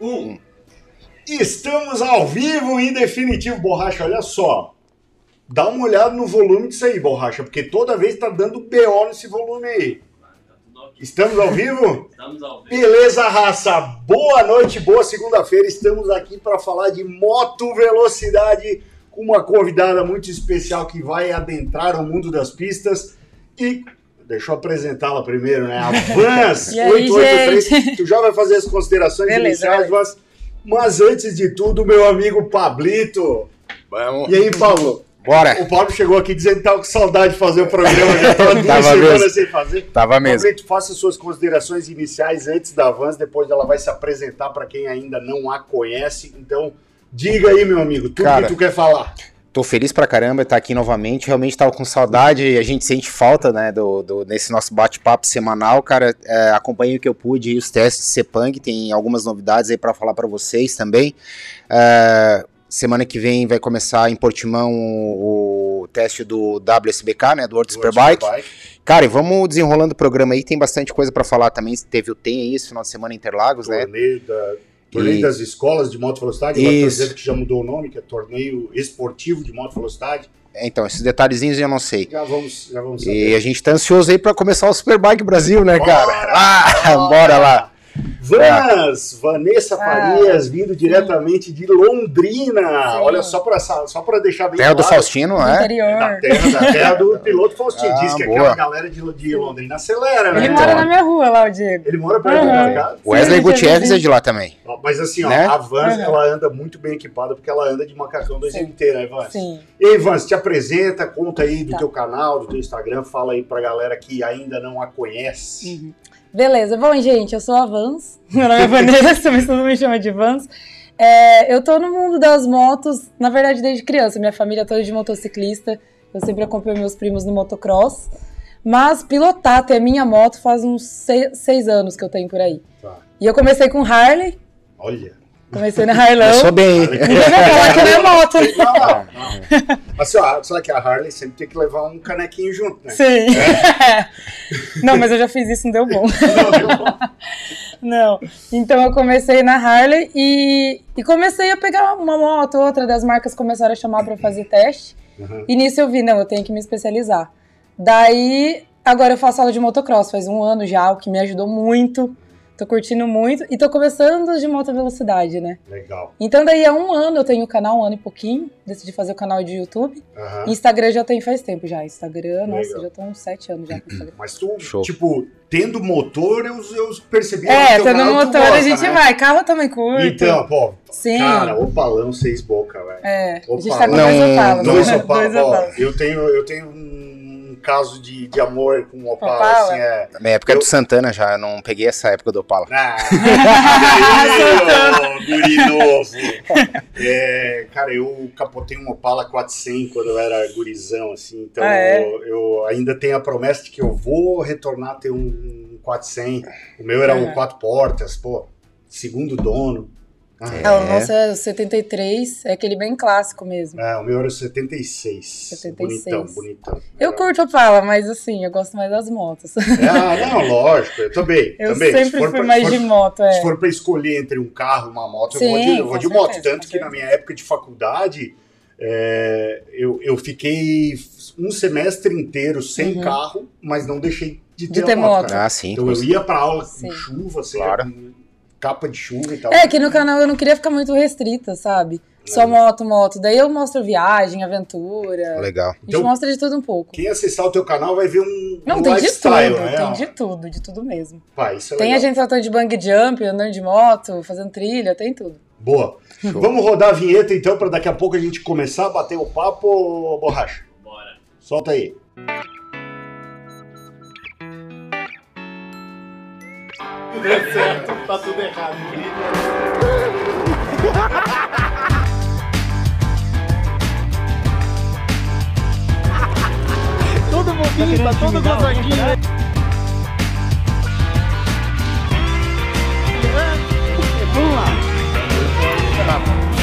Um. Estamos ao vivo em definitivo, Borracha. Olha só. Dá uma olhada no volume disso aí, Borracha, porque toda vez tá dando BO nesse volume aí. Estamos ao vivo? Estamos ao vivo. Beleza, raça. Boa noite, boa segunda-feira. Estamos aqui para falar de moto velocidade com uma convidada muito especial que vai adentrar o mundo das pistas e Deixa eu apresentá-la primeiro, né? A Vans E aí, 883. gente? Tu já vai fazer as considerações Beleza, iniciais, Vans. Mas antes de tudo, meu amigo Pablito. Vamos. E aí, Pablo? Bora. O Pablo chegou aqui dizendo que tava com saudade de fazer o programa, já tava duas Tava semanas mesmo. sem fazer. Tava mesmo. Pablito, faça suas considerações iniciais antes da Vans, depois ela vai se apresentar para quem ainda não a conhece. Então, diga aí, meu amigo, tudo Cara, que tu quer falar. Tô feliz pra caramba estar aqui novamente. Realmente tava com saudade. A gente sente falta, né, do, do- nesse nosso bate-papo semanal, cara. É, acompanhei o que eu pude e os testes de Sepang. Tem algumas novidades aí pra falar pra vocês também. É, semana que vem vai começar em Portimão o, o teste do WSBK, né, do World Superbike. Cara, e vamos desenrolando o programa aí. Tem bastante coisa pra falar também. Teve o TEM aí esse final de semana em Interlagos, né? Torneio, da, torneio E- das escolas de moto velocidade, agora Isso. dizendo que já mudou o nome, que é torneio esportivo de moto velocidade. Então, esses detalhezinhos eu não sei. Já vamos, já vamos E saber. a gente tá ansioso aí pra começar o Superbike Brasil, né, cara? Bora! Ah, bora lá. Vans, Vanessa Ah. Farias, vindo diretamente de Londrina. Sim. Olha, só para só pra deixar bem Terra do claro. Faustino, No é? interior. Da terra, da terra do piloto Faustino. Ah, Diz que boa. aquela galera de, de Londrina acelera, né? Ele Então. mora na minha rua lá, o Diego. Ele mora perto Uhum. da minha casa. Wesley Gutierrez é de lá também. Mas assim, ó, Né? a Vans, Uhum. ela anda muito bem equipada, porque ela anda de macacão 2 Sim. MT, né, Vans? Sim. E aí, Vans, te apresenta, conta aí do Tá. teu canal, do teu Instagram, fala aí pra galera que ainda não a conhece. Beleza. Bom, gente, eu sou a Vans. Meu nome é Vanessa, mas todo mundo me chama de Vans. É, eu tô no mundo das motos, na verdade, desde criança. Minha família é toda de motociclista. Eu sempre acompanho meus primos no motocross. Mas pilotar até minha moto faz uns seis, seis anos que eu tenho por aí. Tá. E eu comecei com Harley. Olha. Comecei na Harley. Eu sou bem. Falar que não é moto. Não, não, não. Mas ó, só que a Harley sempre tem que levar um canequinho junto, né? Sim. não, mas eu já fiz isso, não deu bom. Não. Então eu comecei na Harley e, e comecei a pegar uma moto, outra das marcas começaram a chamar pra fazer teste. Uhum. E nisso eu vi, não, eu tenho que me especializar. Daí, agora eu faço aula de motocross, faz um ano já, o que me ajudou muito. Tô curtindo muito e tô começando de moto velocidade, né? Legal. Então daí há um ano eu tenho o canal, um ano e pouquinho. Decidi fazer o canal de YouTube. Aham. Instagram já tem faz tempo já. Instagram, nossa, Legal. já tô uns sete anos já com Instagram. Mas tu, Show. tipo, tendo motor, eu, eu percebi. É, no canal motor a gosta, gente né? vai. Carro também curto. Então, pô, Sim. cara, opalão seis boca, velho. é, a gente tá com não, dois opalas. Dois né? opala, Dois opalas. eu tenho, eu tenho um caso de, de amor com o opala, Opala? assim, é... Na época Eu- do Santana já, eu não peguei essa época do Opala. Ah, guri novo. É, cara, eu capotei um Opala 400 quando eu era gurizão, assim. Então Ah, é? eu, eu ainda tenho a promessa de que eu vou retornar a ter um 400. O meu era um quatro portas, pô, segundo dono. Ah, É. É, o nosso é o 73, é aquele bem clássico mesmo. é, o meu era o 76. 76. Bonitão, bonitão. Eu curto Opala, mas assim, eu gosto mais das motos. Ah, não, lógico, eu também. Eu também. Se sempre for fui pra- mais se de for- moto, é. Se for pra escolher entre um carro e uma moto, eu Sim, vou de, eu vou com de moto. certeza, Tanto com que na minha época de faculdade, é, eu, eu fiquei um semestre inteiro sem Uhum. carro, mas não deixei de ter, De a ter moto. moto. Ah, sim. Então eu ia pra aula com Sim. chuva, seja Claro. Capa de chuva e tal. É, que no canal eu não queria ficar muito restrita, sabe? Só moto, moto. Daí eu mostro viagem, aventura. Legal. A gente Então- mostra de tudo um pouco. Quem acessar o teu canal vai ver um, Não, um tem de tudo, lifestyle, né? tem de tudo, de tudo mesmo. Pá, isso é Tem a legal. gente saltando de bang jump, andando de moto, fazendo trilha, tem tudo. Boa. Show. Vamos rodar a vinheta então, pra daqui a pouco a gente começar a bater o papo, borracha. Bora. Solta aí. Deu certo, tá tudo errado. Todo bobinho, tá todo gozadinho. né? Vamos lá.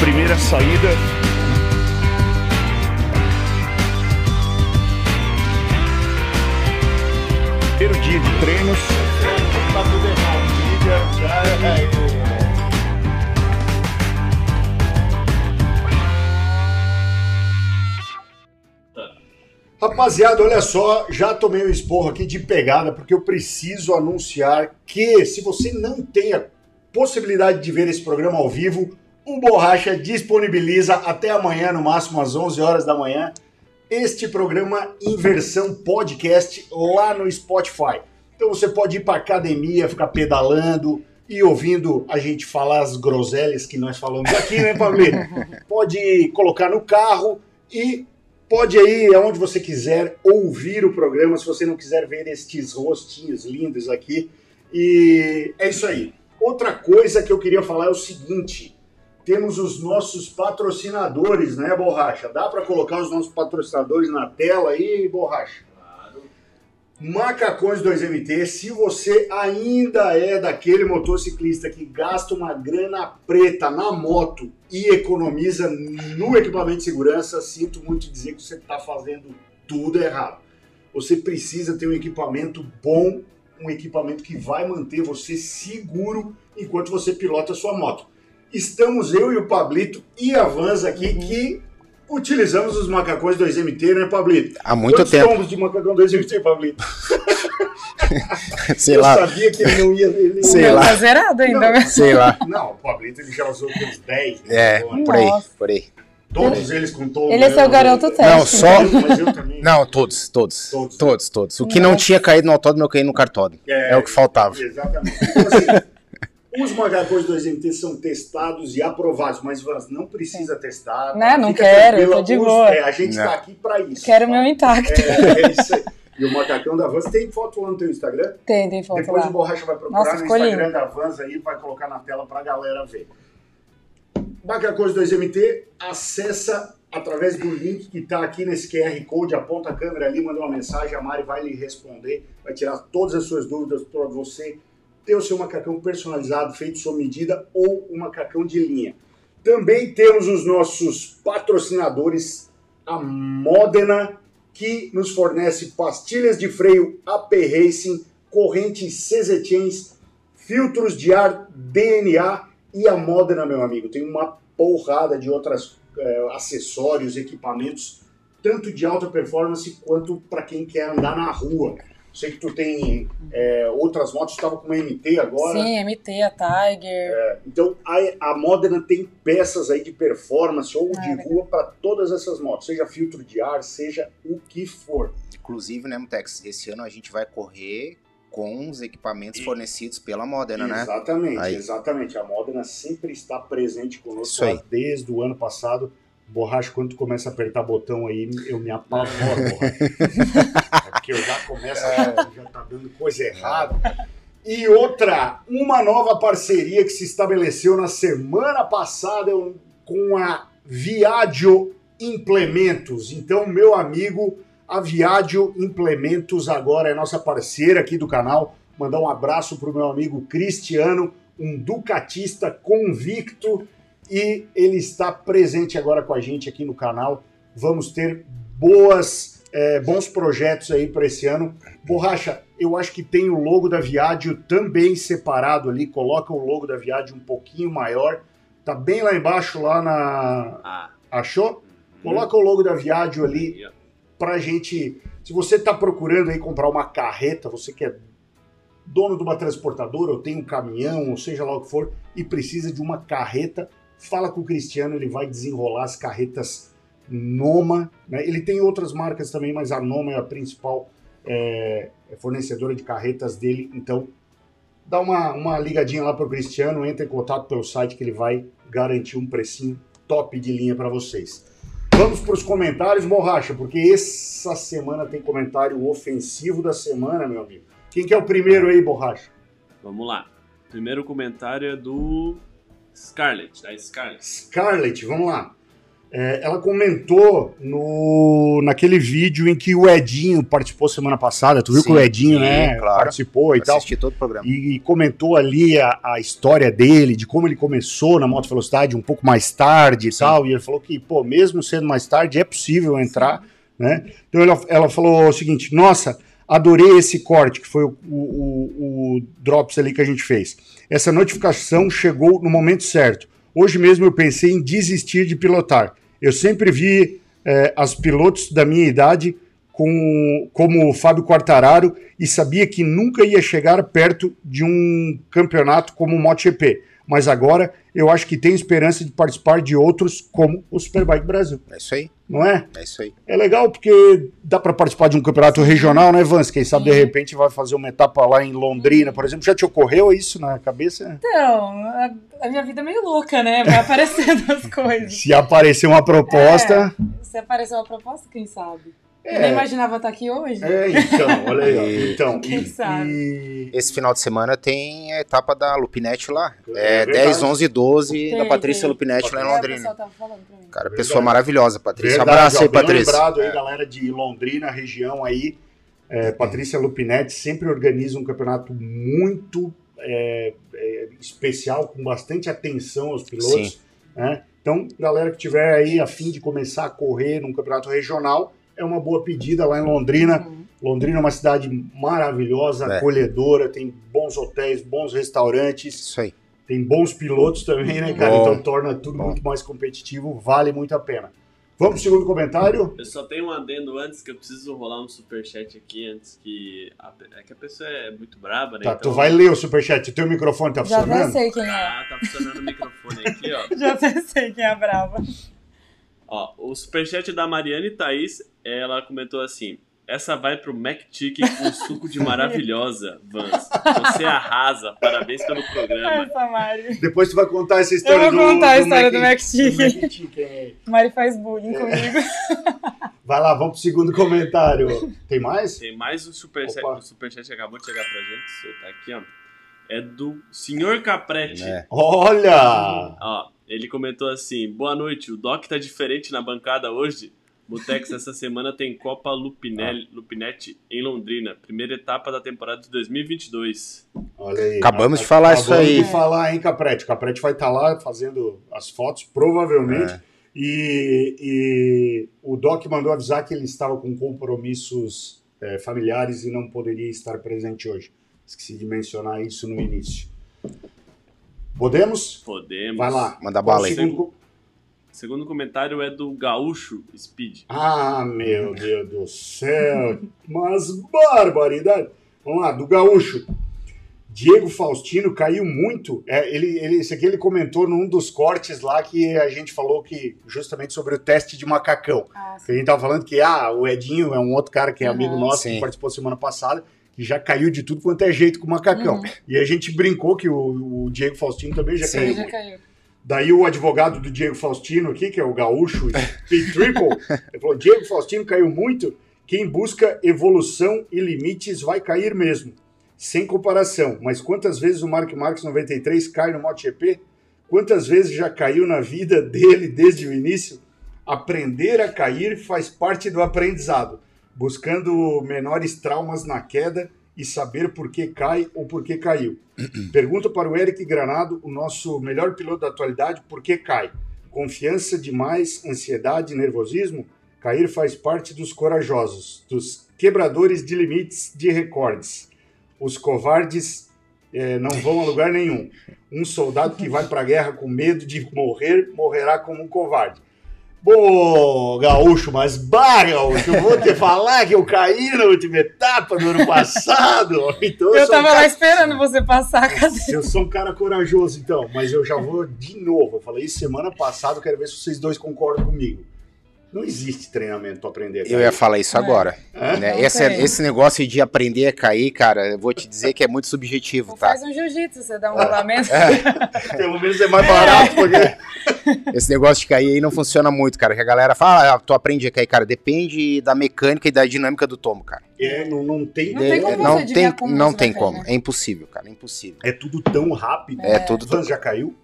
Primeira saída. Primeiro dia de treinos. Tá tudo errado. Rapaziada, olha só, já tomei um esporro aqui de pegada, porque eu preciso anunciar que se você não tem a possibilidade de ver esse programa ao vivo, o Borracha disponibiliza até amanhã, no máximo às 11 horas da manhã, este programa em versão podcast lá no Spotify. Então você pode ir para academia, ficar pedalando e ouvindo a gente falar as groselhas que nós falamos aqui, né, Pablito? Pode colocar no carro e pode ir aonde você quiser ouvir o programa, se você não quiser ver estes rostinhos lindos aqui. E é isso aí. Outra coisa que eu queria falar é o seguinte: temos os nossos patrocinadores, né, Borracha? Dá para colocar os nossos patrocinadores na tela aí, Borracha? Macacões 2MT, se você ainda é daquele motociclista que gasta uma grana preta na moto e economiza no equipamento de segurança, sinto muito dizer que você está fazendo tudo errado. Você precisa ter um equipamento bom, um equipamento que vai manter você seguro enquanto você pilota a sua moto. Estamos eu e o Pablito e a Vans aqui que utilizamos os macacões 2MT, né, Pablito? Há muito Quantos tempo. tombos de macacão 2MT, Pablito? Sei eu lá, sabia que ele não ia. Ele Sei Meu, lá. Tá zerado ainda, né? sei lá. Não, o Pablito ele já usou uns 10. né? É, Agora. por aí, por aí. Todos eles com todo. Ele é seu garoto teste. Não, só. Eu. Não, todos, todos. Todos. Todos, todos. O que não tinha caído no autódromo, eu caí no cartódromo. É, o que faltava. Exatamente. Então, assim, os macacões 2MT são testados e aprovados, mas Vans, não precisa testar. tá? Né, não quero, eu tô de boa. é, a gente está aqui para isso. Quero tá? meu intacto. É, é isso aí. E o macacão da Vans tem foto lá no teu Instagram? Tem, tem foto Depois lá. o Borracha vai procurar Nossa, no Instagram lindo. da Vans aí, vai colocar na tela pra galera ver. Macacões 2MT, acessa através do link que tá aqui nesse QR Code, aponta a câmera ali, manda uma mensagem, a Mari vai lhe responder, vai tirar todas as suas dúvidas para você ter o seu macacão personalizado, feito sua medida ou um macacão de linha. Também temos os nossos patrocinadores, a Modena, que nos fornece pastilhas de freio AP Racing, correntes CZ Chains, filtros de ar DNA e a Modena, meu amigo. Tem uma porrada de outros acessórios, equipamentos, tanto de alta performance quanto para quem quer andar na rua. Sei que tu tem é, outras motos, estava com uma MT agora. Sim, MT, a Tiger. Então a, a Modena tem peças aí de performance ou de Ah, legal. rua para todas essas motos, seja filtro de ar, seja o que for. Inclusive, né, Mutex, esse ano a gente vai correr com os equipamentos fornecidos pela Modena, né? Exatamente, Aí. exatamente. A Modena sempre está presente conosco Isso aí. lá desde o ano passado. Borracha, quando tu começa a apertar botão aí, eu me apavoro, borracha. É porque eu já começo a já tá dando coisa errada. E outra, uma nova parceria que se estabeleceu na semana passada com a Viaggio Implementos. Então, meu amigo, a Viaggio Implementos agora é nossa parceira aqui do canal. Mandar um abraço pro meu amigo Cristiano, um ducatista convicto e ele está presente agora com a gente aqui no canal. Vamos ter boas, é, bons projetos aí para esse ano. Borracha, eu acho que tem o logo da Viaggio também separado ali. Coloca o logo da Viaggio um pouquinho maior. Tá bem lá embaixo, lá na. Ah, Achou? Coloca o logo da Viaggio ali pra gente. Se você está procurando aí comprar uma carreta, você que é dono de uma transportadora, ou tem um caminhão, ou seja lá o que for, e precisa de uma carreta, fala com o Cristiano, ele vai desenrolar as carretas Noma. Né? Ele tem outras marcas também, mas a Noma é a principal é, fornecedora de carretas dele. Então, dá uma, uma ligadinha lá pro Cristiano, entra em contato pelo site que ele vai garantir um precinho top de linha para vocês. Vamos para os comentários, Borracha, porque essa semana tem comentário ofensivo da semana, meu amigo. Quem que é o primeiro aí, Borracha? Vamos lá. Primeiro comentário é do Scarlett, da Scarlett. Scarlett, vamos lá. É, ela comentou no, naquele vídeo em que o Edinho participou semana passada. Tu viu Sim, que o Edinho, sim, né, claro. participou e tal. Assisti todo o programa. E, e comentou ali a, a história dele, de como ele começou na moto velocidade um pouco mais tarde e Sim. tal. E ele falou que, pô, mesmo sendo mais tarde, é possível entrar, né? Então ela, ela falou o seguinte: nossa, adorei esse corte, que foi o, o, Drops ali que a gente fez. Essa notificação chegou no momento certo. Hoje mesmo eu pensei em desistir de pilotar. Eu sempre vi eh, as pilotos da minha idade com, como o Fábio Quartararo e sabia que nunca ia chegar perto de um campeonato como o MotoGP. Mas agora eu acho que tem esperança de participar de outros como o Superbike Brasil, É isso aí, não é? é isso aí. É legal porque dá para participar de um campeonato regional, né, Vans? Quem sabe de repente vai fazer uma etapa lá em Londrina, por exemplo. Já te ocorreu isso na cabeça? Então, a, a minha vida é meio louca, né? Vai aparecendo as coisas. Se aparecer uma proposta. Se aparecer uma proposta, quem sabe? É. Eu nem imaginava estar aqui hoje. É, então, olha aí. ó. Então, Quem e- sabe? e- Esse final de semana tem a etapa da Lupinete lá. É É, verdade. 10, 11 e 12 da Tem, Patrícia tem. Lupinete lá em É, o Londrina. pessoal tava falando pra mim. Cara, Verdade. pessoa maravilhosa, Patrícia. Um Verdade, abraço aí, ó, bem Patrícia. lembrado aí, É. galera de Londrina, região aí. É, Patrícia Lupinetti sempre organiza um campeonato muito é, é, especial, com bastante atenção aos pilotos. Sim. né? Então, galera que tiver aí a fim de começar a correr num campeonato regional, é uma boa pedida lá em Londrina. Uhum. Londrina é uma cidade maravilhosa, É. acolhedora, tem bons hotéis, bons restaurantes, Isso aí. tem bons pilotos também, né, cara? Bom. Então torna tudo muito mais competitivo, vale muito a pena. Vamos pro segundo comentário? Eu só tenho um adendo antes que eu preciso rolar um superchat aqui antes que. A, é que a pessoa é muito braba, né? Tá, então... tu vai ler o superchat. O teu microfone tá Já funcionando? sei quem é. Ah, tá funcionando o microfone aqui, ó. Já até sei quem é a brava. Ó, o superchat da Mariane Thaís, ela comentou assim: Essa vai pro Mac Chicken com suco de maravilhosa, Vans. Você arrasa, parabéns pelo programa. Essa Mari. Depois tu vai contar essa história Eu vou do contar a história do Mac do Mac Chicken. Mari faz bullying comigo. Vai lá, vamos pro segundo comentário. Tem mais? Tem mais um superchat, um superchat acabou de chegar pra gente, soltar aqui, ó. É do Senhor Caprete. É. Olha! Ó, ele comentou assim: Boa noite, o Doc tá diferente na bancada hoje. Botex essa semana tem Copa Lupinelli, Lupinete em Londrina, primeira etapa da temporada de 2022. Olha aí. Acabamos de falar isso aí. Acabamos de falar, hein, Caprete? O Caprete vai estar lá fazendo as fotos, provavelmente. É. E, e o Doc mandou avisar que ele estava com compromissos eh, familiares e não poderia estar presente hoje. Esqueci de mencionar isso no início. Podemos? Podemos. Vai lá. Manda bala aí. segundo co- Segundo comentário é do Gaúcho Speed. Ah, meu Deus do céu! Mas barbaridade! Vamos lá, do Gaúcho. Diego Faustino caiu muito. É, ele, ele, esse aqui ele comentou num dos cortes lá que a gente falou que justamente sobre o teste de macacão. Ah, Que a gente tava falando que ah, o Edinho é um outro cara que é Uhum. amigo nosso Sim. que participou semana passada, que já caiu de tudo quanto é jeito com o macacão. Uhum. E a gente brincou que o, o Diego Faustino também já Sim. caiu. já caiu. Daí o advogado do Diego Faustino aqui, que é o gaúcho, Speed Triple, ele falou, Diego Faustino caiu muito, quem busca evolução e limites vai cair mesmo. Sem comparação, mas quantas vezes o Mark Marques 93 cai no MotoGP? Quantas vezes já caiu na vida dele desde o início? Aprender a cair faz parte do aprendizado, buscando menores traumas na queda e saber por que cai ou por que caiu. Pergunta para o Eric Granado, o nosso melhor piloto da atualidade, por que cai? Confiança demais, ansiedade, nervosismo? Cair faz parte dos corajosos, dos quebradores de limites de recordes. Os covardes eh, não vão a lugar nenhum. Um soldado que vai para a guerra com medo de morrer, morrerá como um covarde. Pô, gaúcho, mas bah, gaúcho, eu vou te falar que eu caí na última etapa do ano passado. Então Eu sou um tava cara- lá esperando você passar a cadeira. eu sou um cara corajoso, então, mas eu já vou de novo. Eu falei semana passada, eu quero ver se vocês dois concordam comigo. Não existe treinamento para aprender a cair. Eu ia falar isso É. agora. Hã? né? Esse, esse negócio de aprender a cair, cara, eu vou te dizer que é muito subjetivo, Ou tá? faz um jiu-jitsu, você dá um rolamento. Pelo menos é mais barato, porque... Esse negócio de cair aí não funciona muito, cara. Que a galera fala, ah, tu aprende a cair, cara. Depende da mecânica e da dinâmica do tomo, cara. É, não, não tem... Não tem como É, não tem, como não tem como. né? É impossível, cara. É impossível. É tudo tão rápido. É, tudo. Vans já caiu?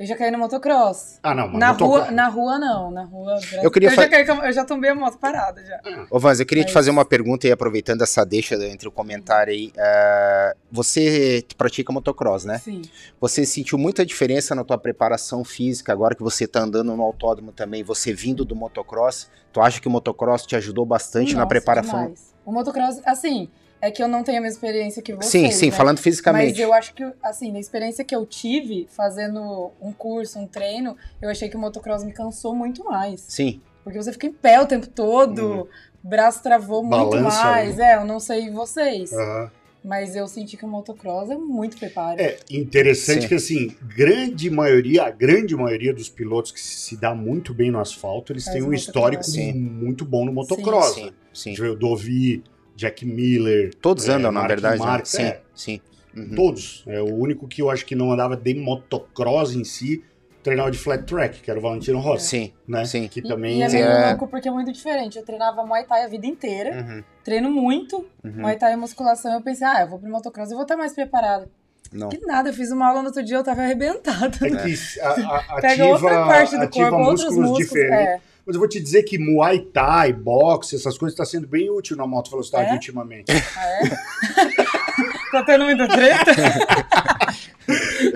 Eu já caí no motocross. Ah, não, mas Na tô- rua, na rua não, na rua. Eu queria eu, fa- já caí, eu já tombei a moto parada já. Ô, Vans, eu queria te fazer uma pergunta e aproveitando essa deixa entre o comentário aí. eh, você pratica motocross, né? Sim. Você sentiu muita diferença na tua preparação física agora que você tá andando no autódromo também, você vindo do motocross? Tu acha que o motocross te ajudou bastante na Nossa, preparação? demais. O motocross, assim, é que eu não tenho a mesma experiência que você. sim, sim, né? falando Mas fisicamente. eu acho que, assim, na experiência que eu tive fazendo um curso, um treino, eu achei que o motocross me cansou muito mais. Sim, Porque você fica em pé o tempo todo, Uhum. o braço travou muito Balança, mais. né? É, eu não sei vocês. Aham. Mas eu senti que o motocross é muito preparo. É interessante Sim. que assim, grande maioria, a grande maioria dos pilotos que se dá muito bem no asfalto, eles Faz têm um motocross. histórico Sim. muito bom no motocross. Sim, sim. Deixa eu Dovi, Jack Miller, Todos É, andam, na Mark verdade. né? Marques, Sim, é. sim. Uhum. todos. É o único que eu acho que não andava de motocross em si, treinava de flat track, que era o Valentino Rossi, Sim, né? sim. Que E- também e é é- meio É. louco porque é muito diferente. Eu treinava Muay Thai a vida inteira, Uhum, treino muito, uhum. Muay Thai e musculação. Eu pensei, ah, eu vou pro motocross, eu vou estar mais preparada. Não. Que nada, eu fiz uma aula no outro dia, eu tava arrebentada. É que a- a- Pega ativa, outra parte do ativa corpo, outros músculos músculos. diferentes. É. Mas eu vou te dizer que Muay Thai, boxe, essas coisas está sendo bem útil na moto velocidade É? ultimamente. Ah, é? tá tendo muita treta?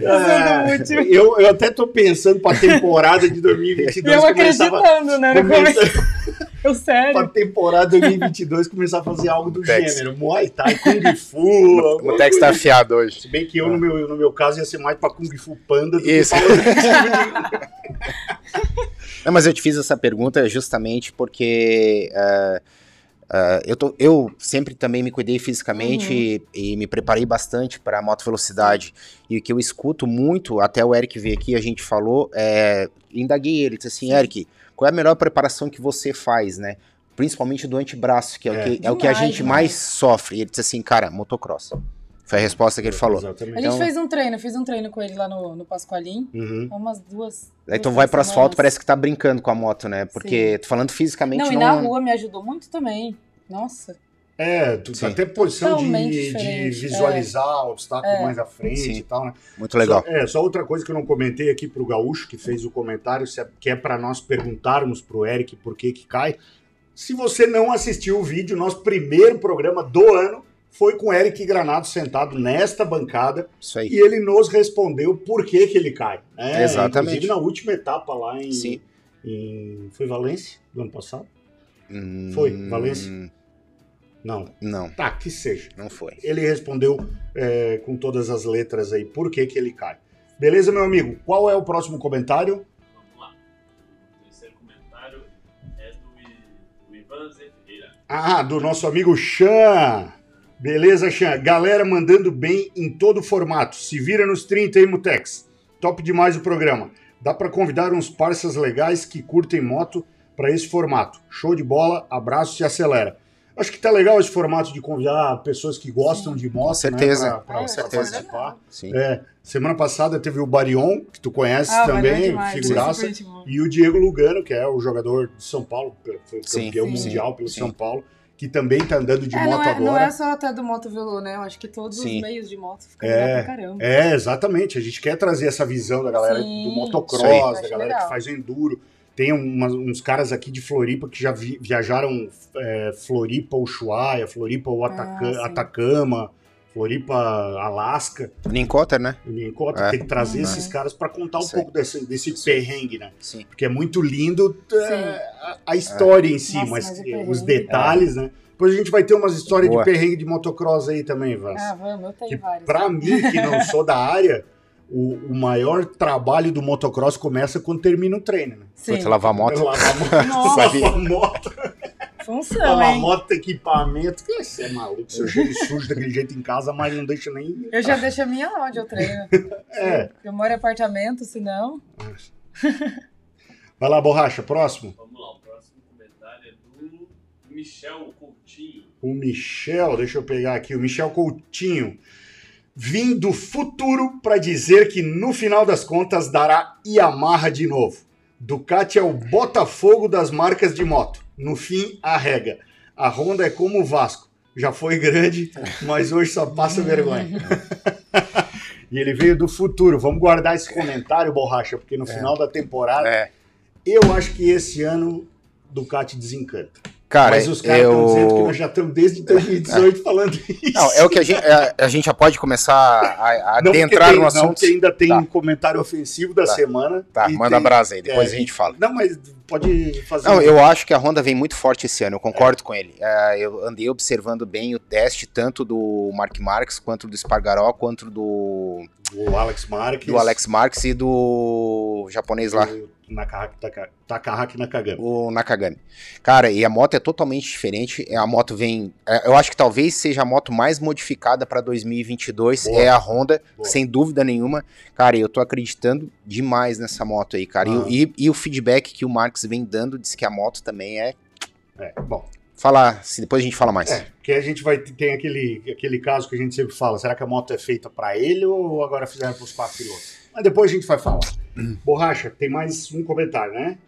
Tá sendo útil. eu, eu até tô pensando pra temporada de 2022 E eu começava, acreditando, né? No começa, começo. Eu sério. pra temporada 2022 começar a fazer algo do Tex. gênero. Muay Thai, Kung Fu. O Tex tá afiado hoje. Se bem que eu, no meu, no meu caso, ia ser mais pra Kung Fu Panda do Isso. que pra Não, mas eu te fiz essa pergunta justamente porque eh, eh, eu, tô- eu sempre também me cuidei fisicamente Uhum. e, e me preparei bastante para moto velocidade. E o que eu escuto muito, até o Eric veio aqui, a gente falou, é, indaguei ele, disse assim, Eric, qual é a melhor preparação que você faz, né? Principalmente do antebraço, que é, É. o, que, é o que a Demais, gente demais. mais sofre. E ele disse assim, cara, motocross. Foi a resposta que ele falou. A Exatamente. gente Então- fez um treino, fiz um treino com ele lá no, no Pascoalim. Uhum. Umas duas. Aí tu vai pro asfalto, semanas. parece que tá brincando com a moto, né? Porque, tô falando fisicamente, Não, não... e na rua me ajudou muito também. Nossa. É, tu, Sim. até posição de, de visualizar o obstáculo É. mais à frente Sim. e tal, né? Muito legal. Só, é, só outra coisa que eu não comentei aqui pro Gaúcho, que fez o comentário, se é- que é para nós perguntarmos pro Eric por que que cai. Se você não assistiu o vídeo, nosso primeiro programa do ano foi com o Eric Granado sentado nesta bancada Isso aí. e ele nos respondeu por que que ele cai. né? Exatamente. Inclusive na última etapa lá em, Sim. em- Foi Valência, do ano passado? Hum, Foi, Valência? Não. Não, Tá, que seja. não foi. Ele respondeu é, com todas as letras aí por que, que ele cai. Beleza, meu amigo? Qual é o próximo comentário? Vamos lá. O terceiro comentário é do, do Ivan Zé Ferreira. Ah, do nosso amigo Chan. Beleza, Chan. Galera mandando bem em todo formato. Se vira nos 30 aí, Mutex. Top demais o programa. Dá pra convidar uns parças legais que curtem moto pra esse formato. Show de bola, abraço e acelera. Acho que tá legal esse formato de convidar pessoas que gostam de moto, Com certeza. né, pra, pra- Ah, pra certeza. participar. Sim. É, semana passada teve o Barion, que tu conhece Ah, valeu também, demais, figuraça, e o Diego Lugano, que é o jogador de São Paulo, foi Sim, campeão sim, mundial pelo sim. São Paulo, que também tá andando de É, moto não, é, agora. não é só até do moto velô, né? Eu acho que todos Sim. os meios de moto ficam É, pra caramba. É, exatamente. A gente quer trazer essa visão da galera Sim, do motocross, da galera legal. que faz o enduro. Tem umas- uns caras aqui de Floripa que já vi- viajaram é, Floripa, Ushuaia, Floripa, o Ataca- Ah, sim. Atacama, Floripa, Alasca. Nincotter, né? O Nincota É. tem que trazer Uhum. esses caras para contar um pouco desse, desse perrengue, né? Sim. Porque é muito lindo é, a, a história em si, Nossa, mas, mas o os detalhes, né? Depois a gente vai ter umas histórias Boa. de perrengue de motocross aí também, Vans. Ah, vamos, eu tenho que vários. pra mim, que não sou da área, o, o maior trabalho do motocross começa quando termina o treino, né? Sim. Foi lavar a moto. Lavar a moto, Nossa. lavar a moto, Função, lavar a hein? moto, equipamento. Que Você é maluco, seu cheiro sujo daquele jeito em casa, mas não deixa nem. Eu já deixo a minha lá onde eu treino. É. Eu moro em apartamento, senão. Vai lá, borracha, próximo. Vamos lá, o próximo comentário é do Michel Coutinho. O Michel, deixa eu pegar aqui, o Michel Coutinho. Vim do futuro para dizer que no final das contas dará Yamaha de novo. Ducati é o Botafogo das marcas de moto. No fim, arrega. A Honda é como o Vasco. Já foi grande, mas hoje só passa vergonha. e ele veio do futuro. Vamos guardar esse comentário, Borracha, porque no final da temporada, É. eu acho que esse ano Ducati desencanta. Cara, Mas os caras estão dizendo que eu... nós já estamos desde 2018 falando isso. Não, é o que a gente, é, a gente já pode começar a, a Não, adentrar tem- no Não, assunto. porque ainda tem Tá. um comentário ofensivo da Tá. semana. Tá, manda tem- a brasa aí, depois é, a gente fala. Não, mas pode fazer. Não, eu acho que a Honda vem muito forte esse ano, eu concordo com ele. É, eu andei observando bem o teste, tanto do Mark Marques, quanto do Spargaró, quanto do, O Alex Marques. do Alex Marques e do japonês lá. o Nakahaki Takahaki Nakagami. o Nakagami. Cara, e a moto é totalmente diferente. É, A moto vem. é, Eu acho que talvez seja a moto mais modificada para 2022. Boa. É a Honda, Boa. sem dúvida nenhuma. Cara, eu tô acreditando demais nessa moto aí, cara. E o- Ah. E, e o feedback que o Marx vem dando diz que a moto também é. É, bom. Falar, se depois a gente fala mais. É, porque a gente vai tem aquele, aquele caso que a gente sempre fala, será que a moto é feita para ele ou agora fizeram para os quatro pilotos? Mas depois a gente vai falar. Borracha, tem mais um comentário, né?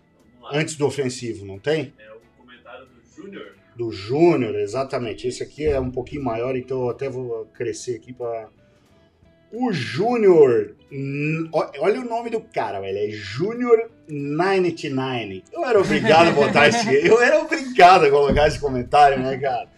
Antes do ofensivo, não tem? É o comentário do Júnior. Do Júnior, exatamente. Esse aqui é um pouquinho maior, então eu até vou crescer aqui para o Júnior. Olha o nome do cara, velho. É Júnior 99. Eu era obrigado a botar esse. Eu era obrigado a colocar esse comentário, né, cara?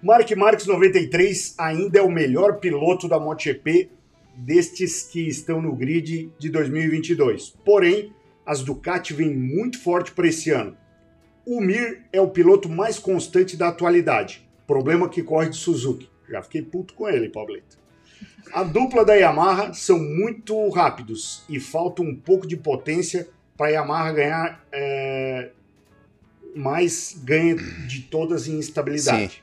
Mark Marques 93 ainda é o melhor piloto da MotoGP destes que estão no grid de 2022. Porém, as Ducati vêm muito forte para esse ano. O Mir é o piloto mais constante da atualidade. Problema que corre de Suzuki. Já fiquei puto com ele, Pablito. A dupla da Yamaha são muito rápidos e falta um pouco de potência para a Yamaha ganhar, é, mas ganha de todas em estabilidade.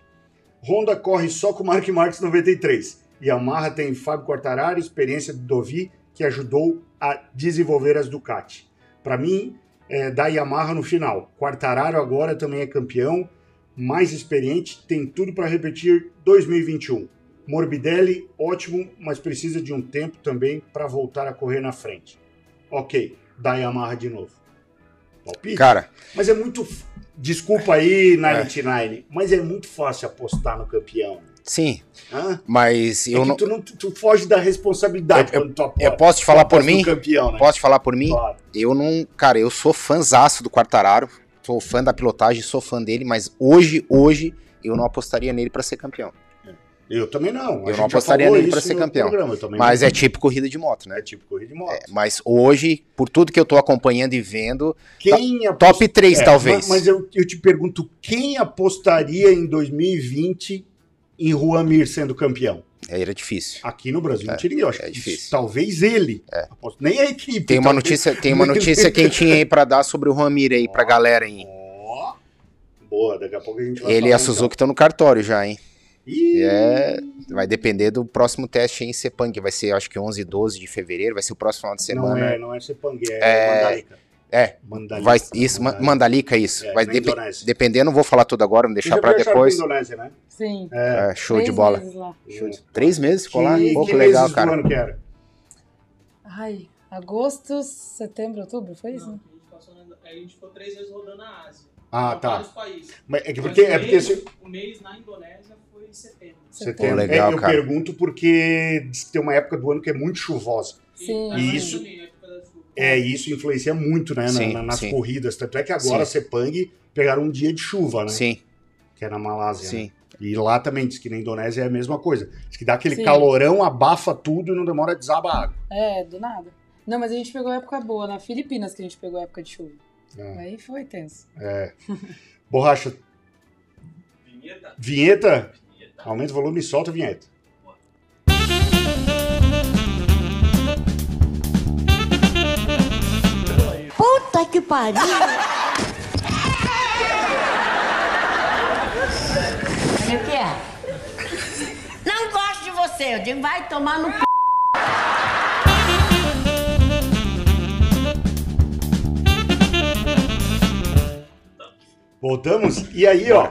Honda corre só com o Mark Marques 93. Yamaha tem Fábio Quartararo, experiência do Dovi, que ajudou a desenvolver as Ducati. Para mim, é, da Yamaha no final. Quartararo agora também é campeão, mais experiente, tem tudo para repetir 2021. Morbidelli, ótimo, mas precisa de um tempo também para voltar a correr na frente. Ok, da Yamaha de novo. Palpite? Cara, Mas é muito. Desculpa aí, 99, mas é muito fácil apostar no campeão. Sim, Hã? mas É eu que não. tu, não, tu foge da responsabilidade Eu- quando tu aposta. Eu posso te falar por mim? campeão, né? Posso te falar por mim? Claro. Eu não. Cara, eu sou fãzaço do Quartararo. Sou fã da pilotagem, sou fã dele, mas hoje, hoje, eu não apostaria nele pra ser campeão. Eu também não. A Eu não apostaria nele isso ser campeão. programa, Mas não. é tipo corrida de moto, né? É tipo corrida de moto. É, mas hoje, por tudo que eu tô acompanhando e vendo, Quem apost- top 3 É, talvez. Mas, mas eu, eu te pergunto, quem apostaria em 2020 em Juan Mir sendo campeão? Aí era difícil. Aqui no Brasil não É, tinha ninguém. Eu acho é difícil. talvez ele. Aposto- Nem a equipe. Tem uma talvez- notícia, tem uma notícia quentinha aí pra dar sobre o Ramir aí pra galera aí. Ó. Boa, daqui a pouco a gente vai Ele e a Suzuki estão no cartório já, hein? Ih, É, vai depender do próximo teste aí em Sepang, que vai ser acho que 11 e 12 de fevereiro, vai ser o próximo final de não semana. é, não é Sepang, é, É, Mandalika. É, Mandalika. vai isso, Ma- Mandalika isso. É, vai Indonésia. dependendo, não vou falar tudo agora, vou deixar viajaram depois. Indonésia, né? Sim. É, show Três de bola. meses lá. Show de- Três meses ficou lá? Que, Pô, que legal, meses do cara. ano que era? Ai, agosto, setembro, outubro, foi isso? Não, a gente passou na- a gente ficou três vezes rodando a Ásia. Ah, tá. Vários países. Mas é que Mas porque, o é porque mês- se- O mês na Indonésia foi em setembro. setembro. legal, É, eu cara. pergunto porque diz que tem uma época do ano que é muito chuvosa. Sim. tá E isso- É, isso influencia muito, né, na- Sim, na- nas sim. corridas. Tanto é que agora a Sim. Sepang pegaram um dia de chuva, né? Sim, Que é na Malásia. né? sim. E lá também diz que na Indonésia é a mesma coisa. Diz que dá aquele Sim. calorão, abafa tudo e não demora a desabar a água. É, do nada. Não, mas a gente pegou época boa, na Filipinas que a gente pegou época de chuva. É. Aí foi tenso. É. Borracha, Vinheta? vinheta? Vinheta. Aumenta o volume e solta a vinheta. Puta que pariu! O que é? Não gosto de você, eu digo, vai tomar no c... Voltamos? E aí, ó,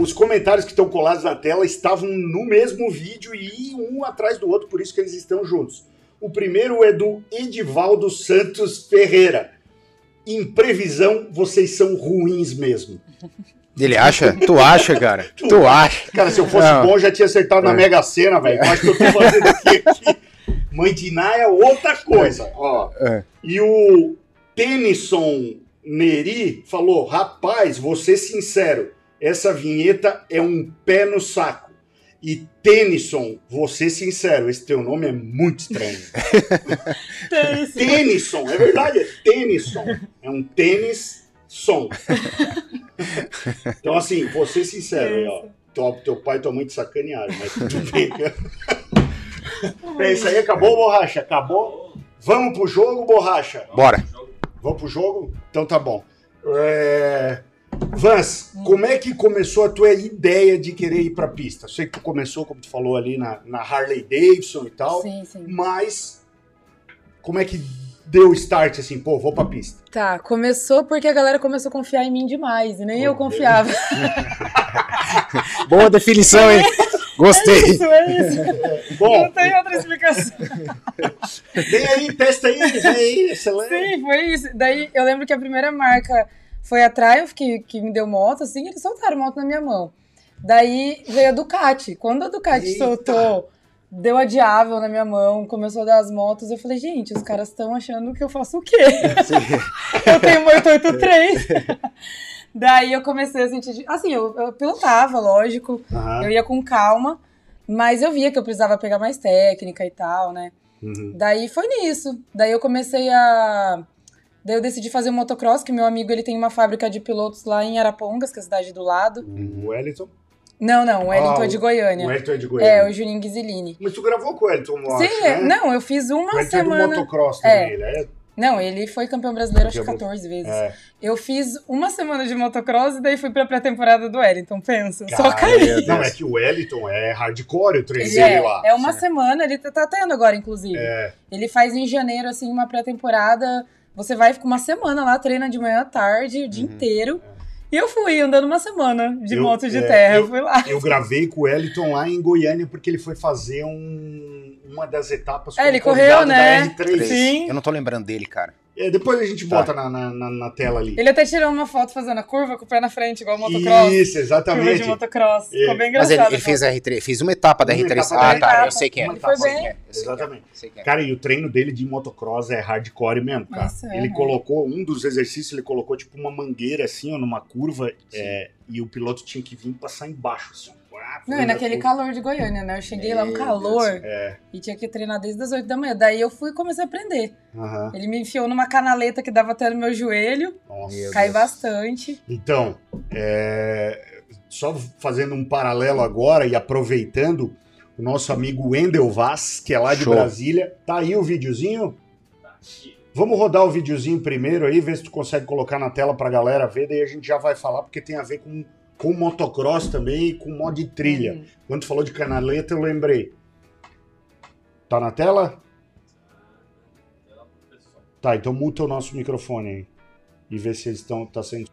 os comentários que estão colados na tela estavam no mesmo vídeo e um atrás do outro, por isso que eles estão juntos. O primeiro é do Edivaldo Santos Ferreira. Em previsão, vocês são ruins mesmo. Ele acha? Tu acha, cara? Tu Tu acha? Cara, se eu fosse Não. bom, já tinha acertado na É. Mega Sena, velho. Acho que eu tô fazendo aqui. aqui. É outra coisa. Ó. É. E o Tennyson Neri falou: rapaz, vou ser sincero, essa vinheta é um pé no saco. E Tennyson, vou ser sincero, esse teu nome é muito estranho. Tennyson, é verdade, é Tennyson. É um tênis som. Então, assim, vou ser sincero, aí, ó. Teu, teu pai e tua mãe te sacanearam, mas tudo bem. É isso aí, acabou, borracha? Acabou? Vamos pro jogo, borracha? Bora. Vamos pro jogo? Então tá bom. É... Vans, como é que começou a tua ideia de querer ir pra pista? Sei que tu começou, como tu falou ali, na, na Harley Davidson e tal, Sim, sim. mas como é que deu o start assim, pô, vou pra pista? Tá, começou porque a galera começou a confiar em mim demais, e nem eu confiava. Boa definição, hein? Gostei. Isso, é isso. Bom, Não tem outra explicação. vem aí, testa aí, vem aí, acelera. Sim, foi isso. Daí eu lembro que a primeira marca foi a Triumph, que, que me deu moto, assim, eles soltaram moto na minha mão. Daí veio a Ducati. Quando a Ducati Eita. soltou, deu a Diável na minha mão, começou a dar as motos, eu falei, gente, os caras estão achando que eu faço o quê? eu tenho uma 883. Daí eu comecei a sentir. Assim, eu, eu pilotava, lógico. Aham, Eu ia com calma, mas eu via que eu precisava pegar mais técnica e tal, né? uhum. Daí foi nisso. Daí eu comecei a. Daí eu decidi fazer o motocross, que meu amigo ele tem uma fábrica de pilotos lá em Arapongas, que é a cidade do lado. O Wellington. Não, não, o Wellington Ah, é de O Goiânia. Wellington é de É, Goiânia. o Juninho Ghisilini. Mas tu gravou com o Wellington, eu Sim, acho, é- né? não, eu fiz O uma Wellington é do semana. motocross É. também, ele é... Não, ele foi campeão brasileiro acho que Campeão- 14 vezes. é. Eu fiz uma semana de motocross e daí fui pra pré-temporada do Wellington, pensa. Só Cara, caí. Meu Não, é que o Wellington é hardcore, eu treinei Ele ele é, lá. é uma semana, ele tá tá tendo agora, inclusive. É, Ele faz em janeiro, assim, uma pré-temporada. Você vai ficar uma semana lá, treina de manhã à tarde, o dia inteiro. E eu fui andando uma semana de Eu- moto de é, terra. eu- fui lá. eu gravei com o Wellington lá em Goiânia porque ele foi fazer um- uma das etapas É, ele correu, né? da R3. Sim. Eu não tô lembrando dele, cara. É, depois a gente Tá. bota na, na, na- na tela ali. Ele até tirou uma foto fazendo a curva com o pé na frente, igual o motocross. Isso, Curva exatamente. de motocross. É. Ficou bem Mas engraçado. ele, ele fez a R3, fez uma etapa da Uma R3. etapa da ah, tá. R3. Eu sei quem é. Ele foi Eu sei bem. quem é, é, Exatamente. eu sei quem é. Cara, e o treino dele de motocross é hardcore mesmo, cara. Isso é, ele né? colocou, um dos exercícios, ele colocou tipo uma mangueira assim, ó, numa curva, é, e o piloto tinha que vir passar embaixo, assim. Ah, Não, e naquele curva. calor de Goiânia, né? Eu cheguei lá, um calor, É, e tinha que treinar desde as 8 da manhã. Daí eu fui e comecei a aprender. aham. Ele me enfiou numa canaleta que dava até no meu joelho, Nossa. Deus. bastante. Então, é, só fazendo um paralelo agora e aproveitando, o nosso amigo Wendel Vaz, que é lá de Show. Brasília, tá aí o videozinho? Vamos rodar o videozinho primeiro aí, ver se tu consegue colocar na tela pra galera ver, daí a gente já vai falar, porque tem a ver com, com motocross também e com modo de trilha. Uhum. Quando tu falou de canaleta, eu lembrei. Tá na tela? Tá, então muta o nosso microfone aí. E vê se eles estão tá sendo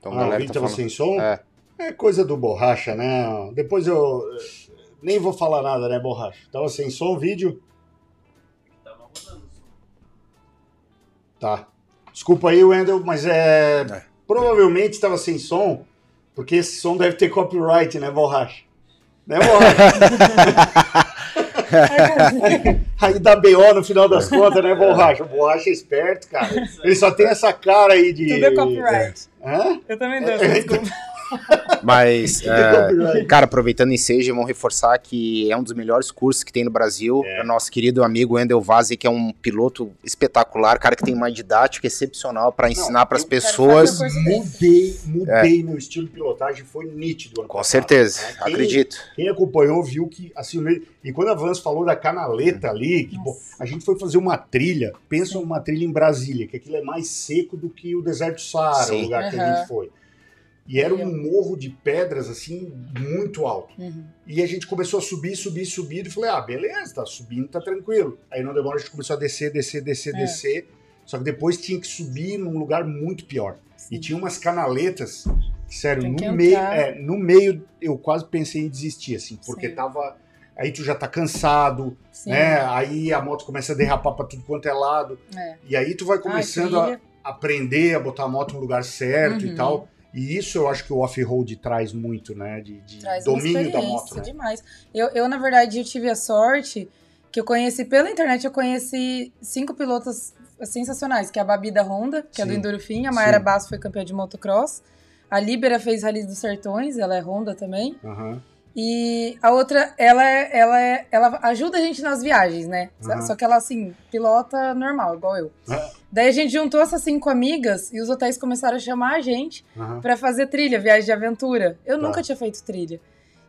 Então, Ah, o galera vídeo tá tava falando. sem som? É. É coisa do borracha, né? Depois eu. Nem vou falar nada, né, borracha? Tava sem som o vídeo? Tava rodando. Tá. Desculpa aí, Wendel, mas é. É. Provavelmente estava sem som, porque esse som deve ter copyright, né, borracha? Né, borracha? aí dá BO no final das contas, né, borracha? Borracha é esperto, cara. Ele só tem essa cara aí de. Tudo é copyright. Hã? Eu também dou É, desculpa. Mas, é, cara, aproveitando o ensejo, vamos reforçar que é um dos melhores cursos que tem no Brasil. É. Nosso querido amigo Wendel Vazzi, que é um piloto espetacular, cara que tem uma didática excepcional para ensinar para as pessoas. o Mudei, mudei meu estilo de pilotagem, foi nítido. Com passado, certeza, né? Quem- acredito. Quem acompanhou viu que, assim, o e quando a Vans falou da canaleta ali, que, pô, a gente foi fazer uma trilha, pensa Sim. uma trilha em Brasília, que aquilo é mais seco do que o deserto do Saara, Sim. o lugar que a gente foi. E era um morro de pedras, assim, muito alto. Uhum. E a gente começou a subir, subir, subir, e falei, ah, beleza, tá subindo, tá tranquilo. Aí não demora, a gente começou a descer, descer, descer, É. descer. Só que depois tinha que subir num lugar muito pior. E Sim. tinha umas canaletas, que, sério, Tem que no meio, é, no meio eu quase pensei em desistir, assim, porque Sim. tava. Aí tu já tá cansado, Sim. né? Aí a moto começa a derrapar pra tudo quanto é lado. É. E aí tu vai começando Ah, a aprender a botar a moto no lugar certo Uhum. e tal. E isso eu acho que o off-road traz muito, né? De, de Traz domínio da moto. Né? demais. Eu, eu, na verdade, eu tive a sorte que eu conheci pela internet, eu conheci cinco pilotos sensacionais, que é a Babi da Honda, que é do Sim. Endorfim, a Mayra Sim. Basso foi campeã de motocross, a Líbera fez Rally dos Sertões, ela é Honda também, Aham. e a outra, ela, é- ela, é- ela ajuda a gente nas viagens, né? Só- Aham. Só que ela, assim, pilota normal, igual eu. Ah. Daí a gente juntou essas cinco amigas e os hotéis começaram a chamar a gente Aham. pra fazer trilha, viagem de aventura. Eu Tá. nunca tinha feito trilha.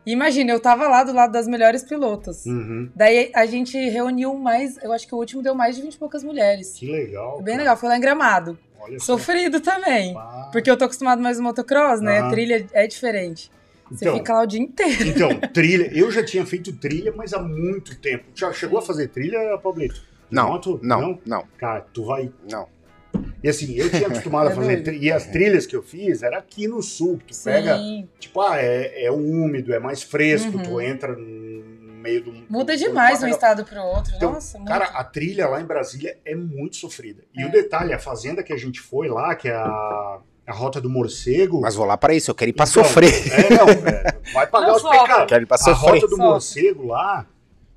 E imagina, eu tava lá do lado das melhores pilotas. Uhum. Daí a gente reuniu mais, eu acho que o último deu mais de 20 e poucas mulheres. Que legal. Foi bem cara. legal, foi lá em Gramado. Olha só. Sofrido também. Ah. Porque eu tô acostumado mais no motocross, né? Trilha é diferente. Você Então, fica lá o dia inteiro. Então, trilha. Eu já tinha feito trilha, mas há muito tempo. Já chegou a fazer trilha, Pablito? Não, moto? não, não, Cara, tu vai. não. E assim, eu tinha acostumado a É fazer. E as trilhas que eu fiz era aqui no sul. Tu pega, Sim. tipo, ah, é, é úmido, é mais fresco, Uhum. tu entra no meio do. Muda do- demais de um do- estado pro outro. Então, Nossa, muito. Cara, a trilha lá em Brasília é muito sofrida. E É. o detalhe, a fazenda que a gente foi lá, que é a, a Rota do Morcego. Mas vou lá para isso, eu quero ir para Então, sofrer. É, não, é, vai pagar Não os pecados. Quero ir para A sofrer. Rota do Sofre. Morcego lá,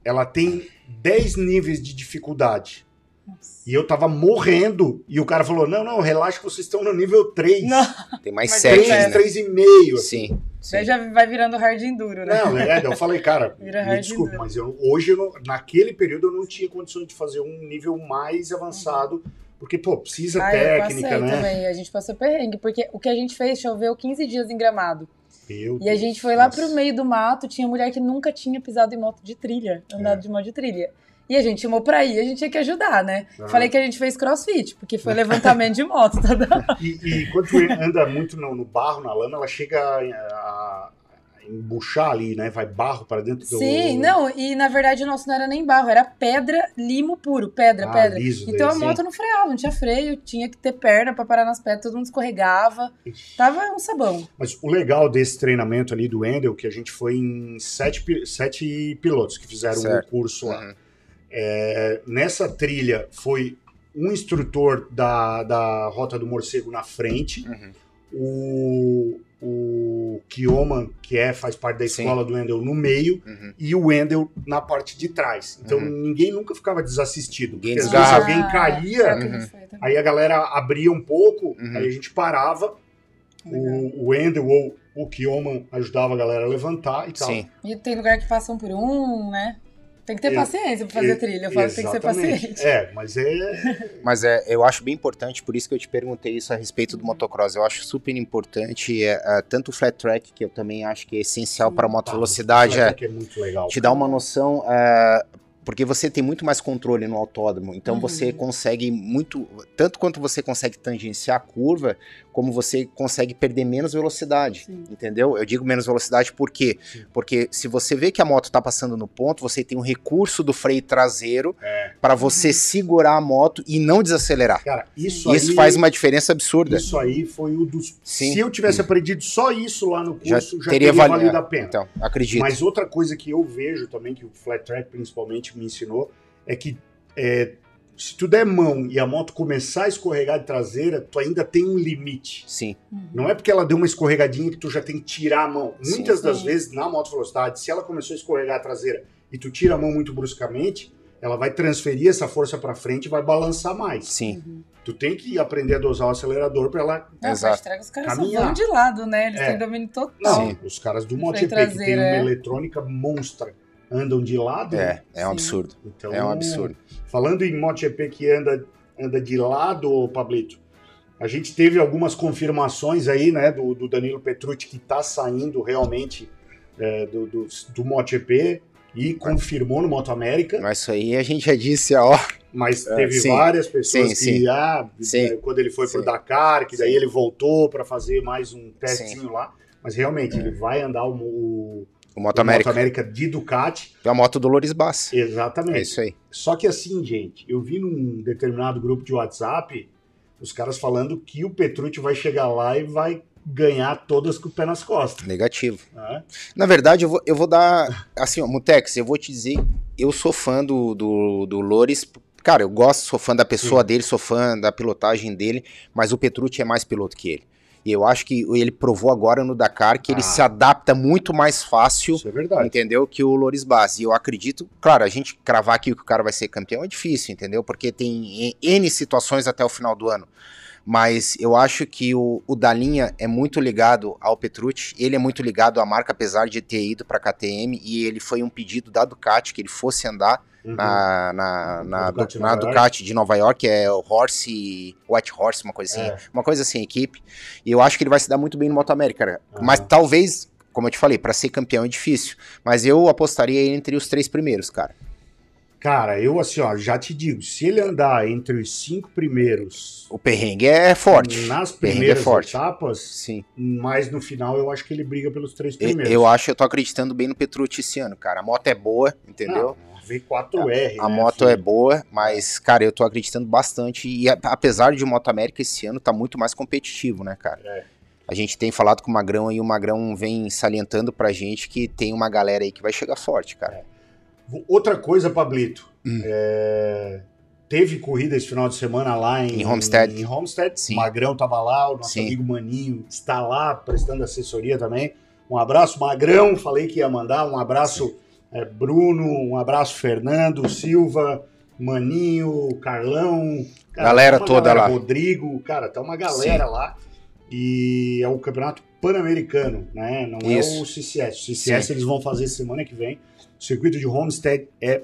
ela tem 10 níveis de dificuldade. Nossa. E eu tava morrendo. E o cara falou: não, não, relaxa que vocês estão no nível 3. Não, Tem mais Mas sete, 3, né? 3,5. Assim. Sim. daí já vai virando hard enduro, né? Não, é, eu falei, cara, me desculpa, enduro. mas eu, hoje, eu não- naquele período, eu não tinha condições de fazer um nível mais avançado, porque, pô, precisa Ah, eu técnica, passei né? também. A gente passou perrengue, porque o que a gente fez choveu 15 dias em gramado. Meu E a Deus, gente foi lá nossa. pro meio do mato, tinha mulher que nunca tinha pisado em moto de trilha, andado É. de moto de trilha. E a gente chamou pra ir, a gente tinha que ajudar, né? Ah. Falei que a gente fez crossfit, porque foi levantamento de moto, tá? E, e quando anda muito no, no barro, na lama, ela chega a, a embuchar ali, né? Vai barro para dentro do. Sim, não, e na verdade o nosso não era nem barro, era pedra, limo puro, pedra, Ah, pedra. liso Então daí, a moto não freava, não tinha freio, tinha que ter perna pra parar nas pedras, todo mundo escorregava. Tava um sabão. Mas o legal desse treinamento ali do Endel, que a gente foi em sete, sete pilotos que fizeram o Certo. curso lá. Uhum. É, nessa trilha foi um instrutor da, da Rota do Morcego na frente, Uhum. o, o Kioman, que é, faz parte da Sim. escola do Endel, no meio, Uhum. e o Endel na parte de trás. Então Uhum. ninguém nunca ficava desassistido. Ninguém porque às alguém caía, foi o que a gente foi também. aí a galera abria um pouco, Uhum. aí a gente parava, o, o Endel ou o Kioman ajudava a galera a levantar e tal. Sim. E tem lugar que passam por um, né? Tem que ter É, paciência pra fazer E- trilha. Eu falo que tem que ser paciente. É, mas é. Mas é, eu acho bem importante, por isso que eu te perguntei isso a respeito do motocross. Eu acho super importante, é, é, tanto o flat track, que eu também acho que é essencial para moto velocidade, é, é muito legal. te dá uma noção, é, porque você tem muito mais controle no autódromo, então Uhum. você consegue muito, tanto quanto você consegue tangenciar a curva, como você consegue perder menos velocidade, Sim. entendeu? Eu digo menos velocidade por quê? Sim. Porque se você vê que a moto tá passando no ponto, você tem um recurso do freio traseiro É. para você segurar a moto e não desacelerar. Cara, isso Isso aí, faz uma diferença absurda. Isso aí foi o dos. Sim. Se eu tivesse aprendido só isso lá no Já curso, já, teria teria, vali- valido a pena. Então, acredito. Mas outra coisa que eu vejo também, que o Flat Track principalmente me ensinou, é que é, se tu der mão e a moto começar a escorregar de traseira, tu ainda tem um limite. Sim. Não é porque ela deu uma escorregadinha que tu já tem que tirar a mão. Sim. Muitas das Sim. vezes, na moto velocidade, se ela começou a escorregar a traseira e tu tira a mão muito bruscamente, ela vai transferir essa força para frente e vai balançar mais. Sim. Tu tem que aprender a dosar o acelerador para ela. Não, Exato. track, os caras só Caminhar. vão de lado, né? Eles É. têm domínio total. Não, Sim. os caras do MotoGP, que tem uma é. eletrônica monstra, andam de lado. É, é um absurdo. Então, É um absurdo. Falando em MotoGP que anda, anda de lado, Pablito, a gente teve algumas confirmações aí, né, do, do Danilo Petrucci que tá saindo realmente é, do, do, do MotoGP e confirmou no Moto América, Mas isso aí a gente já disse, ó. mas É, teve sim. várias pessoas Sim, que, sim. ah, é, quando ele foi pro Sim. Dakar, que daí ele voltou para fazer mais um testinho lá, mas realmente ele vai andar o, o, O Moto o América. Moto América de Ducati, É a moto do Loris Bass. exatamente. É isso aí. Só que assim, gente, eu vi num determinado grupo de WhatsApp os caras falando que o Petrucci vai chegar lá e vai ganhar todas com o pé nas costas. Negativo. né? Na verdade, eu vou, eu vou dar. Assim, ó, Mutex, eu vou te dizer, eu sou fã do, do, do. Cara, eu gosto, sou fã da pessoa dele, sou fã da pilotagem dele, mas o Petrucci é mais piloto que ele. E eu acho que ele provou agora no Dakar que ele Ah. se adapta muito mais fácil Isso é verdade. entendeu? Que o Loris Bass. E eu acredito, claro, a gente cravar aqui que o cara vai ser campeão é difícil, entendeu? Porque tem N situações até o final do ano. Mas eu acho que o, o Dalinha é muito ligado ao Petrucci, ele é muito ligado à marca, apesar de ter ido para KTM, e ele foi um pedido da Ducati que ele fosse andar Uhum. na, na, na, Ducati Du- na Ducati de Nova York, é o Horse, White Horse, uma coisa assim, É. uma coisa assim, equipe. E eu acho que ele vai se dar muito bem no Moto América, cara. Aham. Mas talvez, como eu te falei, para ser campeão é difícil. Mas eu apostaria entre os três primeiros, cara. Cara, eu assim, ó, já te digo, se ele andar entre os cinco primeiros O perrengue é forte. nas é primeiras forte. etapas, Sim. mas no final eu acho que ele briga pelos três Eu, primeiros. eu acho, eu tô acreditando bem no Petrucci esse ano, cara. A moto é boa, entendeu? Não, V4R. A né, moto filho? é boa, mas, cara, eu tô acreditando bastante. E a- apesar de o Moto América esse ano tá muito mais competitivo, né, cara? É. A gente tem falado com o Magrão e o Magrão vem salientando pra gente que tem uma galera aí que vai chegar forte, cara. Outra coisa, Pablito. Hum. é, Teve corrida esse final de semana lá em, Em Homestead. Em Homestead. Sim. O Magrão tava lá, o nosso Sim. amigo Maninho está lá prestando assessoria também. Um abraço, Magrão. Falei que ia mandar. Um abraço, é, Bruno. Um abraço, Fernando Silva, Maninho, Carlão. Galera tá toda lá. Rodrigo, cara, tá uma galera lá. E é o campeonato pan-americano, né? Não é Isso. o CCS. O CCS eles vão fazer semana que vem. O circuito de Homestead é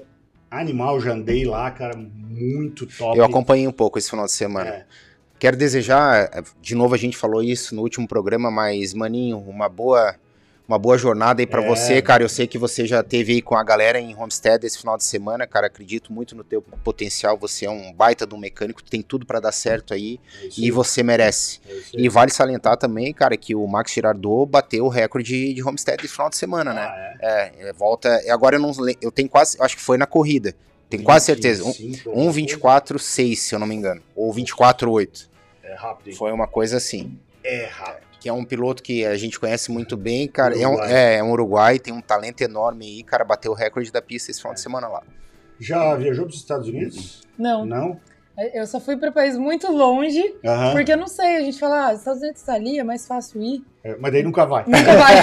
animal, já andei lá, cara, muito top. Eu acompanhei um pouco esse final de semana. É, Quero desejar, eh, de novo a gente falou isso no último programa, mas Maninho, uma boa uma boa jornada aí pra É. você, cara. Eu sei que você já teve aí com a galera em Homestead esse final de semana, cara. Acredito muito no teu potencial. Você é um baita de um mecânico, tem tudo pra dar certo aí é e você merece. é. E vale salientar também, cara, que o Max Girardot bateu o recorde de Homestead esse final de semana, né? Ah, é. É, volta. Agora eu não eu tenho quase, acho que foi na corrida. Tenho quase certeza. 25, Um, um 24-6, se eu não me engano. Ou 24-8. É rápido. hein? Foi uma coisa assim. É rápido. Que é um piloto que a gente conhece muito bem, cara. É um, Uruguai. é, é um Uruguai, tem um talento enorme aí, cara. Bateu o recorde da pista esse final de semana lá. Já viajou para os Estados Unidos? Não, Não? eu só fui para país muito longe, porque eu não sei, a gente fala, ah, Estados Unidos tá ali, é mais fácil ir. É, mas daí nunca vai. Nunca vai.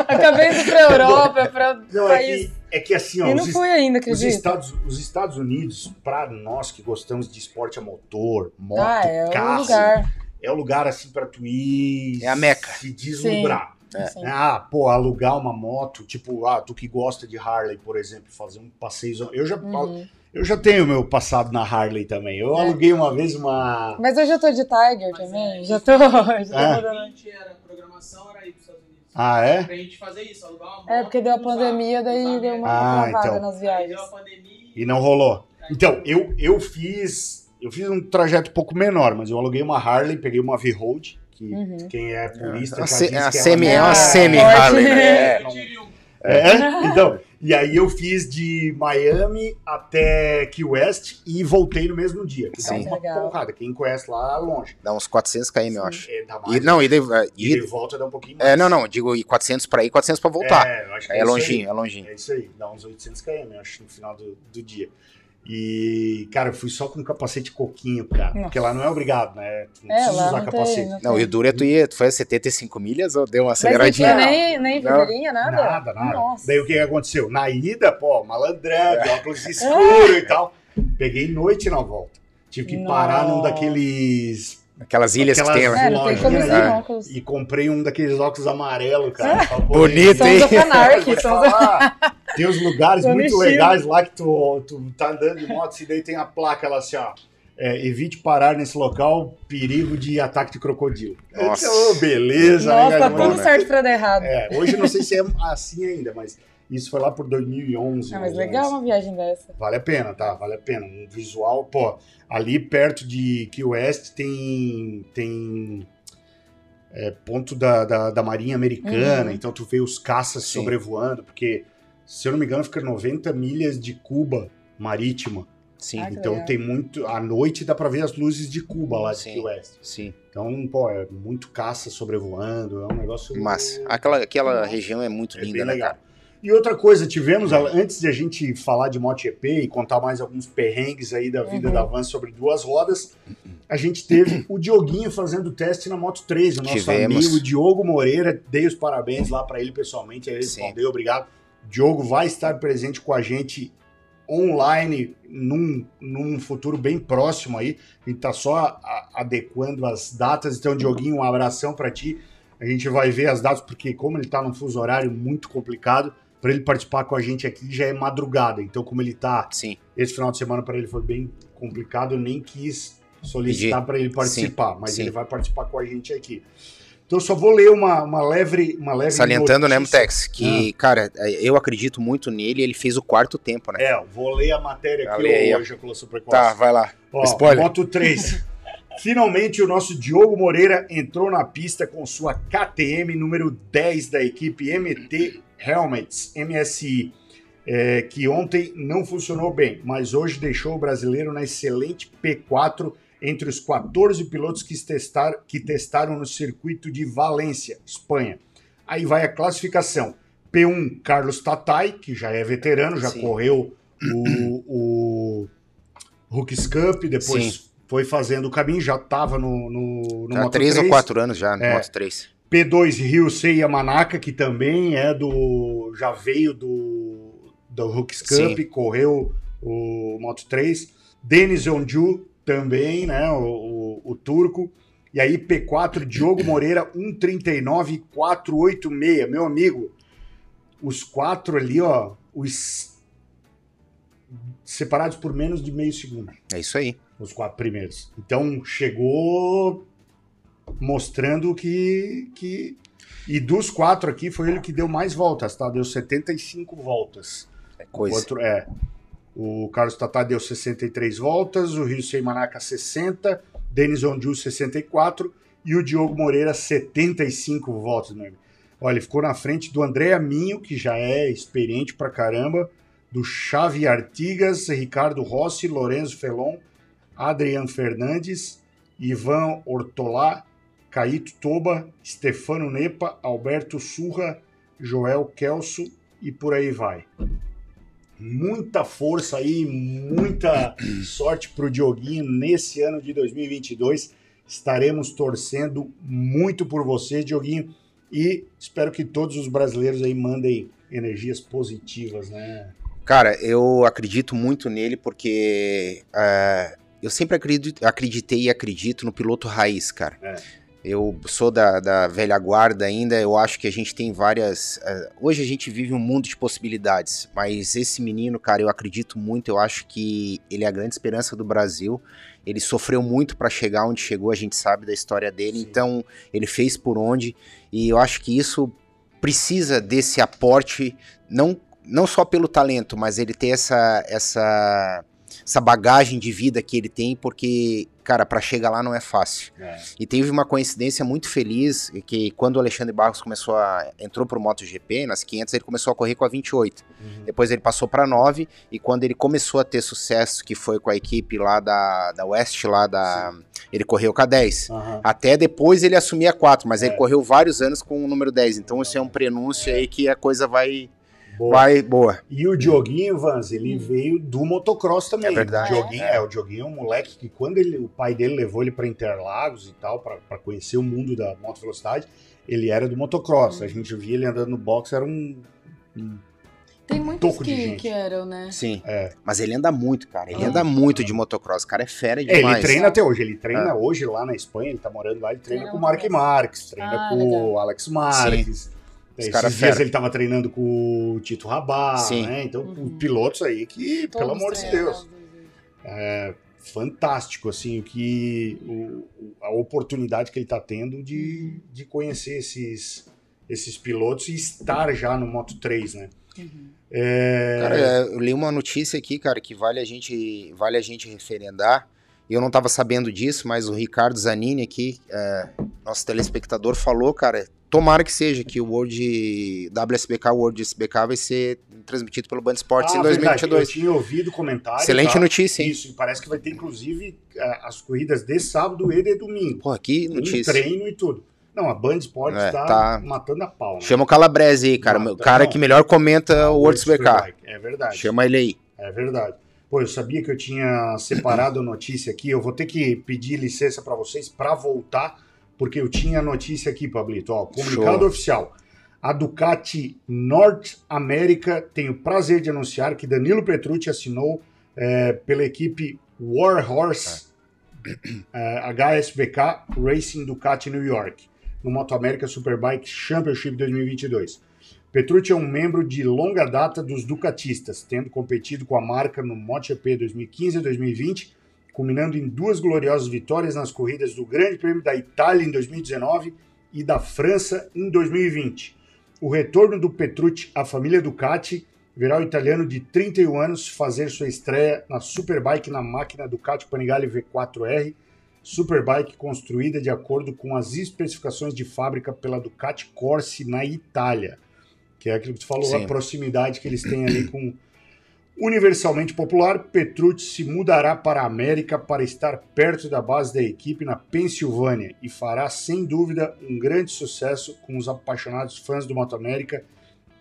Acabei indo pra Europa, pra Não, é país. que, é que assim, ó, e não os, fui ainda, os acredita? Estados, os Estados Unidos, para nós que gostamos de esporte a motor, moto, Ah, é carro, um lugar. É o lugar assim para tu ir É a meca. se deslumbrar. É. Sim. Ah, pô, alugar uma moto, tipo, ah, tu que gosta de Harley, por exemplo, fazer um passeio. Eu já, Uhum. eu já tenho meu passado na Harley também. Eu É. aluguei uma vez uma. Mas hoje eu tô de Tiger Mas também. é- Já tô. Já tô É. rodando. A gente era, a programação era ir para os Estados Unidos. Ah, é? Pra gente fazer isso, alugar uma moto. É, porque deu a pandemia, daí usar deu uma Ah, então. nas Aí viagens. deu a pandemia E não rolou. Então, eu, eu fiz. Eu fiz um trajeto um pouco menor, mas eu aluguei uma Harley, peguei uma V-Road, que Uhum. quem é purista É uma já é que semi- é uma semi-Harley, né? Eu tive um. É, então. E aí eu fiz de Miami até Key West e voltei no mesmo dia. Que dá Sim. uma Legal. porrada. Quem conhece lá, longe. Dá uns 400 km, eu acho. É, dá mais. E, não, e de, E e- de volta dá um pouquinho mais. é, não, não, digo e 400 pra ir, 400 pra voltar. É, eu acho que É, isso aí. longinho, é longinho. É isso aí, dá uns 800 km, eu acho, no final do, do dia. E, cara, eu fui só com capacete coquinho, cara. Nossa. Porque lá não é obrigado, né? Tu Não É, precisa usar não tem, capacete. não Não, e o duro é tu ia, tu foi a 75 milhas ou deu uma Mas não aceleradinha? tinha nem, vermelhinha, nada? Nada, nada. Nossa. Daí o que que aconteceu? Na ida, pô, malandrão, de É. óculos escuro e tal. Peguei noite na volta. Tive que parar num Nossa. daqueles. Aquelas ilhas que Aquelas- tem, né? É, não tem como Lojinha, sem né? E comprei um daqueles óculos amarelos, cara. poder- Bonito, hein? Tem uns lugares Tô muito legais lá que tu, tu tá andando de moto e daí tem a placa lá assim, ó. é, evite parar nesse local, perigo de ataque de crocodilo. Nossa. Eu disse, "Ô, beleza, Nossa, né, tá tudo certo pra dar errado. É, hoje eu não sei se é assim ainda, mas isso foi lá por 2011. Ah, mais mas legal uma viagem dessa. Vale a pena, tá? Vale a pena. Um visual, pô, ali perto de Key West tem, tem é, ponto da, da, da Marinha Americana, Uhum. então tu vê os caças Sim. sobrevoando, porque, se eu não me engano, fica 90 milhas de Cuba marítima. Sim, Ah, Então legal. tem muito. À noite dá pra ver as luzes de Cuba lá de Sim. Key West. sim. Então, pô, é muito caça sobrevoando, é um negócio. Mas aquela, aquela região é muito É linda, bem né, legal. cara? E outra coisa, tivemos, antes de a gente falar de MotoGP e contar mais alguns perrengues aí da vida Uhum. da Van sobre duas rodas, a gente teve o Dioguinho fazendo teste na Moto 3, o nosso Tivemos. amigo Diogo Moreira. Dei os parabéns lá para ele pessoalmente, ele Sim. respondeu, obrigado. Diogo vai estar presente com a gente online num, num futuro bem próximo aí. A gente tá só a- adequando as datas. Então, Dioguinho, um abração para ti. A gente vai ver as datas, porque como ele tá num fuso horário muito complicado, para ele participar com a gente aqui já é madrugada. Então, como ele tá Sim. esse final de semana para ele foi bem complicado, eu nem quis solicitar para ele participar, mas sim. ele vai participar com a gente aqui. Então eu só vou ler uma, uma leve uma leve Salientando, né, notícia. Mutex, que, cara, eu acredito muito nele, ele fez o quarto tempo, né? É, eu vou ler a matéria aqui hoje, ejaculação precoce. Tá, vai lá. Ó, Spoiler. Moto 3. Finalmente o nosso Diogo Moreira entrou na pista com sua KTM número 10 da equipe MT Helmets, MSI, é, que ontem não funcionou bem, mas hoje deixou o brasileiro na excelente P4 entre os 14 pilotos que, testar, que testaram no circuito de Valência, Espanha. Aí vai a classificação. P1, Carlos Tatai, que já é veterano, já Sim. correu o, o Hooks Cup, depois Sim. foi fazendo o caminho, já estava no, no, no Tá Moto três ou 3. quatro anos já no É. Moto 3. P2 Ryusei Yamanaka, que também é do. já veio do, do Hooks Cup, Sim. correu o Moto 3. Denis Onju também, né? O, o, o turco. E aí, P4, Diogo Moreira, 1,39,486. Meu amigo, os quatro ali, ó, os separados por menos de meio segundo É isso aí. os quatro primeiros. Então chegou mostrando que, que. E dos quatro aqui foi ele que deu mais voltas, tá? Deu 75 voltas. É coisa. outro é. O Carlos Tatá deu 63 voltas, o Rio Seimanaca 60, Denis Onju 64 e o Diogo Moreira 75 voltas, meu amigo. Olha, ele ficou na frente do André Minho, que já é experiente pra caramba, do Xavi Artigas, Ricardo Rossi, Lorenzo Felon, Adrian Fernandes, Ivan Ortolá, Caíto Toba, Stefano Nepa, Alberto Surra, Joel Kelso e por aí vai. Muita força aí, muita sorte pro Dioguinho nesse ano de 2022. Estaremos torcendo muito por você, Dioguinho, e espero que todos os brasileiros aí mandem energias positivas, né? Cara, eu acredito muito nele porque é, eu sempre acredito, acreditei e acredito no piloto raiz, cara. É. Eu sou da, da velha guarda ainda, eu acho que a gente tem várias. é, hoje a gente vive um mundo de possibilidades, mas esse menino, cara, eu acredito muito, eu acho que ele é a grande esperança do Brasil. Ele sofreu muito para chegar onde chegou, a gente sabe da história dele, Sim. então ele fez por onde, e eu acho que isso precisa desse aporte, não não só pelo talento, mas ele ter essa, essa, essa bagagem de vida que ele tem, porque, cara, para chegar lá não é fácil. É. E teve uma coincidência muito feliz, que quando o Alexandre Barros começou a, entrou pro MotoGP, nas 500, ele começou a correr com a 28. Uhum. Depois ele passou para 9, e quando ele começou a ter sucesso, que foi com a equipe lá da, da West, lá da... Ele correu com a 10. Aham. Até depois ele assumia 4, mas É. ele correu vários anos com o número 10. Então isso é um prenúncio aí que a coisa vai Boa. Vai, boa. E o Dioguinho, Vans, ele veio do motocross também. É verdade. O Dioguinho, é. o Dioguinho é um moleque que quando ele, o pai dele levou ele para Interlagos e tal, para conhecer o mundo da moto velocidade, ele era do motocross. A gente via ele andando no box, era um, um Tem muitos toco de que, gente. que eram, né? Sim. É. Mas ele anda muito, cara. Ele Ah. anda muito de motocross. O cara é fera É, demais. ele treina até hoje. Ele treina É. hoje lá na Espanha, ele tá morando lá, ele treina Treina com o Mark. Marques, treina Ah, com o Alex Marques. Os Esses cara dias fera. ele tava treinando com o Tito Rabá, Sim. né? Então, Uhum. pilotos aí que, pelo Todos amor de Deus, é fantástico, assim, o que o, a oportunidade que ele tá tendo de, de conhecer esses, esses pilotos e estar já no Moto 3, né? Uhum. É, Cara, é, eu li uma notícia aqui, cara, que vale a gente, vale a gente referendar. E eu não tava sabendo disso, mas o Ricardo Zanini aqui, é, nosso telespectador, falou, cara, tomara que seja que o World WSBK, o World SBK vai ser transmitido pelo Band Esportes ah, em verdade, 2022. eu tinha ouvido comentário. Excelente tá? notícia, hein? Isso, e parece que vai ter, inclusive, a- as corridas de sábado e de domingo. Pô, que Um notícia. treino e tudo. Não, a Band Esportes É, tá, tá. matando a pau, né? Chama o Calabrese aí, cara. Não, o cara não. que melhor comenta o World SBK. É verdade. Chama ele aí. É verdade. Pô, eu sabia que eu tinha separado a notícia aqui. Eu vou ter que pedir licença para vocês para voltar, porque eu tinha a notícia aqui, Pablito. Ó, comunicado Show. oficial. A Ducati North America tem o prazer de anunciar que Danilo Petrucci assinou é, pela equipe Warhorse é, HSBK Racing Ducati New York, no Moto América Superbike Championship 2022. Petrucci é um membro de longa data dos Ducatistas, tendo competido com a marca no MotoGP 2015 e 2020, culminando em duas gloriosas vitórias nas corridas do Grande Prêmio da Itália em 2019 e da França em 2020. O retorno do Petrucci à família Ducati verá o italiano de 31 anos fazer sua estreia na Superbike na máquina Ducati Panigale V4R, Superbike construída de acordo com as especificações de fábrica pela Ducati Corse na Itália que é aquilo que tu falou, Sim. a proximidade que eles têm ali com universalmente popular, Petrucci se mudará para a América para estar perto da base da equipe na Pensilvânia e fará sem dúvida um grande sucesso com os apaixonados fãs do Moto América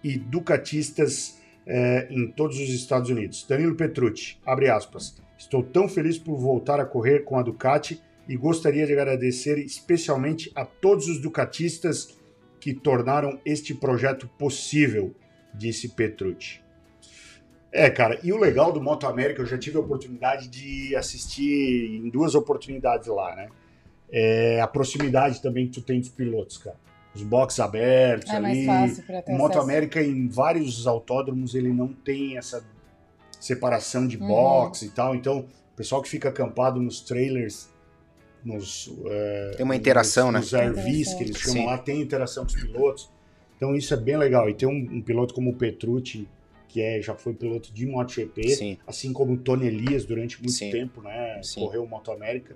e ducatistas eh, em todos os Estados Unidos. Danilo Petrucci, abre aspas, estou tão feliz por voltar a correr com a Ducati e gostaria de agradecer especialmente a todos os ducatistas que tornaram este projeto possível, disse Petrucci. É, cara, e o legal do Moto América, eu já tive a oportunidade de assistir em duas oportunidades lá, né? É a proximidade também que tu tem dos pilotos, cara. Os boxes abertos É ali. mais fácil pra ter O Moto acesso. América, em vários autódromos, ele não tem essa separação de Uhum. box e tal. Então, o pessoal que fica acampado nos trailers, nos. é, Tem uma interação, nos, né? Nos RVs, que eles chamam Sim. lá, tem interação com os pilotos. Então, isso é bem legal. E tem um, um piloto como o Petrucci, que é, já foi piloto de MotoGP, Sim. assim como o Tony Elias durante muito Sim. tempo, né? Sim. Correu o Moto América.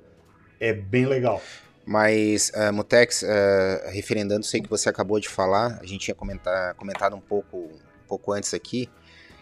É bem legal. Mas, uh, Mutex, uh, referendando aí que você acabou de falar, a gente tinha comentar, comentado um pouco, um pouco antes aqui,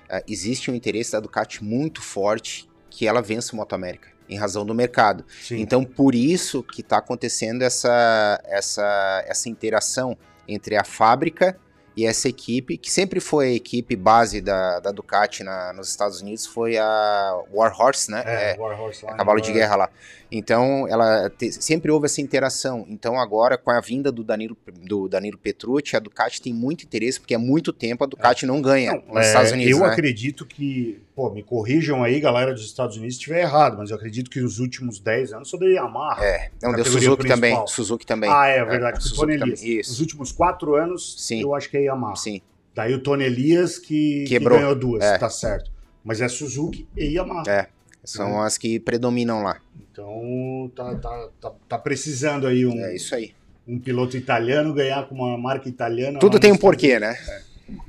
uh, existe um interesse da Ducati muito forte que ela vença o Moto América, em razão do mercado. Sim. Então, por isso que está acontecendo essa, essa, essa interação entre a fábrica e essa equipe, que sempre foi a equipe base da, da Ducati na, nos Estados Unidos, foi a Warhorse, né? é, É, Warhorse lá, é cavalo de guerra lá. Então, ela te- sempre houve essa interação. Então, agora, com a vinda do Danilo, do Danilo Petrucci, a Ducati tem muito interesse, porque há muito tempo a Ducati não ganha Não, nos é, Estados Unidos, eu né? acredito que, pô, me corrijam aí, galera dos Estados Unidos, se estiver errado, mas eu acredito que nos últimos 10 anos da Yamaha. É, não, deu Suzuki também, principal. Suzuki também. ah, é verdade, é, com o Suzuki Tony também, Elias. Nos últimos 4 anos, Sim. eu acho que é Yamaha. Sim, Daí o Tony Elias que, que Quebrou. ganhou duas, É. tá certo. Mas é Suzuki e Yamaha. É. são as que predominam lá. Então tá, tá, tá, tá precisando aí um, É isso aí. um piloto italiano ganhar com uma marca italiana. Tudo tem um porquê, né?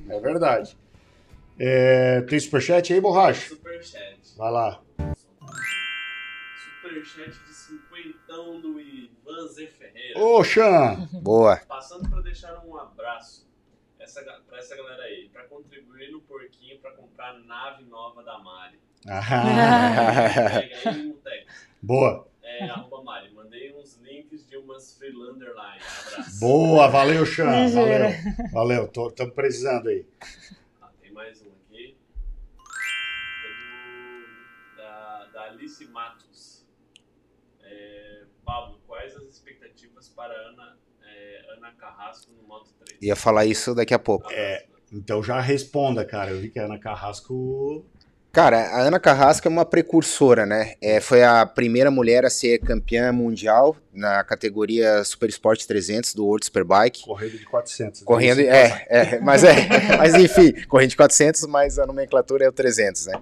É verdade. É, tem superchat aí, Borracha? Superchat. Vai lá. Superchat de cinquentão do Ivan Z Ferreira. Ô, Xan! Boa. Passando para deixar um abraço essa, pra essa galera aí, para contribuir no porquinho para comprar a nave nova da Mari. Ah. Boa. É, Mari, mandei uns links de umas freelander lines. Boa, valeu, Chan. Valeu. Valeu, tô, tô precisando aí. Ah, tem mais um aqui. É da, da Alice Matos. É, Pablo, quais as expectativas para Ana, é, Ana Carrasco no Moto 3? Ia falar isso daqui a pouco. É, então já responda, cara. Eu vi que a Ana Carrasco Cara, a Ana Carrasco é uma precursora, né? É, foi a primeira mulher a ser campeã mundial na categoria Super Sport 300 do World Superbike. Correndo de 400. Correndo, Isso, é, é, mas é, mas enfim, correndo de 400, mas a nomenclatura é o 300, né?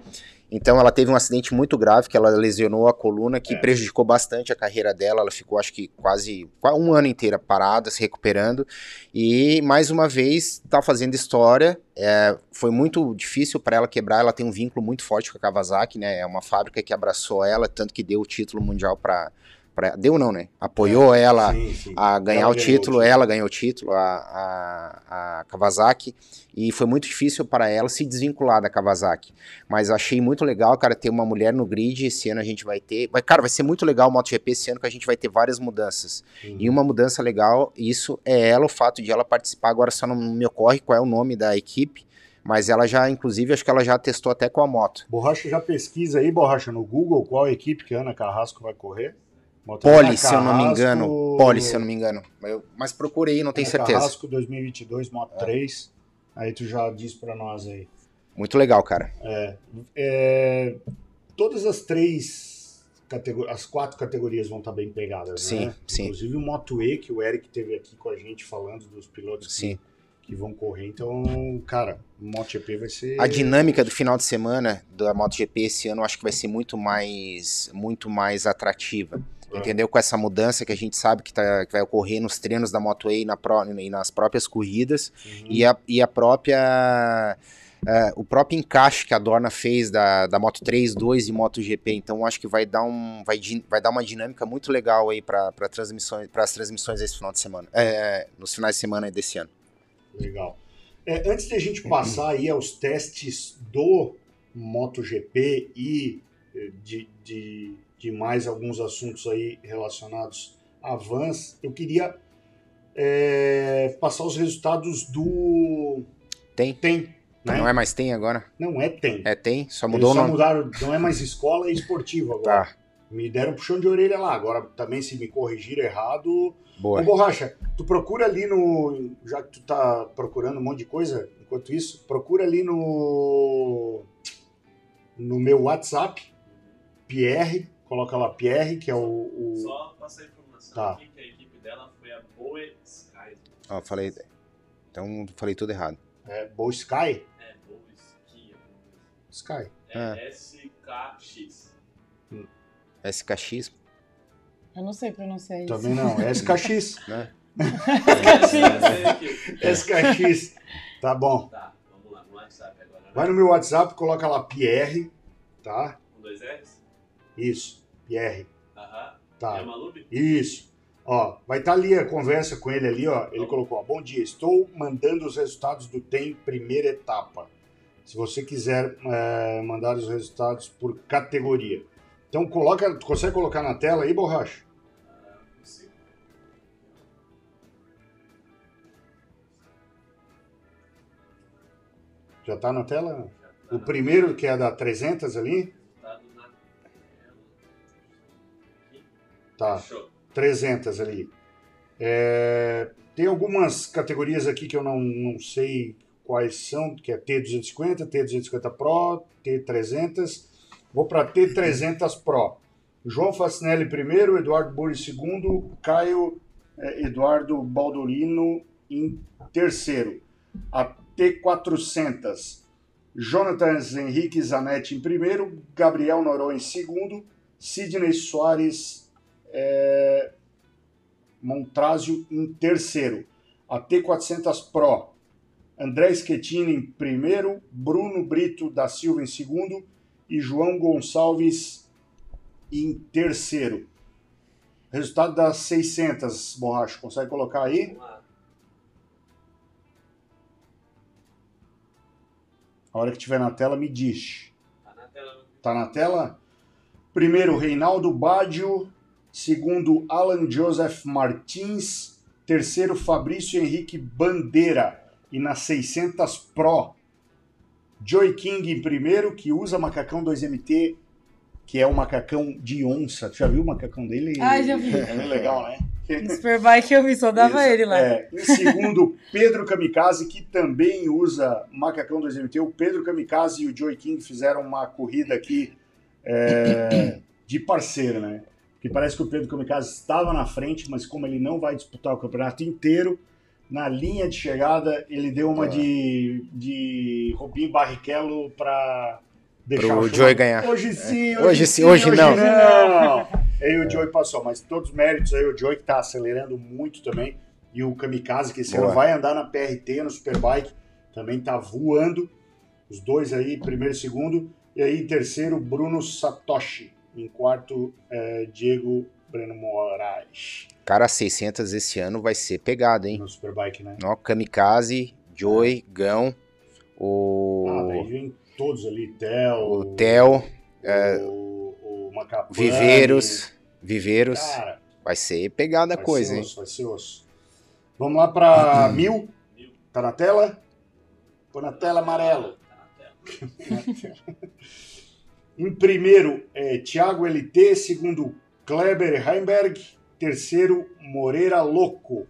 Então ela teve um acidente muito grave, que ela lesionou a coluna, que É. prejudicou bastante a carreira dela. Ela ficou, acho que quase qua- um ano inteiro parada, se recuperando. E mais uma vez está fazendo história. É, foi muito difícil para ela quebrar. Ela tem um vínculo muito forte com a Kawasaki, né? É uma fábrica que abraçou ela, tanto que deu o título mundial para deu não, né? Apoiou ela Sim, sim. a ganhar Ela o título, o título. ela ganhou o título, a, a, a Kawasaki, e foi muito difícil para ela se desvincular da Kawasaki. Mas achei muito legal, cara, ter uma mulher no grid, esse ano a gente vai ter, cara, vai ser muito legal o MotoGP esse ano que a gente vai ter várias mudanças. Uhum. E uma mudança legal, isso é ela, o fato de ela participar, agora só não me ocorre qual é o nome da equipe, mas ela já, inclusive, acho que ela já testou até com a moto. Borracha já pesquisa aí, Borracha, no Google, qual equipe que a Ana Carrasco vai correr? Poli, se eu não me engano, Poli, se eu não me engano. Eu- mas procurei, não tenho certeza. Carrasco 2022, Moto 3. Aí tu já diz pra nós aí. Muito legal, cara. É, todas as três categorias, as quatro categorias vão estar bem pegadas, Sim, né? sim. Inclusive o Moto E, que o Eric teve aqui com a gente falando dos pilotos que, Sim. que vão correr. Então, cara, o MotoGP vai ser... A dinâmica do final de semana da MotoGP esse ano eu acho que vai ser muito mais, muito mais atrativa. É. Entendeu? Com essa mudança que a gente sabe que, tá, que vai ocorrer nos treinos da Moto E na pró- e nas próprias corridas Uhum. e, a, e a própria. é, o próprio encaixe que a Dorna fez da, da Moto 3, 2 e MotoGP, então eu acho que vai dar, um, vai, vai dar uma dinâmica muito legal aí para transmissões, as transmissões esse final de semana, é, nos finais de semana desse ano. Legal. É, antes de a gente passar aí aos testes do MotoGP e eh, de, de, de mais alguns assuntos aí relacionados a Vans, eu queria é, passar os resultados do Tem? Tem, né? Não é mais tem agora? Não é Tem. É tem, só Eles mudou o só nome. mudaram, não é mais escola, é esportivo agora. Tá, Me deram um puxão de orelha lá. Agora também se me corrigir errado, boa. Ô, Borracha, tu procura ali no. Já que tu tá procurando um monte de coisa, enquanto isso, procura ali no. No meu WhatsApp, Pierre, coloca lá Pierre, que é o. o Só passar a informação Tá. aqui que a equipe dela foi a Boe Sky. Ó, falei. Então falei tudo errado. é, Bow Sky? É, Boe. Sky. Ah. É SKX. SKX, Eu não sei pronunciar isso. Também não, é SKX. né? SKX. Tá bom. Tá, vamos lá, no WhatsApp agora. né? Vai no meu WhatsApp, coloca lá Pierre, tá? Com dois R's? Isso, Pierre. Aham. Tá. Malube? Isso. Ó, vai estar ali a conversa com ele ali, ó. Ele colocou, ó, bom dia, estou mandando os resultados do TEM primeira etapa. Se você quiser é, mandar os resultados por categoria. Então coloca, tu consegue colocar na tela aí, borracha? Já tá na tela? Tá O primeiro que é da 300 ali? Tá. Fechou. 300 ali. É, tem algumas categorias aqui que eu não, não sei quais são, que é T250, T250 Pro, T300. Vou para T300 Pro. João Facinelli primeiro, Eduardo Burri segundo, Caio eh, Eduardo Baldolino em terceiro. A T400, Jonathan Henrique Zanetti em primeiro, Gabriel Noronha em segundo, Sidney Soares é, Montrazio em terceiro. A T400 Pro, André Schettini em primeiro, Bruno Brito da Silva em segundo e João Gonçalves em terceiro. Resultado das 600, Borracha, consegue colocar aí? A hora que tiver na tela, me diz. Tá na tela. Tá na tela? Primeiro, Reinaldo Baggio. Segundo, Alan Joseph Martins. Terceiro, Fabrício Henrique Bandeira. E na 600 Pro, Joey King em primeiro, que usa macacão 2MT que é o macacão de onça. Tu já viu o macacão dele? Ah, já vi. É legal, né? No Superbike eu vi, só dava Isso, ele lá. é. Em segundo, Pedro Kamikaze, que também usa macacão 2MT. O Pedro Kamikaze e o Joey King fizeram uma corrida aqui é, de parceiro, né? Que parece que o Pedro Kamikaze estava na frente, mas como ele não vai disputar o campeonato inteiro, na linha de chegada ele deu uma Ah. de, de Robinho Barrichello para deixar Pro o Joey ganhar. Hoje sim, É. hoje, Hoje sim, sim, hoje não. não. Aí o Joey passou, mas todos os méritos aí, o Joey que tá acelerando muito também, e o Kamikaze, que esse Boa. ano vai andar na PRT, no Superbike, também tá voando. Os dois aí, primeiro e segundo. E aí, terceiro, Bruno Satoshi. Em quarto, eh, Diego Breno Moraes. Cara, 600 esse ano vai ser pegado, hein? No Superbike, né? Ó, Kamikaze, Joey, Gão, o, Ah, daí vem todos ali, Theo, o Theo, o, o Macapane. Viveiros, Viveiros. Cara, Vai ser pegada a vai coisa, ser hein? osso, vai ser osso. Vamos lá para mil. Tá na tela? Põe na tela amarelo. em primeiro, é Thiago LT. Segundo, Kleber Heimberg. Terceiro, Moreira Louco.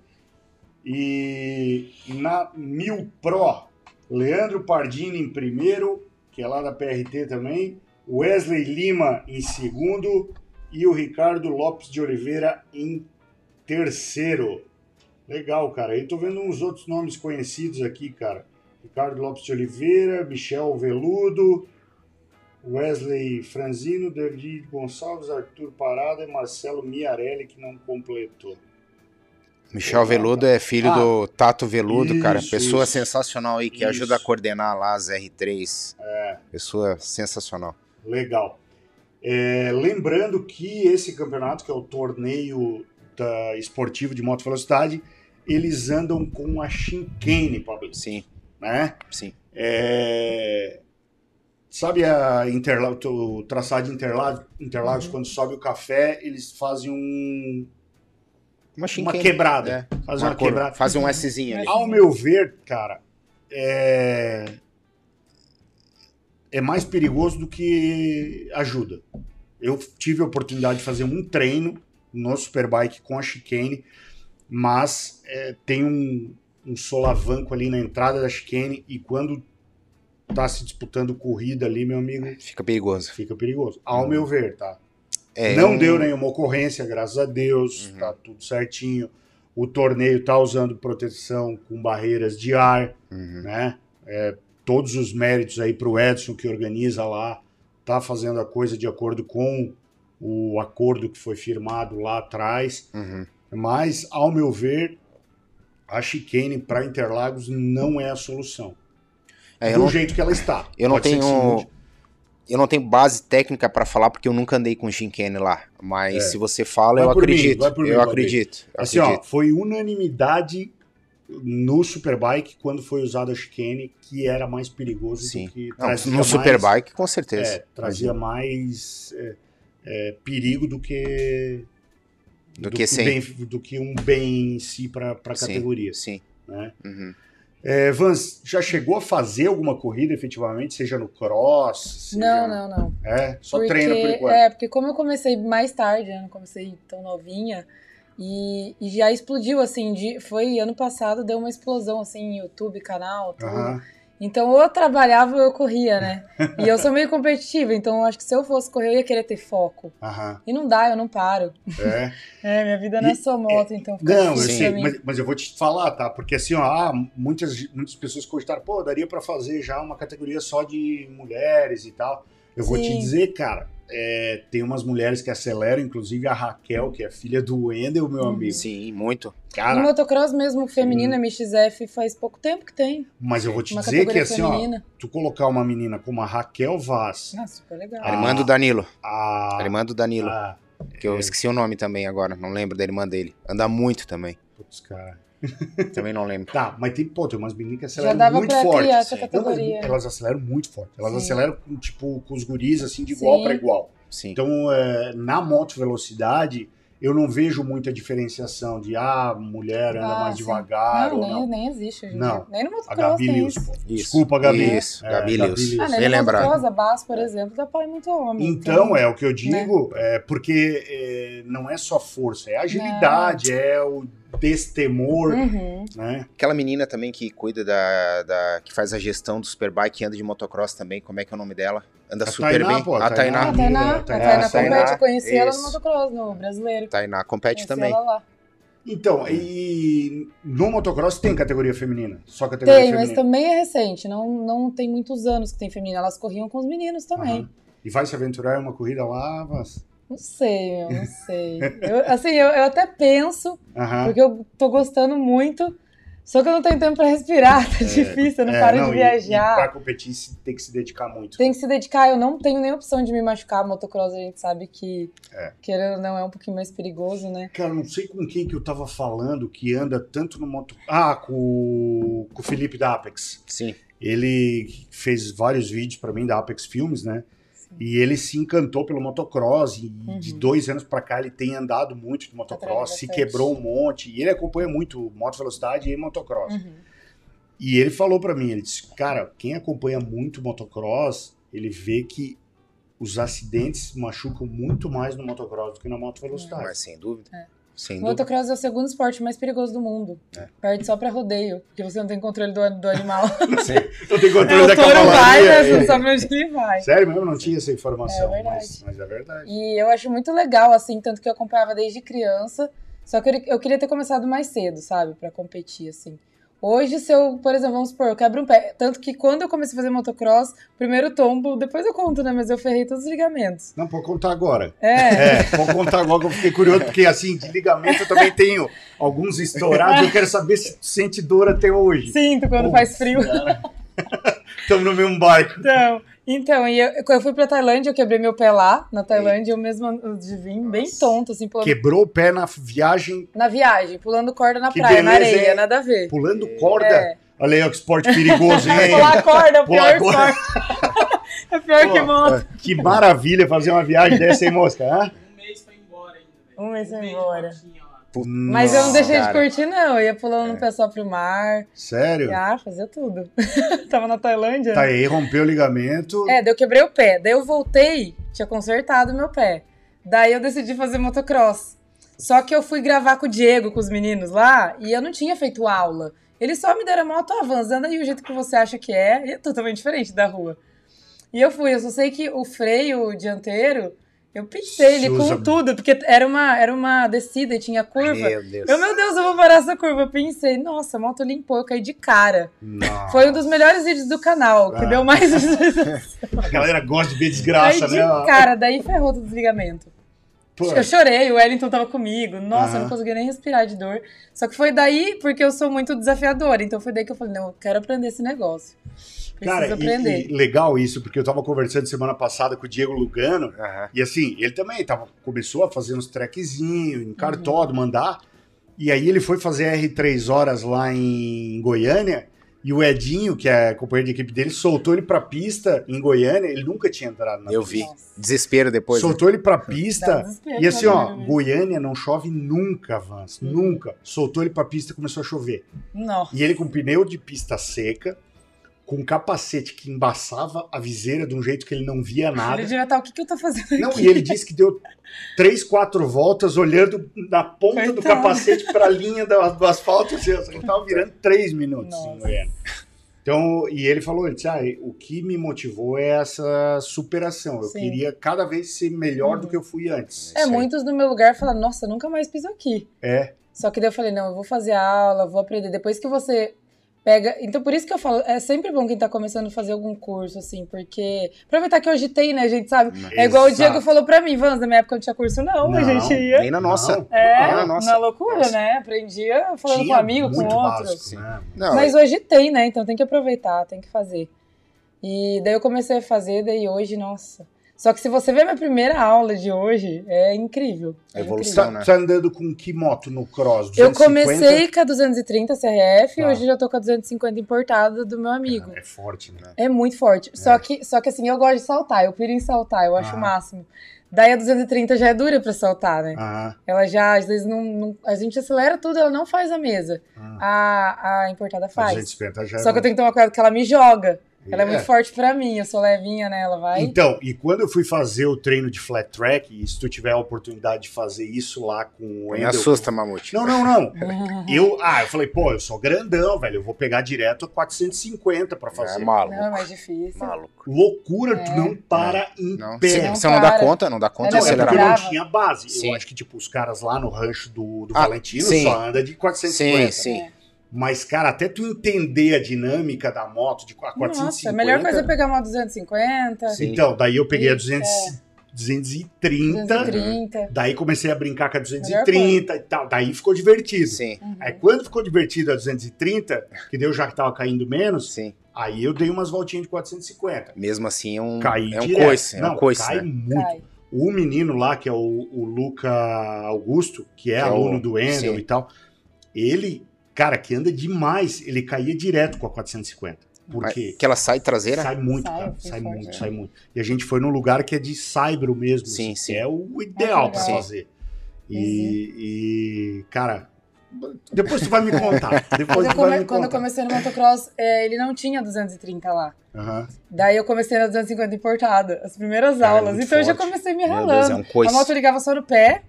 E na Mil Pro, Leandro Pardini em primeiro, que é lá da PRT também. Wesley Lima em segundo. E o Ricardo Lopes de Oliveira em terceiro. Legal, cara. Aí tô vendo uns outros nomes conhecidos aqui, cara. Ricardo Lopes de Oliveira, Michel Veludo, Wesley Franzino, David Gonçalves, Arthur Parada e Marcelo Miarelli, que não completou. Michel Veludo é filho Ah, do Tato Veludo, cara. isso, Pessoa isso. sensacional aí, que Isso. ajuda a coordenar lá as R3. É. Pessoa sensacional. Legal. É, lembrando que esse campeonato, que é o torneio da esportivo de moto velocidade, eles andam com a Shinkane, Pablo, Sim, né? sim. É, Sabe a Interla... o traçado de Interlagos, Interlagos quando sobe o café, eles fazem um... Uma, uma quebrada. É, Fazem uma, uma quebrada. Faz um Szinho ali. Ao meu ver, cara, é... é mais perigoso do que ajuda. Eu tive a oportunidade de fazer um treino no Superbike com a chicane, mas é, tem um, um solavanco ali na entrada da chicane e quando tá se disputando corrida ali, meu amigo, Fica perigoso. fica perigoso. Ao meu ver, tá? É, Não um- deu nenhuma ocorrência, graças a Deus, Uhum. tá tudo certinho. O torneio tá usando proteção com barreiras de ar, Uhum. né? É, todos os méritos aí pro Edson que organiza lá, tá fazendo a coisa de acordo com o acordo que foi firmado lá atrás. Uhum. Mas, ao meu ver, a chicane para Interlagos não é a solução. É, do não, jeito que ela está. eu não Pode que tenho. Eu não tenho base técnica pra falar porque eu nunca andei com Shinkane lá. Mas É. se você fala, eu mim, acredito. mim, eu Valdir. acredito. eu Assim, ó, acredito. foi unanimidade no Superbike quando foi usada a chicane que era mais perigoso Sim. do que Não, no mais- Superbike, com certeza. é, trazia mais é, é, perigo do que Do que sem. bem- do que um bem em si para a categoria. Sim. Né? Uhum. É, Vans, já chegou a fazer alguma corrida efetivamente, seja no cross? seja- Não, não, não. É, só porque, treina por enquanto. É, porque como eu comecei mais tarde, eu não comecei tão novinha, e, e já explodiu, assim, de, foi ano passado, deu uma explosão, assim, YouTube, canal, tudo. Aham. Então, ou eu trabalhava ou eu corria, né? E eu sou meio competitiva, então eu acho que se eu fosse correr, eu ia querer ter foco. Aham, E não dá, eu não paro. é. É, minha vida não é só moto, então fica Não, eu sei, mas, mas eu vou te falar, tá? Porque assim, ó, ah, muitas, muitas pessoas cogitaram, pô, daria pra fazer já uma categoria só de mulheres e tal. Eu vou te dizer, cara, é, tem umas mulheres que aceleram, inclusive a Raquel, que é filha do Wendel, meu Uhum. amigo. Sim, muito. No Cara, motocross mesmo, feminino, MXF, faz pouco tempo que tem. mas eu vou te Uma dizer que assim, ó, feminina. tu colocar uma menina como a Raquel Vaz, Ah, super legal. Ah, Armando Danilo. a. Armando Danilo. a Que eu é. esqueci o nome também agora. Não lembro da irmã dele. Anda muito também. putz, cara. Também não lembro. Tá, mas tem, pô, tem umas meninas que Já aceleram dava muito pra forte. criar essa sim. Não, elas aceleram muito forte. Elas Sim. aceleram, com, tipo, com os guris, assim, de igual para igual. Sim. Então, é, na moto velocidade, eu não vejo muita diferenciação de ah, mulher anda Ah, mais sim. devagar Não, ou nem, não. nem existe em Não. Nem no A motocross Gabi tem Lewis, isso. pô. Isso. Desculpa, Gabi. Isso, É, Gabi Lewis. Ah, nem no motocross, a base, por exemplo, dá pau em muito homem. Então, é o que eu Né? digo, é porque é, não é só força, é agilidade, é o destemor, Uhum. né? Aquela menina também que cuida da, da- que faz a gestão do Superbike, anda de motocross também, como é que é o nome dela? Anda A super Tainá, bem. pô, a a A Tainá. Tainá. Tainá, Tainá, a Tainá Tainá. compete, eu conheci ela no motocross, no brasileiro. Tainá compete Conheci também. ela lá. Então, e no motocross tem categoria feminina, só categoria Tem, mas feminina. também é recente, não, não tem muitos anos que tem feminina. Elas corriam com os meninos também. Aham. E vai se aventurar em uma corrida lá, mas... Não sei, meu, não sei. Eu, assim, eu, eu até penso, Aham. porque eu tô gostando muito, só que eu não tenho tempo pra respirar, tá difícil, eu não É, paro não, de e- E, viajar. pra competir tem que se dedicar muito. Tem que se dedicar, eu não tenho nem opção de me machucar. Motocross a gente sabe que, É. querendo ou não, é um pouquinho mais perigoso, né? Cara, não sei com quem que eu tava falando que anda tanto no moto... Ah, com, o- com o Felipe da Apex. Sim. Ele fez vários vídeos pra mim da Apex Filmes, né? E ele se encantou pelo motocross e de Uhum. dois anos pra cá ele tem andado muito de motocross, Tá se treinando quebrou um monte. E ele acompanha muito moto velocidade e motocross. Uhum. E ele falou pra mim, ele disse, cara, quem acompanha muito motocross, ele vê que os acidentes machucam muito mais no motocross do que na moto velocidade. Mas sem dúvida. É. Sem O dúvida. motocross é o segundo esporte mais perigoso do mundo. É. Perde só pra rodeio, porque você não tem controle do, do animal. Eu tenho controle o da touro vai, cavalaria. né? Você não é. sabe onde ele vai. Sério mesmo, não tinha essa informação, É mas, mas é verdade. E eu acho muito legal, assim, tanto que eu acompanhava desde criança. Só que eu, eu queria ter começado mais cedo, sabe? Pra competir, assim. Hoje, se eu, por exemplo, vamos supor, eu quebro um pé. Tanto que quando eu comecei a fazer motocross, primeiro tombo, depois eu conto, né? Mas eu ferrei todos os ligamentos. Não, pode contar agora. É. É, vou contar agora que eu fiquei curioso, porque assim, de ligamento eu também tenho alguns estourados, eu quero saber se tu sente dor até hoje. Sinto quando Pô, faz frio. Estamos no mesmo barco. Então, então e eu, quando eu fui pra Tailândia, eu quebrei meu pé lá, na Tailândia, eu mesma de vim, bem tonto, assim, pulando, Quebrou o pé na viagem, na viagem, pulando corda na Que praia, na beleza, areia, hein? nada a ver. pulando corda. É. Olha aí, ó, que esporte perigoso, hein? Pular corda é o Pular pior corda. esporte. é pior que Pô, moto. Que maravilha fazer uma viagem dessa, hein, mosca? Hã? Um mês foi embora ainda, velho. Um mês foi de embora. motinha lá. Mas eu não deixei de cara. curtir, não. Eu ia pulando no pé só pro mar. Sério? Ah, fazia tudo. Tava na Tailândia. Tá aí, rompeu o ligamento. É, daí eu quebrei o pé. Daí eu voltei, tinha consertado meu pé. Daí eu decidi fazer motocross. Só que eu fui gravar com o Diego, com os meninos lá, e eu não tinha feito aula. Eles só me deram a moto avançando aí o jeito que você acha que é, e é totalmente diferente da rua. E eu fui, eu só sei que o freio dianteiro, eu pintei ele com tudo, porque era uma, era uma descida e tinha curva. Meu Deus. Eu, meu Deus, eu vou parar essa curva. Eu pensei, nossa, a moto limpou, eu caí de cara. Não. Foi um dos melhores vídeos do canal, que Ah. deu mais. A galera gosta de ver Caí desgraça, de né? cara, daí ferrou todo o desligamento. Eu chorei, o Wellington tava comigo. Nossa, eu não conseguia nem respirar de dor. Só que foi daí porque eu sou muito desafiadora. Então foi daí que eu falei, não, eu quero aprender esse negócio. Preciso Cara, aprender. e, e legal isso, porque eu tava conversando semana passada com o Diego Lugano, Aham. e assim, ele também tava, começou a fazer uns trequezinhos, em Uhum. cartódromo, mandar, e aí ele foi fazer R3 horas lá em Goiânia, e o Edinho, que é companheiro de equipe dele, soltou ele pra pista em Goiânia, ele nunca tinha entrado na Eu pista. vi. Desespero depois. né? Soltou ele pra pista, e assim, ó, vez. Goiânia não chove nunca, Vans, Uhum. nunca. Soltou ele pra pista e começou a chover. Nossa. E ele com pneu de pista seca, com um capacete que embaçava a viseira de um jeito que ele não via nada. Ele devia estar, o que, que eu tô fazendo Não, aqui? e ele disse que deu três, quatro voltas olhando da ponta do Coitado. capacete para a linha do, do asfalto. Assim, ele tava virando três minutos. Nossa. em Goiânia. Então, e ele falou, ele disse, ah, o que me motivou é essa superação. Eu Sim. queria cada vez ser melhor do Uhum. que eu fui antes. É, muitos no meu lugar falam, nossa, nunca mais piso aqui. É. Só que daí eu falei, não, eu vou fazer aula, vou aprender. Depois que você pega. Então, por isso que eu falo, é sempre bom quem tá começando a fazer algum curso, assim, porque. Aproveitar que hoje tem, né, gente, sabe? É igual o Exato. Diego falou pra mim, Vans, na minha época não tinha curso, não, a Não, gente ia. Nem na nossa. É, Ah, nossa. na loucura, Nossa. né? Aprendia falando Tinha com um amigo, com outro. básico, né? Não, Mas hoje tem, né? Então tem que aproveitar, tem que fazer. E daí eu comecei a fazer, daí hoje, nossa. Só que se você ver minha primeira aula de hoje, é incrível. É A evolução, incrível. Tá, né? tá andando com que moto no cross? Eu 250? comecei com a 230 CRF e Tá. hoje já tô com a 250 importada do meu amigo. É forte, né? É muito forte. Só, que, só que assim, eu gosto de saltar, eu piro em saltar, eu acho Ah. o máximo. Daí a 230 já é dura pra soltar, né? Aham. Ela já, às vezes, não, não- A gente acelera tudo, ela não faz a mesa. Ah. A, a importada A faz. 250 já Só que eu tenho que tomar cuidado que ela me joga. Ela é, É. muito forte pra mim, eu sou levinha, né? Ela vai. Então, e quando eu fui fazer o treino de flat track, e se tu tiver a oportunidade de fazer isso lá com o Me Wendel- assusta, Mamute. Não, não, não. Eu, ah, eu falei, pô, eu sou grandão, velho. Eu vou pegar direto a 450 pra É fazer. maluco. Não, é mais difícil. Maluco. Loucura, É. tu não para em Não, pé. você, Não você não dá para. conta, não dá conta Ela de Não, é porque acelerar. eu não brava. tinha base. Sim. Eu acho que, tipo, os caras lá no rancho do, do Ah, Valentino sim. só anda de 450. Sim, sim. Mas, cara, até tu entender a dinâmica da moto de 450... Nossa, a melhor coisa é pegar uma 250, Sim. Então, daí eu peguei a Isso, 200, 230, 230. daí comecei a brincar com a 230 e tal. Daí ficou divertido. Sim, Aí quando ficou divertido a 230, que deu já que tava caindo menos, sim. aí eu dei umas voltinhas de 450. Mesmo assim é um, Caí é um direto. coice, é Não, um coice, cai né? muito. Cai. O menino lá, que é o, o Luca Augusto, que é Que é aluno o- do Endel e tal, ele, cara, que anda demais, ele caía direto com a 450. Porque Que ela sai traseira? sai muito, Sai, cara. Sai forte, muito, é. sai muito. E a gente foi num lugar que é de saibro mesmo. Sim, assim, sim. que É o ideal pra legal. fazer. E, e, cara, depois tu vai me contar. Depois Quando eu, tu vai me quando eu comecei no motocross, é, ele não tinha 230 lá. Aham. Daí eu comecei na 250 importada, as primeiras Cara, é aulas. muito Então eu já forte. comecei me ralando. Deus, é um. A moto ligava só no pé,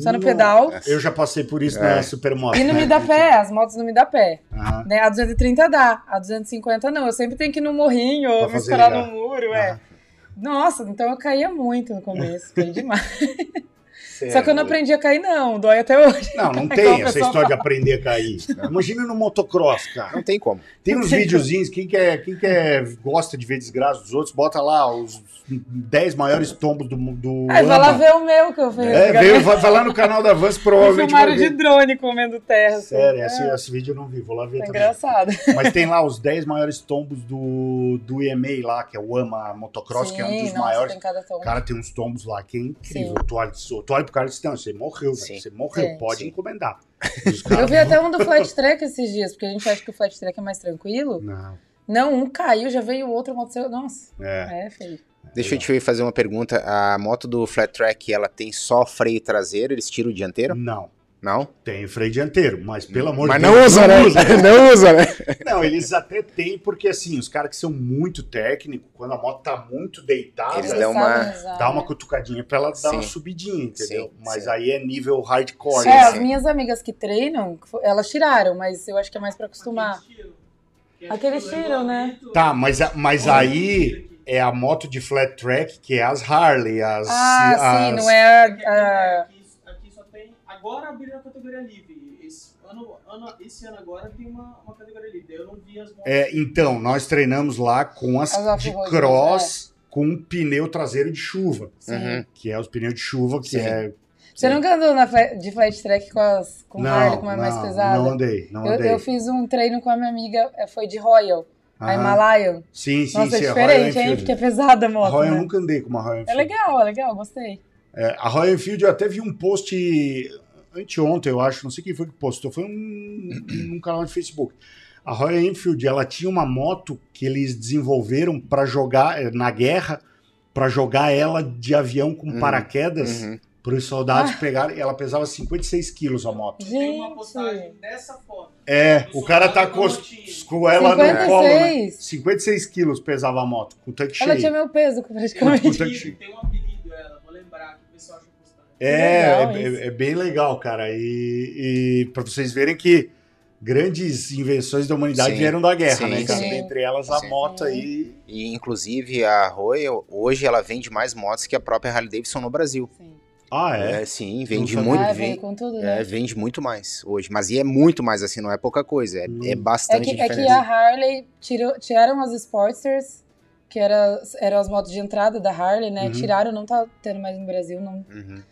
só no pedal. Eu já passei por isso É. na Supermoto. E não né? me dá pé, as motos não me dá pé. Aham. Né? A 230 dá, a 250 não. Eu sempre tenho que ir no morrinho ou Pra me esperar no muro, é. Aham. Nossa, então eu caía muito no começo, caí demais. Cê Só que eu não é aprendi a cair não, dói até hoje. Não, não Igual tem essa história de fala. aprender a cair. Imagina no motocross, cara. Não tem como. Tem uns videozinhos, quem quer, quem quer gosta de ver desgraça dos outros, bota lá os 10 maiores tombos do do Aí vai Ama. lá ver o meu que eu fiz. É, veio, vai, vai lá no canal da Vans, Me provavelmente filmaram vai de drone comendo terra. assim. Sério, É, esse, esse vídeo eu não vi, vou lá ver tá também. engraçado. Mas tem lá os 10 maiores tombos do, do EMA lá, que é o AMA Motocross, que é um dos nossa, maiores. tem cada tom. Cara, tem uns tombos lá que é incrível. Sim. Tu olha, tu olha pro cara e diz, não, você morreu, velho. Você morreu, É. pode Sim. encomendar. Eu vi até um do flat track esses dias, porque a gente acha que o flat track é mais tranquilo. Não, Não, um caiu, já veio o outro, aconteceu. Nossa, é. é feio. Deixa eu te fazer uma pergunta. A moto do Flat Track, ela tem só freio traseiro, eles tiram o dianteiro? Não. Não? Tem freio dianteiro, mas pelo amor Mas de não Deus. usa, né? Não usa, né? Não, eles até têm, porque assim, os caras que são muito técnicos, quando a moto tá muito deitada, Eles dão uma- dá uma né? cutucadinha pra ela dar uma Sim. subidinha, entendeu? Sim, mas sim. aí é nível hardcore. É, assim. as minhas amigas que treinam, elas tiraram, mas eu acho que é mais pra acostumar. Aquele estilo, né? Tá, mas, mas aí é a moto de flat track, que é as Harley, as. Ah, sim, as- não é a. a- Agora abriram a categoria livre. Esse ano, ano- esse ano agora tem uma, uma categoria livre. Eu não vi as motos. É, então, nós treinamos lá com as, As de cross com um pneu traseiro de chuva, sim. Uhum. que é os pneus de chuva, que Sim. é. Você nunca andou na de flat track com, as, com Harley, com a mais não, pesada? Não andei, não eu, andei. eu fiz um treino com a minha amiga, é, foi de Royal, a Aham. Himalayan. Sim, sim, Nossa, sim. é a Royal diferente, hein? Porque é pesada a A moto, Royal eu né? nunca andei com uma Royal É Enfield. legal, é legal, gostei. É, a Royal Enfield eu até vi um post anteontem, eu acho, não sei quem foi que postou, foi um, num canal de Facebook. A Royal Enfield, ela tinha uma moto que eles desenvolveram para jogar eh, na guerra, para jogar ela de avião com Uhum, paraquedas, Uhum. para os soldados pegarem. Ela pesava 56 quilos a moto. Tem uma Gente, postagem dessa foto. É, o cara tá com, com com ela no colo, né? 56? 56 quilos pesava a moto, com o tanque Ela cheio. tinha meu peso, praticamente. Puta que- Apelido, Tem um apelido ela, É, Legal é, é bem legal, cara. E, e para vocês verem que grandes invenções da humanidade Sim. vieram da guerra, Sim, né, cara? sim. Entre elas a Sim. moto aí. E inclusive a Royal, hoje ela vende mais motos que a própria Harley Davidson no Brasil. Sim. Ah, é? É, sim, vende muito. Ah, vem- veio com tudo, é, né? vende muito mais hoje. Mas e é muito mais assim, não é pouca coisa. É, Hum. é É bastante que, é que a Harley tirou, tiraram as Sportsters, que era, eram as motos de entrada da Harley, né? Uhum. Tiraram, não tá tendo mais no Brasil, não. Uhum.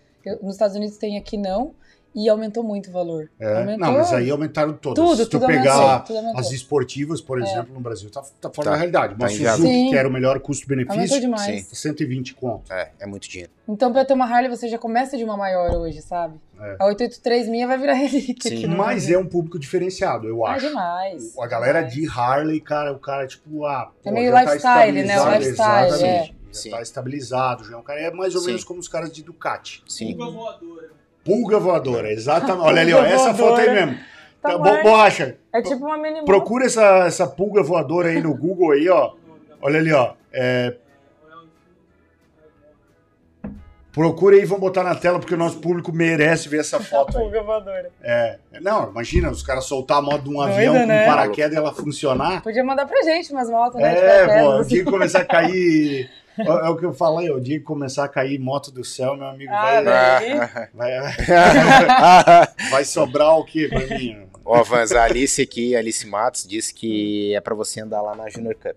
Nos Estados Unidos tem aqui não. E aumentou muito o valor. É, Aumentou não, mas aí aumentaram todas. tudo, Se tu tudo pegar aumentou. Tudo aumentou. as esportivas, por exemplo, no Brasil, tá, tá fora Tá, da realidade. Uma tá inviável. Suzuki, Sim. que era o melhor Aumentou custo-benefício, demais. Sim. 120 conto. É, é muito dinheiro. Então, pra ter uma Harley, você já começa de uma maior hoje, sabe? É. A 883 minha vai virar relíquia Sim. aqui no Mas é um público diferenciado, eu Ah, acho. demais. A galera demais. de Harley, cara, o cara, tipo, ah, É pô, meio já tá lifestyle, né? O lifestyle, exatamente. é. Já Sim. tá estabilizado, já é um cara, é mais ou Sim. menos como os caras de Ducati. Sim. Voadora. Pulga voadora, exatamente. Olha ali, ó, essa foto aí mesmo. Tá, bom, borracha, É tipo uma mini procura essa, essa pulga voadora aí no Google aí, ó. Olha ali, ó. É, procura aí, vamos botar na tela, porque o nosso público merece ver essa foto pulga voadora. É, não, imagina, os caras soltar a moto de um Doida, avião com né? paraquedas e ela funcionar. Podia mandar pra gente umas motos, né? É, pô, dia que começar a cair. É é o que eu falei, o dia que começar a cair moto do céu, meu amigo, Ah, vai, daí. vai, vai sobrar o quê pra mim? Ó, Vans, a Alice aqui, a Alice Matos, disse que é pra você andar lá na Junior Cup.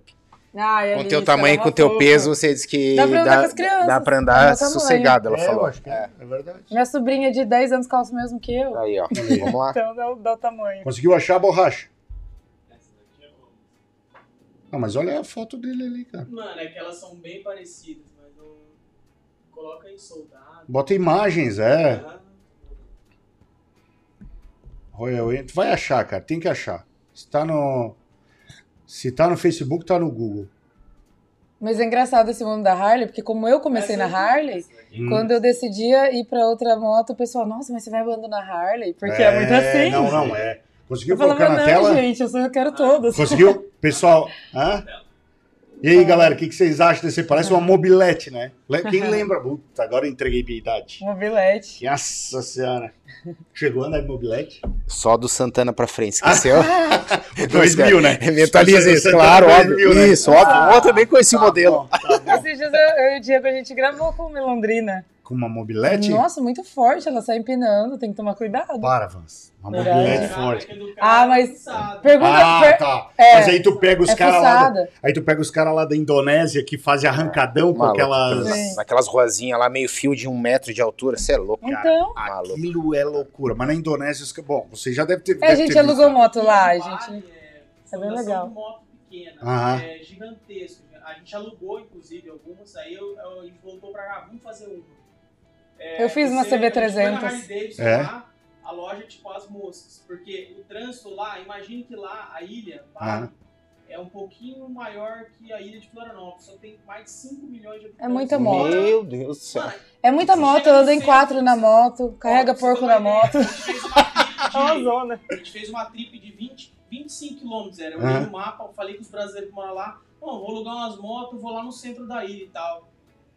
Ai, Com Alice, teu tamanho e é com teu peso, você disse que Dá pra andar com as crianças, dá pra andar sossegado, ela é, falou. que é, é verdade. Minha sobrinha de 10 anos calça o mesmo que eu. Aí, ó, vamos lá. Então dá, o- dá o tamanho. Conseguiu achar a borracha? Não, mas olha a foto dele ali, cara. Mano, é que elas são bem parecidas, mas eu... Coloca aí soldado. Bota imagens, é. Ah, Royal Ent- Tu vai achar, cara, tem que achar. Se tá no. Se tá no Facebook, tá no Google. Mas é engraçado esse mundo da Harley, porque como eu comecei na essa aqui, Harley, essa aqui. Hum. quando eu decidia ir pra outra moto, o pessoal, nossa, mas você vai abandonar a Harley? Porque é, muito assim. Não, não, é. Conseguiu Eu falava, colocar na não, tela? gente, eu só quero todas. Conseguiu? Pessoal, hã? E aí, galera, o que, que vocês acham desse? Parece uma mobilete, né? Quem lembra? Puta, agora eu entreguei minha idade. Mobilete. Nossa senhora. Chegou a andar de mobilete? Só do Santana pra frente, esqueceu? O 2000, né? Mentaliza isso, claro, 2000, óbvio. né? Isso, óbvio. Eu também conheci o Tá modelo. bom, tá bom. Esses dias eu, eu e o Diego, a gente gravou com o Londrina. Com uma mobilete? Nossa, muito forte, ela sai empinando, tem que tomar cuidado. Para, Vans. Uma Verdade. mobilete forte. é Ah, cara mas-. Pergunta. Ah, per- tá. é, Mas aí tu pega os é caras lá. da-. Aí tu pega os caras lá da Indonésia que fazem arrancadão com Maluco, aquelas. Sim. Naquelas ruazinhas lá, meio fio de um metro de altura. Você é louco, cara. Então, Maluco. Aquilo é loucura. Mas na Indonésia, os bom, você já deve ter. é, a gente ter alugou visto. moto lá, a gente. é, É bem legal. moto pequena, Aham. é gigantesco. A gente alugou, inclusive, algumas, aí eu, eu- a gente voltou pra cá, vamos fazer uma. É, Eu fiz uma você- CB300. a Davidson É. lá, a loja é tipo as moscas, porque o trânsito lá, imagine que lá a ilha, Bali, Aham. é um pouquinho maior que a ilha de Florianópolis, só tem mais de 5 milhões de habitantes. É muita moto. Meu Deus do céu. É muita Você moto, eu ando em quatro na moto, carrega porco na moto. ideia, A gente fez uma trip É uma de, zona. a gente fez uma trip de 20, 25 quilômetros, era. Eu olhei no mapa, eu falei com os brasileiros que moram lá, Bom, vou alugar umas motos, vou lá no centro da ilha e tal.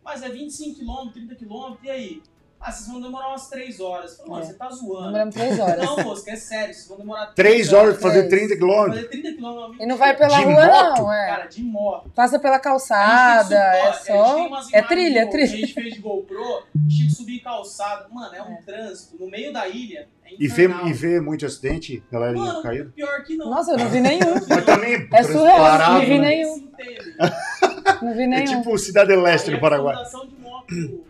Mas é 25 km, 30 km, e aí? Ah, vocês vão demorar umas 3 horas. Falei, mano, É. você tá zoando. Demoramos três horas. Não, moço, é sério, vocês vão demorar Três horas pra fazer Três. 30 quilômetros. Fazer 30 km. E não vai pela De rua, moto? não, é. Cara, de moto. Passa pela A calçada, gente tem que é subir- ó, a gente tem só. umas É trilha, é que A trilha. gente fez de GoPro, tinha que subir calçada. Mano, é um trânsito. No meio da ilha, é E vê, e vê muito acidente, galera Mano, caindo. pior que não. Nossa, eu não vi nenhum. Mas também É surreal, parado, não vi né? nenhum. Não vi É nenhum. tipo Cidade Leste do a Paraguai. de moto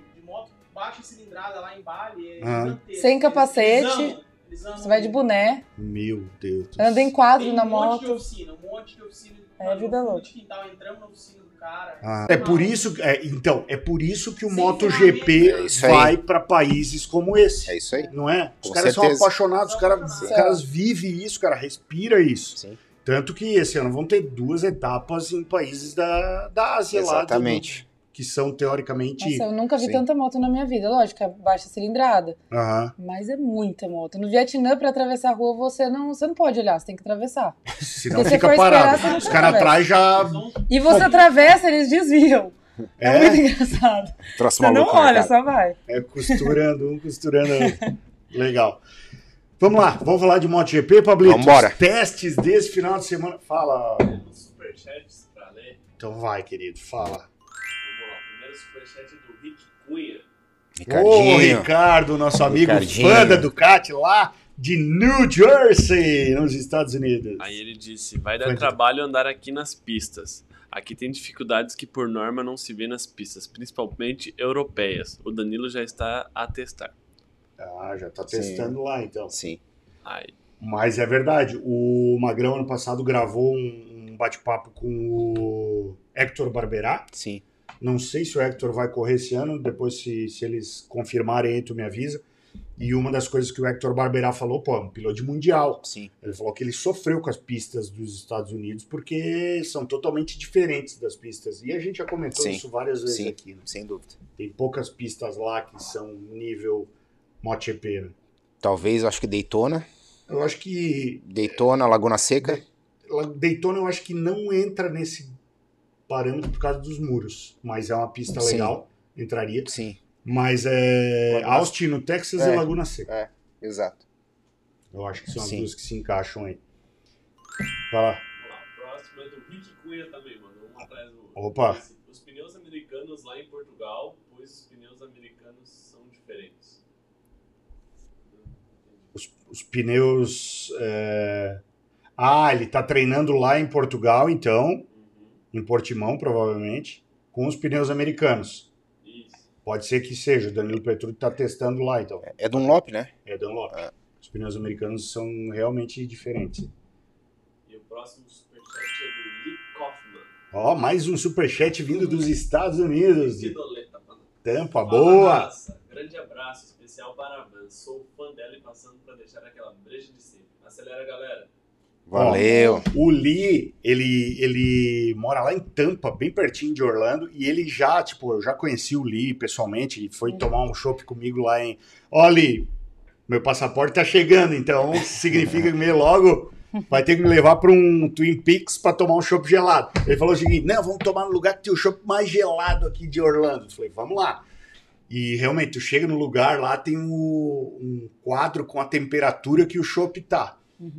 baixa cilindrada lá em Bali é Ah. Sem capacete, eles Você vai de boné, Meu Deus. anda em quadro Tem na um monte de moto. oficina, um monte de oficina. É Mano, vida fundo louca. quintal, entramos na oficina do cara. Ah, é por isso, é, então, é por isso que o Sem MotoGP. É vai pra países como esse. É isso aí. Não é? Os Com caras são certeza. apaixonados, os caras, os caras vivem isso, cara, respira isso. Sim. Tanto que esse ano vão ter duas etapas em países da, da Ásia lá, Exatamente. Que são teoricamente. Nossa, eu nunca vi Sim. tanta moto na minha vida. Lógico, é baixa cilindrada. Aham. Mas é muita moto. No Vietnã, pra atravessar a rua, você não, você não pode olhar, você tem que atravessar. Senão fica esperar, parado. você não Os caras atrás já. E você Bom. atravessa, eles desviam. É, É, muito engraçado. Troço Você não olha, só vai. é costurando um, costurando outro. Legal. Vamos lá, vamos falar de MotoGP, Pablito. Vambora. Os testes desse final de semana. Fala. Superchats pra ler. Então vai, querido, fala. Primeiro superchat do Rick Cunha. Ô, Ricardinho. Ricardo, nosso amigo Ricardinho. fã da Ducati lá de New Jersey, nos Estados Unidos. Aí ele disse: Vai dar Foi. trabalho andar aqui nas pistas. Aqui tem dificuldades que por norma não se vê nas pistas, principalmente europeias. O Danilo já está a testar. Ah, já tá Sim. testando lá, então. Sim. Ai, Mas é verdade, o Magrão ano passado gravou um, um bate-papo com o Hector Barberá. Sim. Não sei se o Hector vai correr esse ano, depois se, se eles confirmarem aí, tu me avisa. E uma das coisas que o Hector Barberá falou, pô, é um piloto de mundial. Sim. Ele falou que ele sofreu com as pistas dos Estados Unidos porque são totalmente diferentes das pistas. E a gente já comentou Sim. isso várias vezes Sim. aqui. Né? Sem dúvida. Tem poucas pistas lá que são nível MotoGP. Né? Talvez, eu acho que Daytona. Eu acho que Daytona, Laguna Seca. Daytona eu acho que não entra nesse parâmetro por causa dos muros, mas é uma pista Sim. legal, entraria. Sim, Mas é Laguna- Austin no Texas É. e Laguna Seca. exato. Eu acho que são as Sim. duas que se encaixam aí. Vai lá. Próximo é do Rick Cunha também, mano. Um atrás do outro. Opa. Os pneus americanos lá em Portugal, pois os pneus americanos são diferentes. Os, os pneus. é, Ah, ele tá treinando lá em Portugal, então. Em Portimão, provavelmente, com os pneus americanos. Isso. Pode ser que seja, o Danilo Petrucci tá testando lá, então. É Dunlop, né? É Dunlop. Os pneus americanos são realmente diferentes. E o próximo superchat é do Lee Kaufman. Ó, mais um superchat vindo dos Estados Unidos. De. Tampa, Fala, boa! raça. Grande abraço especial para a Van. Sou fã dela e passando para deixar aquela breja de sempre. Acelera, galera. Valeu. O Lee, ele, ele mora lá em Tampa, bem pertinho de Orlando, e ele já, tipo, eu já conheci o Lee pessoalmente, e foi tomar um chopp comigo lá em. Ó, Lee, meu passaporte tá chegando, então significa que meio logo vai ter que me levar para um Twin Peaks para tomar um chopp gelado. Ele falou o seguinte: não, vamos tomar no lugar que tem o chopp mais gelado aqui de Orlando. Eu falei, vamos lá. E realmente, tu chega no lugar lá, tem um, um quadro com a temperatura que o chopp tá.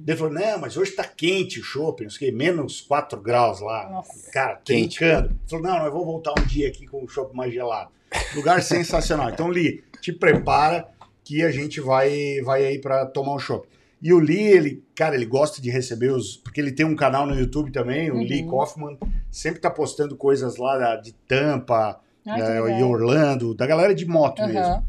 Ele falou, não, mas hoje tá quente o chopp, não sei o menos 4 graus lá. Nossa. Cara, Quente. Ele falou, não, nós vamos voltar um dia aqui com o chopp mais gelado. Lugar sensacional. Então, Li, te prepara que a gente vai, vai aí para tomar um chopp. E o Lee, ele, cara, ele gosta de receber os. Porque ele tem um canal no YouTube também, o Uhum. Lee Kaufman, sempre tá postando coisas lá da- de Tampa Ai, legal. e Orlando, da galera de moto Aham. mesmo.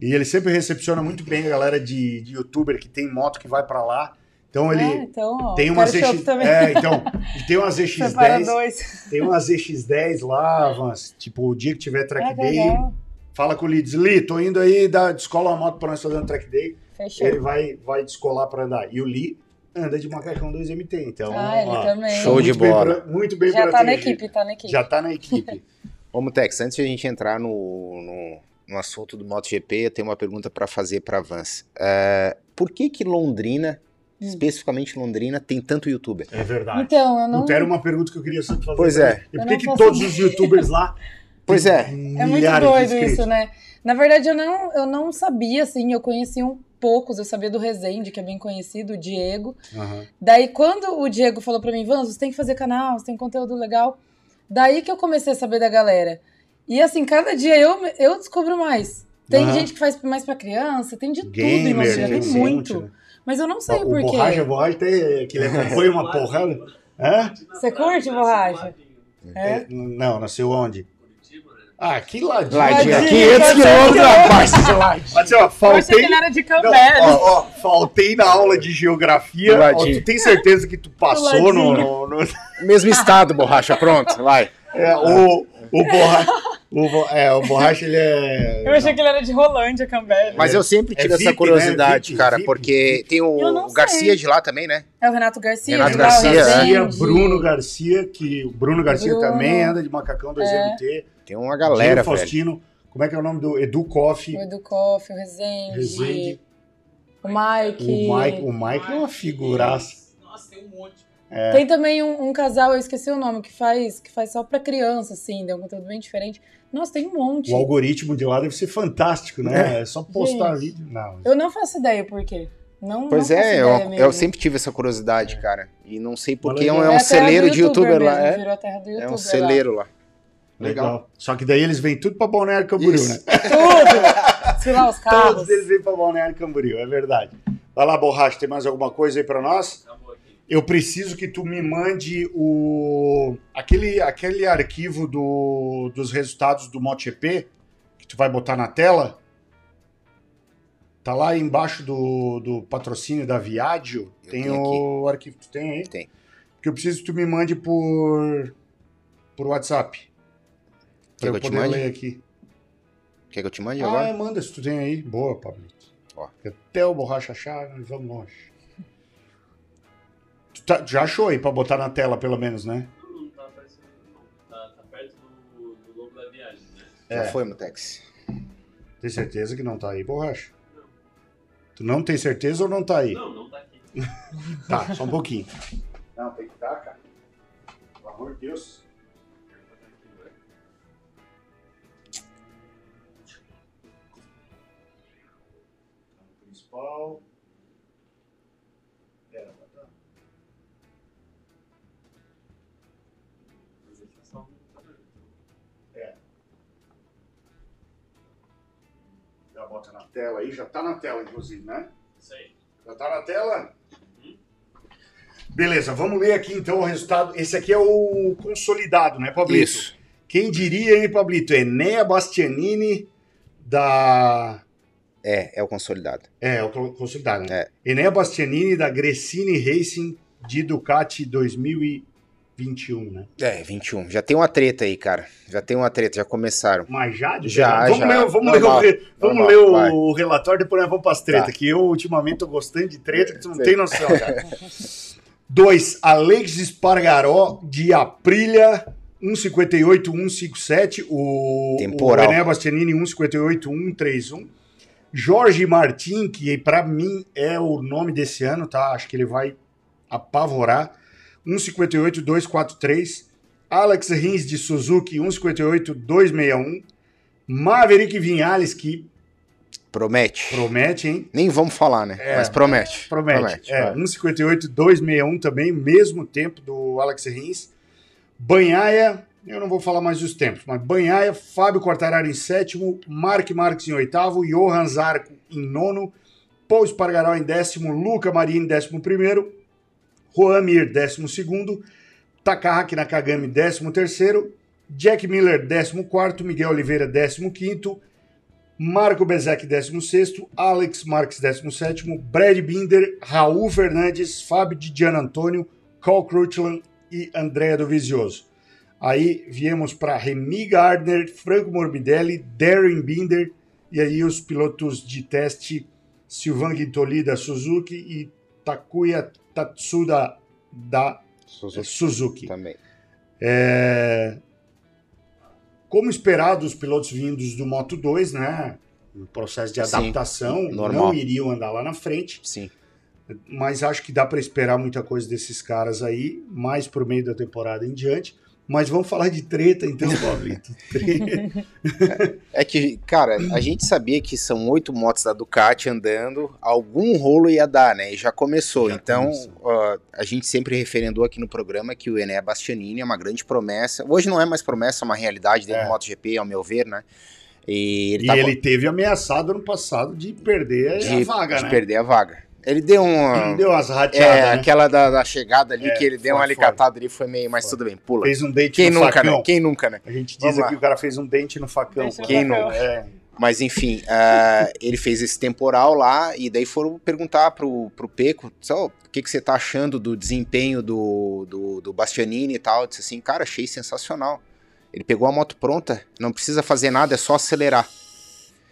E ele sempre recepciona muito bem a galera de, de youtuber que tem moto que vai pra lá. Então ele Ah, então, ó, tem umas ZX, também. é, então, tem umas Separa ZX10, dois. tem umas ZX10 lá, Vans, tipo, o dia que tiver track que day, legal. fala com o Lee, diz, Lee, tô indo aí, dá, descola uma moto pra nós fazer um track day, Fechou. ele vai, vai descolar pra andar. E o Lee anda de macacão 2MT, então, Ah, ele ó, também. Show de muito bem bola. pro- muito bem Já tá na equipe, tá na equipe. Já tá na equipe. Ô, Mutex, antes de a gente entrar no, no, no assunto do MotoGP, eu tenho uma pergunta para fazer para Vans. É, por que que Londrina, Hum. especificamente Londrina, tem tanto youtuber? É verdade. Então, eu não. Puta, era uma pergunta que eu queria sempre fazer. Pois é. E por que que todos os youtubers lá Pois é. É muito doido isso, né? Na verdade, eu não, eu não sabia, assim, eu conheci um poucos, eu sabia do Rezende, que é bem conhecido, o Diego. Aham. Daí, quando o Diego falou pra mim, Vans, você tem que fazer canal, você tem conteúdo legal. Daí que eu comecei a saber da galera. E assim, cada dia eu, eu descubro mais. Tem Aham. gente que faz mais pra criança, tem de tudo Gamer, em Mossoró, tem muito. monte, né? Mas eu não sei O por quê. Borracha, Borracha tem, que ele acompanha uma porrada. Hã? Você curte, Borracha? É? É, Não, nasceu onde? Curitiba, né? Ah, que ladinho. Ladinho, Ladinho, 500 ladinho. quilômetros, rapaz. Mas, ó, Eu achei faltei... que ele era de Cambé. ó, ó, faltei na aula de geografia. Ó, tu tem certeza que tu passou no, no- no- Mesmo estado, borracha, pronto, vai. é, o, o borracha. O, é, o borracha ele é. Eu achei que ele era de Rolândia, Cambé. Mas eu sempre É tive essa VIP, curiosidade, né? cara, VIP, porque tem o, o Garcia de lá também, né? É o Renato Garcia. Renato Garcia, é. Garcia, Rezende. Bruno Garcia, que o Bruno Garcia Bruno. também anda de macacão 2MT. Tem uma galera, Gil velho. Faustino, como é que é o nome do Edu Coffee? O Edu Koff, o Rezende, Rezende. o Mike. O Mike, o Mike é uma figuraça. Nossa, tem um monte. Tem também um, um casal, eu esqueci o nome, que faz, que faz só pra criança, assim, deu um conteúdo bem diferente. Nossa, tem um monte. O algoritmo de lá deve ser fantástico, né? É só postar Gente. vídeo. Não. Eu não faço ideia por quê. Não, Pois não é, eu, eu sempre tive essa curiosidade, cara. E não sei porque é legal. um, é É um celeiro de youtuber lá. mesmo, É, Virou a terra do é youtuber um lá. celeiro lá. Legal. Só que daí eles vêm tudo pra Balneário Camboriú, Isso. né? Tudo! Desfilar os carros. Todos eles vêm pra Balneário Camboriú, é verdade. Vai lá, Borracha, tem mais alguma coisa aí pra nós? Acabou aqui. Eu preciso que tu me mande o aquele, aquele arquivo do, dos resultados do MotoGP que tu vai botar na tela. Tá lá embaixo do, do patrocínio da Viaggio. Eu Tem o arquivo. Tu tem aí? Tem. Que eu preciso que tu me mande por. por WhatsApp. Pra Quer que eu eu te poder ler aqui. Quer que eu te mande Ah, agora? manda se tu tem aí. Boa, Pablito. Ó. Até o borracha achar, nós vamos longe. Tá- já achou aí pra botar na tela, pelo menos, né? Não, não tá aparecendo. Não. Tá, tá perto do, do logo da viagem, né? Já É. foi, Mutex. Tem certeza que não tá aí, borracha? Tu não tem certeza ou não tá aí? Não, não tá aqui. Tá, só um pouquinho. Não, tem que estar, cara. Pelo amor de Deus. Tá Principal. Na tela aí, já tá na tela, inclusive, né? Isso aí. Já tá na tela? Beleza, vamos ler aqui então o resultado. Esse aqui é o consolidado, né, Pablito? Isso. Quem diria, hein, Pablito? Enea Bastianini da. É, é o consolidado. É, o con- consolidado, né? É. Enea Bastianini da Gresini Racing de Ducati 2021, né? É, 21. Já tem uma treta aí, cara. Já tem uma treta, já começaram. Mas já? Já, verdade? Vamos já. ler, vamos Normal, ler, vamos normal, ler o, vai. relatório, depois nós vamos para as tretas, Tá. que eu ultimamente tô gostando de treta, que tu não Sei. tem noção, cara. 2. Alex Espargaró de Aprilia 158 157, o, Temporal. o Ené Bastianini 158 131. Jorge Martin, que pra mim é o nome desse ano, tá? Acho que ele vai apavorar. 158 243. Alex Rins de Suzuki 158 261. Maverick Vinhales, que Promete. promete, hein? Nem vamos falar, né? É. Mas promete. Promete. é, vai. 158 261 também, mesmo tempo do Alex Rins. Banhaia, eu não vou falar mais dos tempos, mas Banhaia, Fábio Quartararo em sétimo, Mark Marques em oitavo, Johan Zarco em nono, Paul Espargaró em décimo, Luca Marini em décimo primeiro, Juan Mir décimo segundo, Takahaki Nakagami décimo terceiro, Jack Miller décimo quarto, Miguel Oliveira décimo quinto, Marco Bezek, 16º, Alex Marques, 17º, Brad Binder, Raul Fernandes, Fábio de Gian Antônio, Carl e Andrea Dovizioso. Aí viemos para Remy Gardner, Franco Morbidelli, Darren Binder e aí os pilotos de teste Silvan Guintoli da Suzuki e Takuya Tatsuda da Suzuki Suzuki. também. É, Como esperado, os pilotos vindos do Moto 2, né? No processo de Sim, adaptação, normal. não iriam andar lá na frente, Sim. mas acho que dá para esperar muita coisa desses caras aí, mais por meio da temporada em diante. Mas vamos falar de treta então, Pablito. É que, cara, a gente sabia que são oito motos da Ducati andando, algum rolo ia dar, né? E já começou. Já então, ó, a gente sempre referendou aqui no programa que o Ené Bastianini é uma grande promessa. Hoje não é mais promessa, é uma realidade dentro É. do MotoGP, ao meu ver, né? E ele e tá ele teve ameaçado ano passado de perder de, a vaga, de né? perder a vaga. Ele deu uma. Deu umas rateadas, É, né? aquela da, da chegada ali É, que ele deu uma foi. alicatada ali, foi meio, mas Foi. tudo bem, pula. Fez um dente Quem no nunca, facão. né? Quem nunca, né? A gente diz aqui lá. o cara fez um dente no facão. Dente no Quem facão. nunca? É. Mas enfim, ah, ele fez esse temporal lá e daí foram perguntar pro, pro Peco, só, o que, que você tá achando do desempenho do, do, do Bastianini e tal. Eu disse assim, cara, achei sensacional. Ele pegou a moto pronta, não precisa fazer nada, é só acelerar.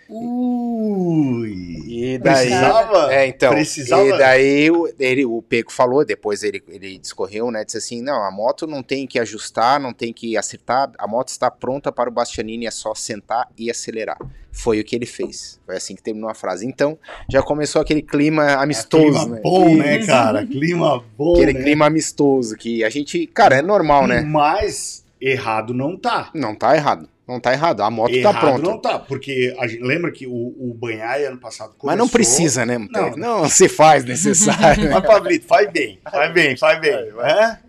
Ui. E daí. Precisava? É, então. Precisava? E daí o, ele, o Peco falou, depois ele, ele discorreu, né? Disse assim: não, a moto não tem que ajustar, não tem que acertar, a moto está pronta para o Bastianini, é só sentar e acelerar. Foi o que ele fez. Foi assim que terminou a frase. Então, já começou aquele clima amistoso, Clima né? bom, né, Isso. cara? Clima bom, Aquele né? clima amistoso que a gente. Cara, é normal, né? Mas errado não tá. Não tá errado. Não tá errado. A moto errado tá pronta. não tá, porque a gente lembra que o, o Banhai ano passado começou... Mas não precisa, né? Não. Não, não se faz necessário. Mas, Pablito, faz bem, faz bem, faz bem. É?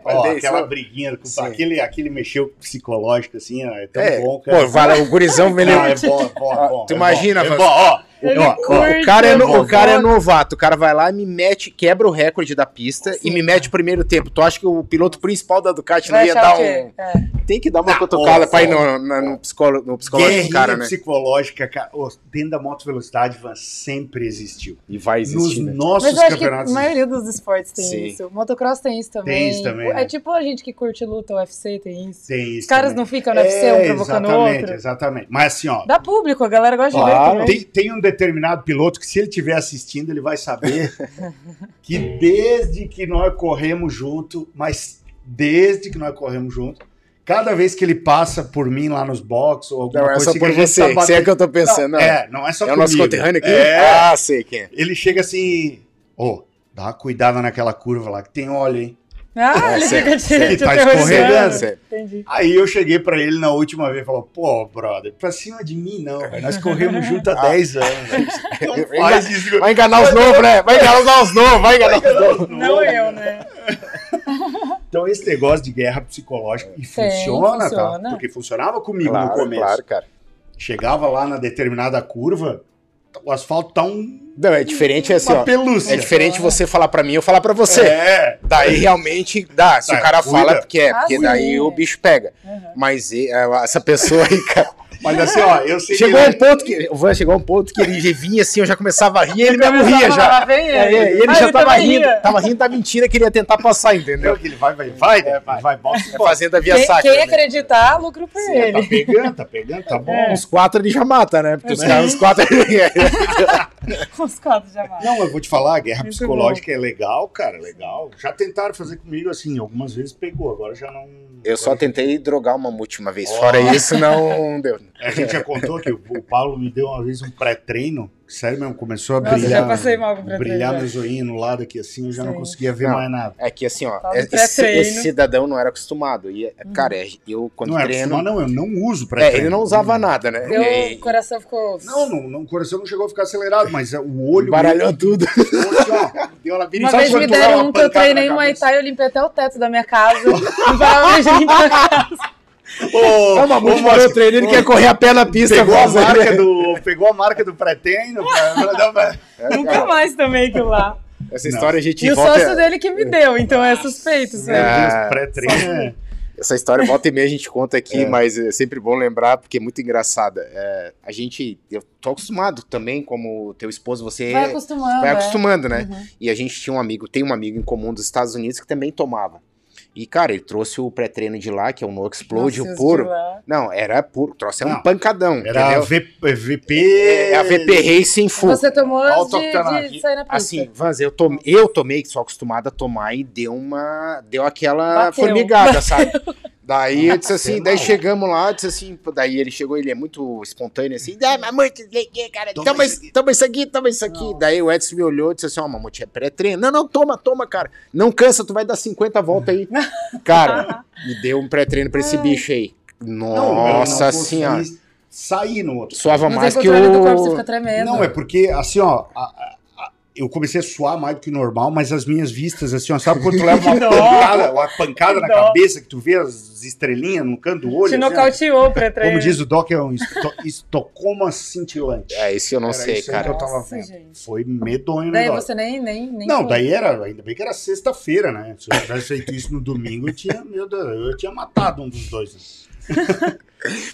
Faz Ó, bem, aquela senão- briguinha, com, Sim. aquele, aquele mexeu psicológico, assim, ó, é tão É, bom, cara. Pô, vai, o gurizão, ele, Não, é bom, é bom, é bom. Tu é imagina, bom, é bom, ó, O cara, é, no- o cara é novato, o cara vai lá e me mete, quebra o recorde da pista e me mete o primeiro tempo. Tu acha que o piloto principal da Ducati não ia dar um. É. Tem que dar uma Não, cutucada ó, pra ir no, no ó, psicolo, no psicológico do Guerrinha cara, né? psicológica, cara. Ô, dentro da moto velocidade, Van, sempre existiu. E vai Nos existir, né? nossos Mas eu acho que campeonatos. a maioria dos esportes tem Sim. isso. Motocross tem isso também. Tem isso também, É né? tipo a gente que curte luta, o UFC tem isso. Tem isso Os caras também. não ficam no UFC um provocando o exatamente, outro. exatamente. Mas assim, ó, Dá público, a galera gosta Claro. de ver também. tem, tem um determinado piloto que, se ele estiver assistindo, ele vai saber que desde que nós corremos junto, mas desde que nós corremos junto, cada vez que ele passa por mim lá nos boxes ou alguma Não, é coisa só assim, por que a gente você. tá Você é batendo- que eu tô pensando. Não, não. é, não é só É o nosso conterrâneo aqui? É, Ah, sei quem é. ele chega assim, ô, dá uma cuidada naquela curva lá, que tem óleo, hein? Ah, É, ele fica te, te Tá escorregando. Entendi. Aí eu cheguei pra ele na última vez e falou, pô, brother, pra cima de mim não, velho. Nós corremos junto há 10 anos. velho. Não faz isso. Vai enganar os novos, né? Vai enganar os novos, vai enganar os novos. Não eu, né? Então esse negócio de guerra psicológica, e Tem, funciona, tá? funciona. Porque funcionava comigo no Claro, começo. claro, cara. Chegava lá na determinada curva, o asfalto tá um, Não, é diferente assim, uma ó. pelúcia. É diferente você falar pra mim eu falar pra você. É, Daí realmente dá. Se Tá, o cara cuida. fala, porque é, Ah, porque sim. daí o bicho pega. Uhum. Mas é, essa pessoa aí, cara. Mas assim, ó, eu sei Chegou que um ponto que. O Van chegou um ponto que ele vinha assim, eu já começava a rir e ele mesmo ria já. vem É, ele. é, ele Ah, já tava rindo, ria. tava rindo da mentira que ele ia tentar passar, entendeu? que ele vai, vai, vai, né? vai, vai, bota, É fazendo a via Quem, sacra. quem né? acreditar, lucro por Tá ele. pegando, tá pegando, tá bom. É. Os quatro ele já mata, né? Porque os Sim. caras, os quatro. Os quatro já vai. Não, eu vou te falar, a guerra Muito psicológica é legal, cara, legal. Já tentaram fazer comigo assim, algumas vezes pegou, agora já não. Eu só tentei drogar uma última vez. Fora isso, não deu. A gente já contou que o Paulo me deu uma vez um pré-treino, sério mesmo, começou a Nossa, brilhar. já passei mal com pré-treino, Brilhar meu zoinho no lado aqui assim, eu já não Sim. conseguia ver Não. mais nada. É que assim, ó, esse, esse cidadão não era acostumado. E, cara, é, eu quando não é treino. acostumado, não, eu não uso É, pré-treino. ele não usava nada, né? Deu, E- o coração ficou. Não, não, não, o coração não chegou a ficar acelerado, mas é o olho. Baralhou tudo. Ficou assim, deu uma vez me deram um que eu treinei na Muay? Thai, eu limpei até o teto da minha casa. Não parava de limpar a casa. Ô, É uma parou o treino, ele ô, quer correr a pé na pista. Pegou a, né? marca do, pegou a marca do pré-treino, pra- Nunca mais também aquilo lá. Essa história a gente E o sócio dele que me deu, então é suspeito. Deus, pré-treino é- Essa história volta e meia a gente conta aqui, É. mas é sempre bom lembrar porque é muito engraçada. É, a gente, eu tô acostumado também, como teu esposo, você Vai acostumando. vai é. acostumando, né? Uhum. E a gente tinha um amigo, tem um amigo em comum dos Estados Unidos que também tomava. E, cara, ele trouxe o pré-treino de lá, que é o No Explode, Nossa, o puro. Não, era puro, trouxe é um pancadão, Era a entendeu? v, VP. É a VP Racing Full. Você tomou antes de, de sair na pista. Assim, Vans, eu tomei, eu tomei, que sou acostumado a tomar, e deu uma. Deu aquela Bateu. formigada, sabe? Daí eu disse assim, daí chegamos lá, disse assim, daí ele chegou, ele é muito espontâneo assim, ah, mamute, cara, Toma toma, isso toma isso aqui, toma isso aqui. Daí o Edson me olhou e disse assim, ó, mamute, é pré-treino. Não, não, toma, toma, cara. Não cansa, tu vai dar 50 voltas aí. cara, me deu um pré-treino pra esse bicho aí. Não, Nossa não senhora. Sair no outro. Suava Não mais que do corpo, você o... fica tremendo. Não, é porque, assim, ó, a- eu comecei a suar mais do que o normal, mas as minhas vistas, assim, ó, sabe quando tu leva uma pancada, uma pancada na cabeça, que tu vê as estrelinhas no canto do olho? Te assim, nocauteou pra treino. Como diz o Doc, é um esto estocoma cintilante. É, isso eu não Era sei, cara. que eu tava Nossa. Foi medonho o Daí negócio. você nem, nem, nem Não, foi. daí era, ainda bem que era sexta-feira, né? Se eu tivesse feito isso no domingo, eu tinha, meu Deus, eu tinha matado um dos dois.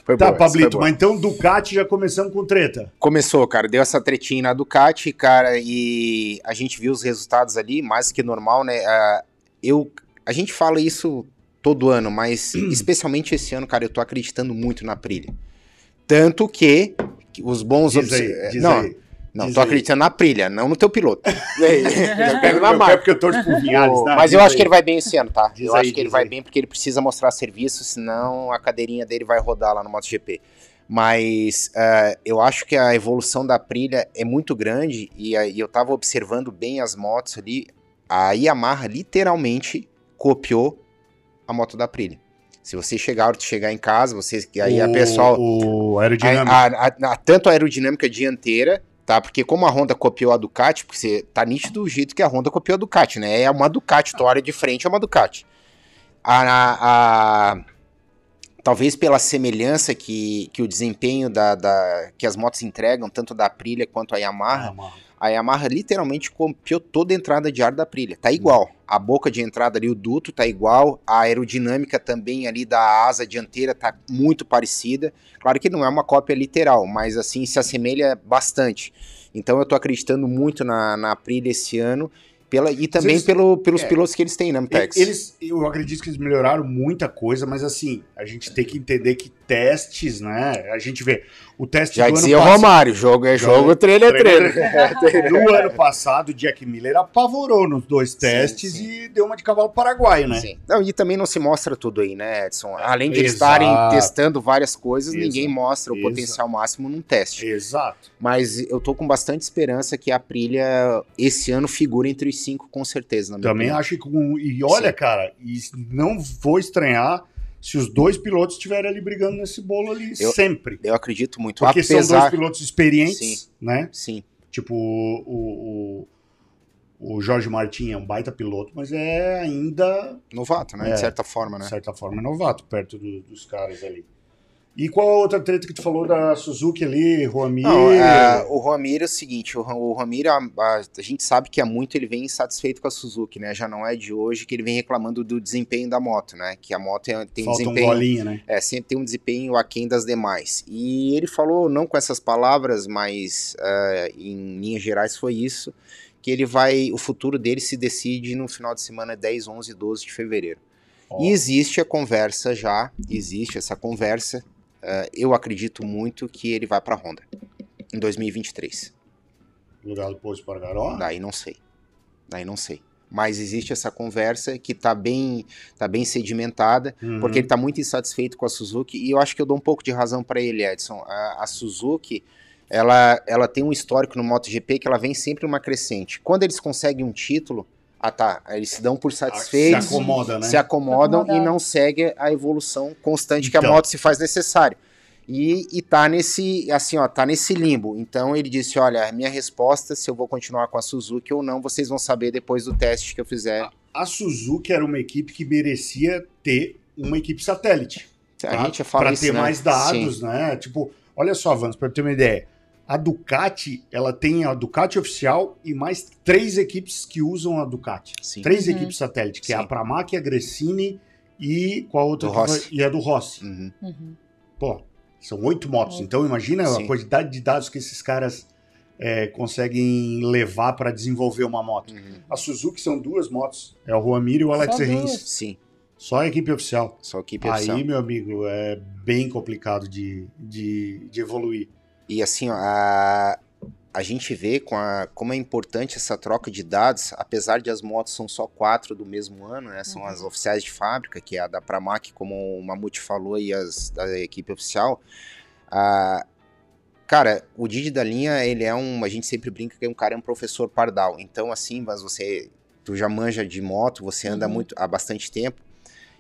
Foi Tá, boa, Pablito, mas então Ducati já começamos com treta. Começou, cara, deu essa tretinha na Ducati, cara, e a gente viu os resultados ali, mais que normal, né? Ah, eu, a gente fala isso todo ano, mas especialmente esse ano, cara, eu tô acreditando muito na Aprilia. Tanto que os bons... Diz aí, diz não, aí. Não, diz tô aí. acreditando na Aprilia, não no teu piloto. eu pego na Eu marca. porque eu torço pro Vinhales, O- né? mas Diz eu acho aí. que ele vai bem esse ano, tá? Diz eu aí, acho que ele vai bem porque ele precisa mostrar serviço, senão a cadeirinha dele vai rodar lá no MotoGP. Mas eh, eu acho que a evolução da Aprilia é muito grande e, a- e eu tava observando bem as motos ali. A Yamaha literalmente copiou a moto da Aprilia. Se você chegar, chegar em casa, você aí a O- pessoal O a- aerodinâmico. a- a- a- tanto a aerodinâmica dianteira, tá? Porque como a Honda copiou a Ducati, porque você tá nítido o jeito que a Honda copiou a Ducati, né? É uma Ducati, tu olha de frente, é uma Ducati. A, a- a- talvez pela semelhança que, que o desempenho da, da- que as motos entregam, tanto da Aprilia quanto a Yamaha, Ah, mano. a Yamaha literalmente copiou toda a entrada de ar da Aprilia. Tá igual. A boca de entrada ali, o duto tá igual, a aerodinâmica também ali da asa dianteira tá muito parecida. Claro que não é uma cópia literal, mas assim se assemelha bastante. Então eu tô acreditando muito na, na Aprilia esse ano. Pela, e também eles- pelo, pelos é. pilotos que eles têm, né, Mpex? Eles, eu acredito que eles melhoraram muita coisa, mas assim, a gente tem que entender que testes, né? A gente vê o teste Já do dizia o ano passado. Romário, jogo é Jogo- jogo, treino é treino treino. No ano passado, o Jack Miller apavorou nos dois testes sim. e deu uma de cavalo paraguaio, né? Sim. Não, e também não se mostra tudo aí, né, Edson? Além de eles estarem testando várias coisas, Exato. ninguém mostra o Exato. potencial máximo num teste. Exato. Mas eu tô com bastante esperança que a Aprilia esse ano figure entre os cinco, com certeza, na minha Também opinião. acho que. E olha, Sim. cara, não vou estranhar se os dois pilotos estiverem ali brigando nesse bolo ali Eu- sempre. Eu acredito muito. Porque são Apesar... dois pilotos experientes, Sim. né? Sim, Tipo, o, o, o Jorge Martin é um baita piloto, mas é ainda, novato, né? É. De certa forma, né? de certa forma, novato perto do- dos caras ali. E qual a outra treta que tu falou da Suzuki ali, Roamir? Não, é, o Ramiro é o seguinte, o, o Ramiro, a, a- a gente sabe que há muito ele vem insatisfeito com a Suzuki, né? Já não é de hoje que ele vem reclamando do desempenho da moto, né? Que a moto é- tem Falta um desempenho... bolinha, né? É, sempre tem um desempenho aquém das demais. E ele falou, não com essas palavras, mas eh, em linhas gerais foi isso, que ele vai, o futuro dele se decide no final de semana 10, 11, 12 de fevereiro. E existe a conversa já, existe essa conversa, eh, eu acredito muito que ele vai para a Honda em 2023. Lugar do Poço Pargaró. Daí não sei. Daí não sei. Mas existe essa conversa que tá bem, tá bem sedimentada, Uhum. porque ele tá muito insatisfeito com a Suzuki e eu acho que eu dou um pouco de razão para ele, Edson. A, a Suzuki, ela, ela tem um histórico no MotoGP que ela vem sempre uma crescente. Quando eles conseguem um título, ah tá, eles se dão por se satisfeitos, acomoda, né? se acomodam Se e não seguem a evolução constante que Então. a moto se faz necessário. E, e tá nesse, assim, ó, tá nesse limbo. Então ele disse, olha, a minha resposta, se eu vou continuar com a Suzuki ou não, vocês vão saber depois do teste que eu fizer. A Suzuki era uma equipe que merecia ter uma equipe satélite. A tá? gente fala Pra isso, ter né? mais dados, Sim. né? Tipo, olha só, Vans, pra ter uma ideia. A Ducati, ela tem a Ducati oficial e mais três equipes que usam a Ducati. Sim. Três Uhum. equipes satélite, que é Sim. a Pramac, a Gressini e qual a outra? Do Rossi. foi? E a do Rossi. Uhum. Uhum. Pô, são oito motos. Então imagina Sim. a quantidade de dados que esses caras é, conseguem levar para desenvolver uma moto. Uhum. A Suzuki são duas motos. É o Juamir e o Alex Rins. Sim, Só a equipe oficial. só equipe oficial. Aí, meu amigo, é bem complicado de, de, de evoluir. E assim, a, a gente vê com a, como é importante essa troca de dados, apesar de as motos são só quatro do mesmo ano, né? São Uhum. as oficiais de fábrica, que é a da Pramac, como o Mamute falou, e as da equipe oficial. Ah, cara, o Didi da linha, ele é um. A gente sempre brinca que um cara é um professor pardal. Então, assim, mas você. Tu já manja de moto, você anda Uhum. muito há bastante tempo.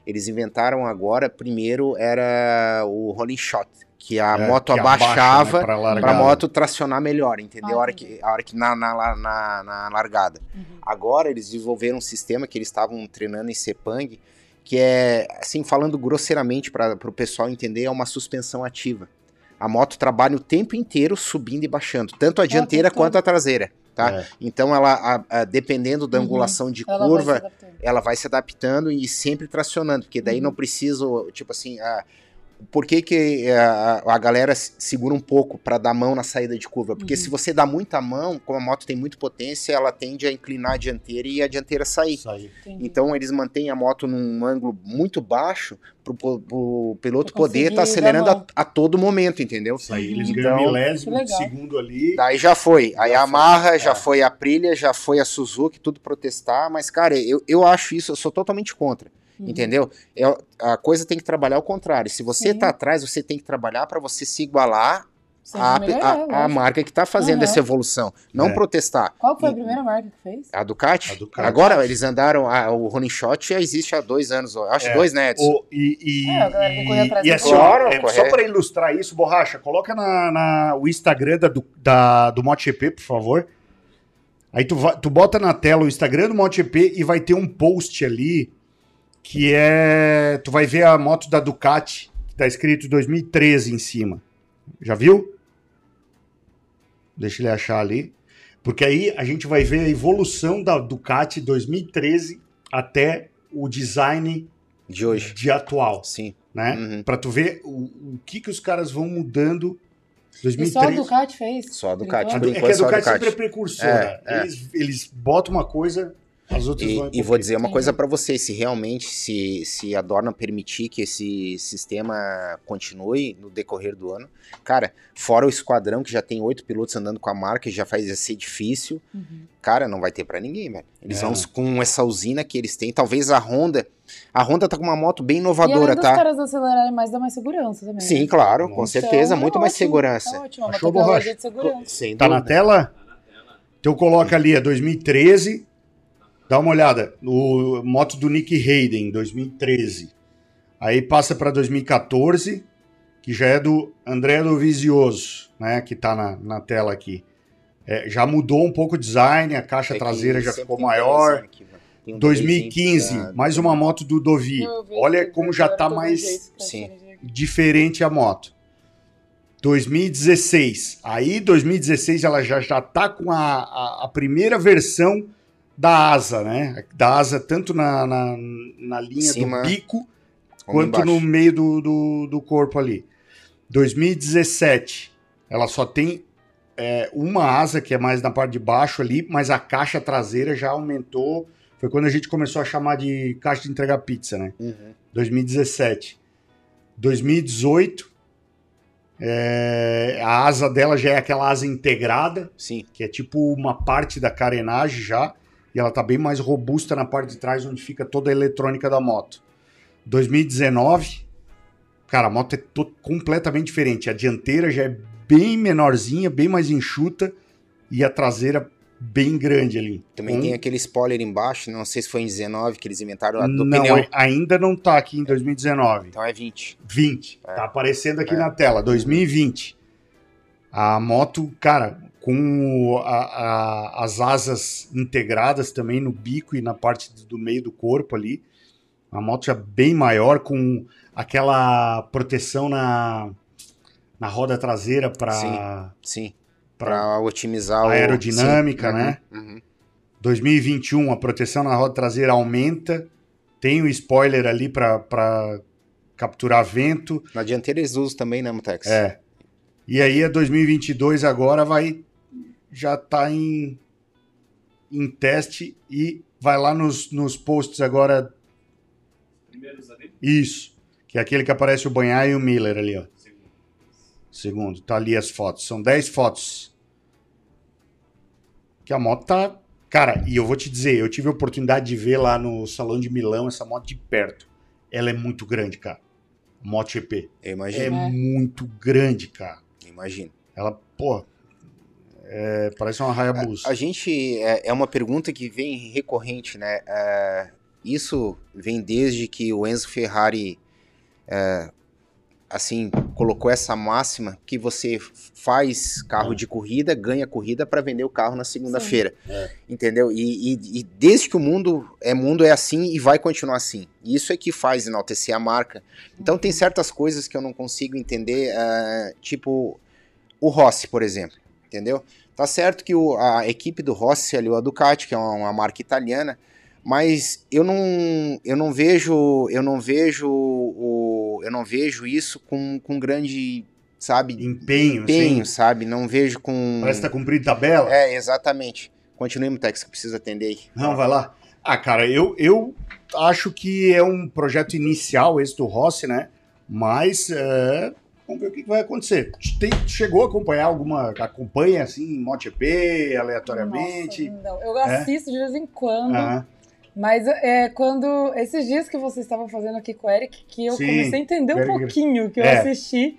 Eles inventaram agora, primeiro era o rolling shot, que a É, moto que abaixa, abaixava né, para a moto tracionar melhor, entendeu? Ah, a hora que, a hora que na, na, na, na- largada. Uhum. Agora eles desenvolveram um sistema que eles estavam treinando em Sepang, que é, assim, falando grosseiramente para o pessoal entender, é uma suspensão ativa. A moto trabalha o tempo inteiro subindo e baixando, tanto a dianteira quanto a traseira, tá? É. Então ela, a- a- dependendo da Uhum. angulação de Ela vai curva, adaptando. ela vai se adaptando e sempre tracionando, porque daí Uhum. não preciso, tipo assim, ah, por que, que eh, a, a galera se- segura um pouco para dar mão na saída de curva? Porque Uhum. se você dá muita mão, como a moto tem muita potência, ela tende a inclinar a dianteira e a dianteira sair. Entendi. Então eles mantêm a moto num ângulo muito baixo para o piloto poder estar dar acelerando a, a todo momento, entendeu? Isso aí. Eles Então, ganham milésimo de segundo ali. Daí já foi. A Yamaha, já é. foi a Aprilia, já foi a Suzuki, tudo protestar. Mas, cara, eu, eu acho isso, eu sou totalmente contra. Uhum. Entendeu? É, a coisa tem que trabalhar ao contrário. Se você Sim. tá atrás, você tem que trabalhar para você se igualar à- à lógico. marca que tá fazendo Aham. essa evolução. Não É. protestar. Qual foi a primeira marca que fez? A Ducati? A Ducati. Agora eles andaram. a- o Running Shot já existe há dois anos. Acho É. dois, né, Edson? O- e, e, É, a e da assim, Claro, é, só para ilustrar isso, Borracha, coloca na, na- o Instagram da, do, da, do MotoGP, por favor. Aí tu, tu bota na tela o Instagram do MotoGP e vai ter um post ali que é... Tu vai ver a moto da Ducati, que tá escrito 2013 em cima. Já viu? Deixa ele achar ali. Porque aí a gente vai ver a evolução da Ducati 2013 até o design De hoje. de atual, Sim. né? Uhum. Pra tu ver o, o que que os caras vão mudando. E só a 2003. Ducati fez. Só a Ducati, A é que a só a Ducati Ducati. sempre é precursora. É, é. Eles, eles botam uma coisa, E, vão e vou dizer uma coisa pra vocês, se realmente se, se a Dorna permitir que esse sistema continue no decorrer do ano, cara, fora o esquadrão que já tem oito pilotos andando com a marca e já faz ser difícil, Uhum. cara, não vai ter pra ninguém, velho. Eles É. vão com essa usina que eles têm, talvez a Honda, a Honda tá com uma moto bem E inovadora, além dos tá? caras acelerarem mais, dá mais segurança também. Sim, né? claro, com Então, certeza, é muito mais segurança. É ótimo, uma Achou, de segurança. Tá na tela? Então coloca ali, é 2013. Dá uma olhada. O moto do Nick Hayden, 2013. Aí passa para 2014, que já é do André Dovizioso, né? Que tá na, na tela aqui. É, já mudou um pouco o design, a caixa É traseira já ficou maior. aqui. Tem um 2015, desenho da- mais uma moto do Dovi. Olha como já tá todo mais diferenciar. diferente a moto. 2016. Aí, 2016, ela já, já tá com a, a, a primeira versão da asa, né? Da asa tanto na, na, na linha Cima, do bico quanto embaixo. no meio do, do, do corpo ali. 2017, ela só tem é, uma asa que é mais na parte de baixo ali, mas a caixa traseira já aumentou. Foi quando a gente começou a chamar de caixa de entregar pizza, né? Uhum. 2017. 2018, é, a asa dela já é aquela asa integrada, Sim, que é tipo uma parte da carenagem já, e ela tá bem mais robusta na parte de trás, onde fica toda a eletrônica da moto. 2019, cara, a moto é completamente diferente. A dianteira já é bem menorzinha, bem mais enxuta, e a traseira bem grande ali. também tem aquele spoiler embaixo, não sei se foi em 19 que eles inventaram a do Não, pneu. é- ainda não tá aqui em 2019. Então é 20. 20. É. Tá aparecendo aqui É. na tela, 2020. A moto, cara, com a- a- as asas integradas também no bico e na parte do meio do corpo ali. A moto já bem maior, com aquela proteção na, na roda traseira para Sim, para pra otimizar o- aerodinâmica, sim, né? uhum, uhum. 2021, a proteção na roda traseira aumenta. Tem o spoiler ali para capturar vento. Na dianteira eles usam também, né, Mutex? É. E aí a 2022 agora vai já tá em em teste e vai lá nos, nos posts agora Primeiros ali, isso, que é aquele que aparece o Banhar e o Miller ali, ó. segundo. Segundo, tá ali as fotos. São 10 fotos. Que a moto tá, cara, e eu vou te dizer, eu tive a oportunidade de ver lá no Salão de Milão essa moto de perto. Ela é muito grande, cara. Moto GP. Eu É imagino, muito grande, cara. imagino. Ela, pô, é, parece uma Hayabusa. A gente, é, é uma pergunta que vem recorrente, né? É, isso vem desde que o Enzo Ferrari, é, assim, colocou essa máxima que você faz carro de corrida, ganha corrida para vender o carro na segunda-feira, É. entendeu? E, e- e desde que o mundo é mundo é assim e vai continuar assim. Isso é que faz enaltecer a marca. Então tem certas coisas que eu não consigo entender, é, tipo o Rossi, por exemplo, entendeu? Tá certo que o- a equipe do Rossi se aliou à Ducati, que é uma, uma marca italiana, mas eu não, eu não vejo, eu não vejo o, eu não vejo isso com, com grande, sabe, Empenho, empenho, assim. sabe? Não vejo com Parece que tá cumprindo tabela. É, exatamente. Continue, Mutex, que eu preciso atender aí. Não, vai lá. Ah, cara, eu, eu acho que é um projeto inicial esse do Rossi, né? Mas é, vamos ver o que vai acontecer. Tem, chegou a acompanhar alguma. Acompanha assim, MotoGP, aleatoriamente? Nossa, não. Eu assisto de vez em quando, Aham. mas é quando. Esses dias que vocês estavam fazendo aqui com o Eric, que eu Sim, comecei a entender um Eric- pouquinho que eu É. assisti,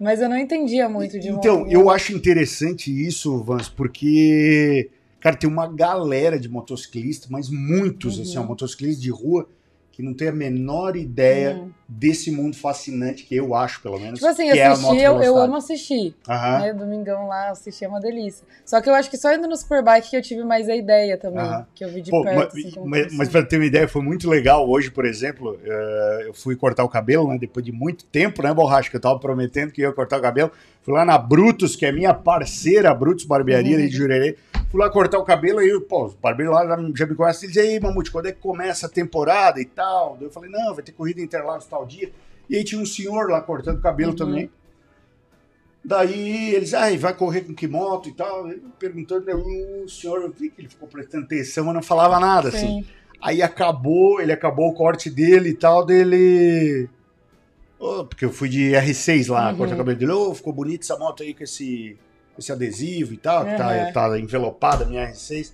mas eu não entendia muito de Então, moto. eu acho interessante isso, Vans, porque, cara, tem uma galera de motociclistas, mas muitos, Uhum. assim, ó, motociclistas de rua, que não tem a menor ideia Hum. desse mundo fascinante que eu acho, pelo menos. Tipo assim, que é assistir, eu, eu motovelocidade. amo assistir. Aham. Né? Domingão lá, assistir é uma delícia. Só que eu acho que só indo no Superbike que eu tive mais a ideia também. Aham. Que eu vi de Pô, perto. mas, assim, mas, mas pra ter uma ideia, foi muito legal hoje, por exemplo, eh, eu fui cortar o cabelo, né, depois de muito tempo, né, Borracha, que eu tava prometendo que ia cortar o cabelo, fui lá na Brutus, que é minha parceira, Brutus Barbearia Uhum. de Jurerê, Fui lá cortar o cabelo, aí, pô, os barbeiros lá já me conhecem. Eles aí, Mamute, quando é que começa a temporada e tal? Daí eu falei, não, vai ter corrida Interlagos tal dia. E aí tinha um senhor lá cortando o cabelo Uhum. também. Daí eles, ah, vai correr com que moto e tal? Perguntando, daí o senhor, eu vi que ele ficou prestando atenção, mas não falava nada, assim. Sim. Aí acabou, ele acabou o corte dele e tal, dele. Ô, porque eu fui de R6 lá, Uhum. cortar o cabelo dele. Ô, ficou bonita essa moto aí com esse, esse adesivo e tal, que tá, Uhum. tá envelopada a minha R6.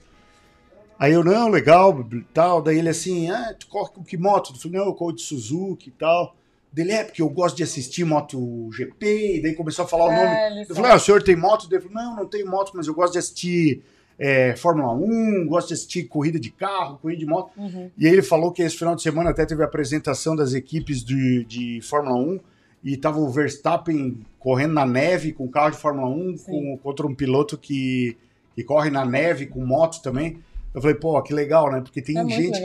Aí eu, não, legal, tal. Daí ele assim, ah, tu corre com que moto? Eu falei, não, eu corro de Suzuki e tal. Dele, é, porque eu gosto de assistir moto GP, e daí começou a falar o nome. É, Eu falei, ah, o senhor tem moto? Ele falou, não, não tenho moto, mas eu gosto de assistir é, Fórmula 1, gosto de assistir corrida de carro, corrida de moto. Uhum. E aí ele falou que esse final de semana até teve a apresentação das equipes de, de Fórmula 1 e tava o Verstappen correndo na neve com carro de Fórmula 1 Sim. com, contra um piloto que, que corre na neve com moto também. Eu falei, pô, que legal, né? Porque tem É gente,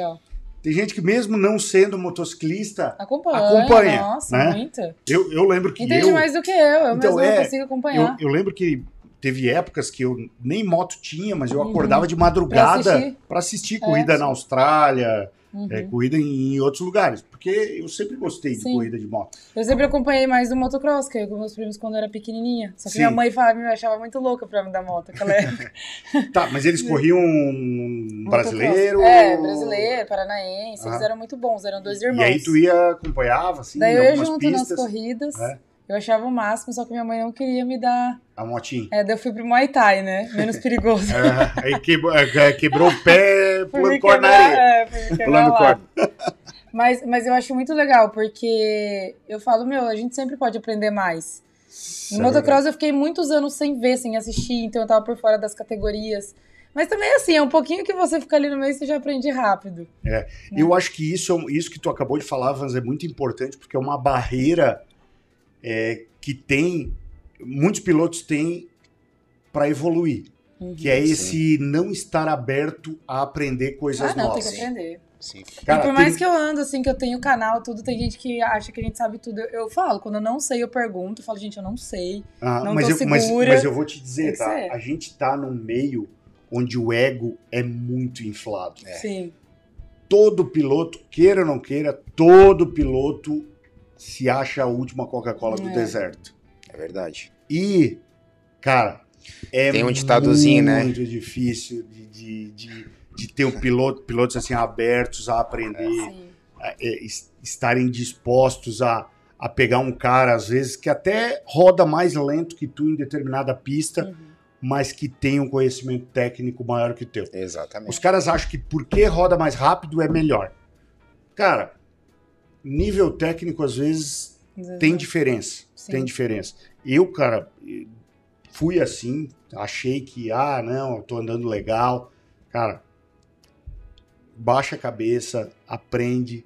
tem gente que mesmo não sendo motociclista, Acompanha, acompanha, nossa, né? muito. eu, eu lembro que Entende eu, mais do que eu, eu Então, mesmo é, não consigo eu, acompanhar. eu lembro que teve épocas que eu nem moto tinha, mas eu Uhum. acordava de Pra madrugada assistir. para assistir É, corrida sim. na Austrália, Uhum. é, corrida em, em outros lugares, porque eu sempre gostei de Sim. corrida de moto. Eu sempre acompanhei mais do motocross, que eu com meus primos quando eu era pequenininha. Só que Sim. minha mãe falava, me achava muito louca pra me dar moto naquela época. Tá, mas eles corriam um brasileiro? É, brasileiro, paranaense. Eles Ah. eram muito bons, eram dois E irmãos. aí tu ia, acompanhava, assim, Daí eu ia junto pistas, nas corridas. É. Eu achava o máximo, só que minha mãe não queria me dar. a motinha. É, daí eu fui pro Muay Thai, né? Menos perigoso. É, aí quebrou, é, quebrou o pé pulando corda na areia. é, me quebrar Pulando corda. Mas, mas eu acho muito legal, porque eu falo, meu, a gente sempre pode aprender mais. Isso No é motocross eu fiquei muitos anos sem ver, sem assistir, então eu tava por fora das categorias. Mas também, assim, é um pouquinho que você fica ali no meio e você já aprende rápido. Eu acho que isso, é isso que tu acabou de falar, Vans, é muito importante, porque é uma barreira é, que tem, muitos pilotos têm para evoluir, Uhum. que é esse não estar aberto a aprender coisas Ah, não, novas. tem que aprender. Sim. Cara, e por mais tem- que eu ando, assim, que eu tenho canal, tudo, tem gente que acha que a gente sabe tudo. Eu, eu falo, quando eu não sei, eu pergunto. Eu falo, gente, eu não sei. Ah, não mas, tô eu, mas, segura. mas eu vou te dizer, tá? ser. A gente tá num meio onde o ego é muito inflado. Sim. Todo piloto, queira ou não queira, todo piloto se acha a última Coca-Cola do É. deserto. É verdade. E, cara, é Tem um ditadozinho, né? muito difícil de, de, de, de ter o piloto, pilotos assim abertos a aprender, Sim. a- é, es- estarem dispostos a, a pegar um cara, às vezes, que até roda mais lento que tu em determinada pista, Uhum. mas que tem um conhecimento técnico maior que o teu. Exatamente. Os caras acham que porque roda mais rápido é melhor. Cara, nível técnico, às vezes, tem diferença. Sim. Tem diferença. Eu, cara, fui assim, achei que, ah, não, eu tô andando legal. Cara, baixa a cabeça, aprende,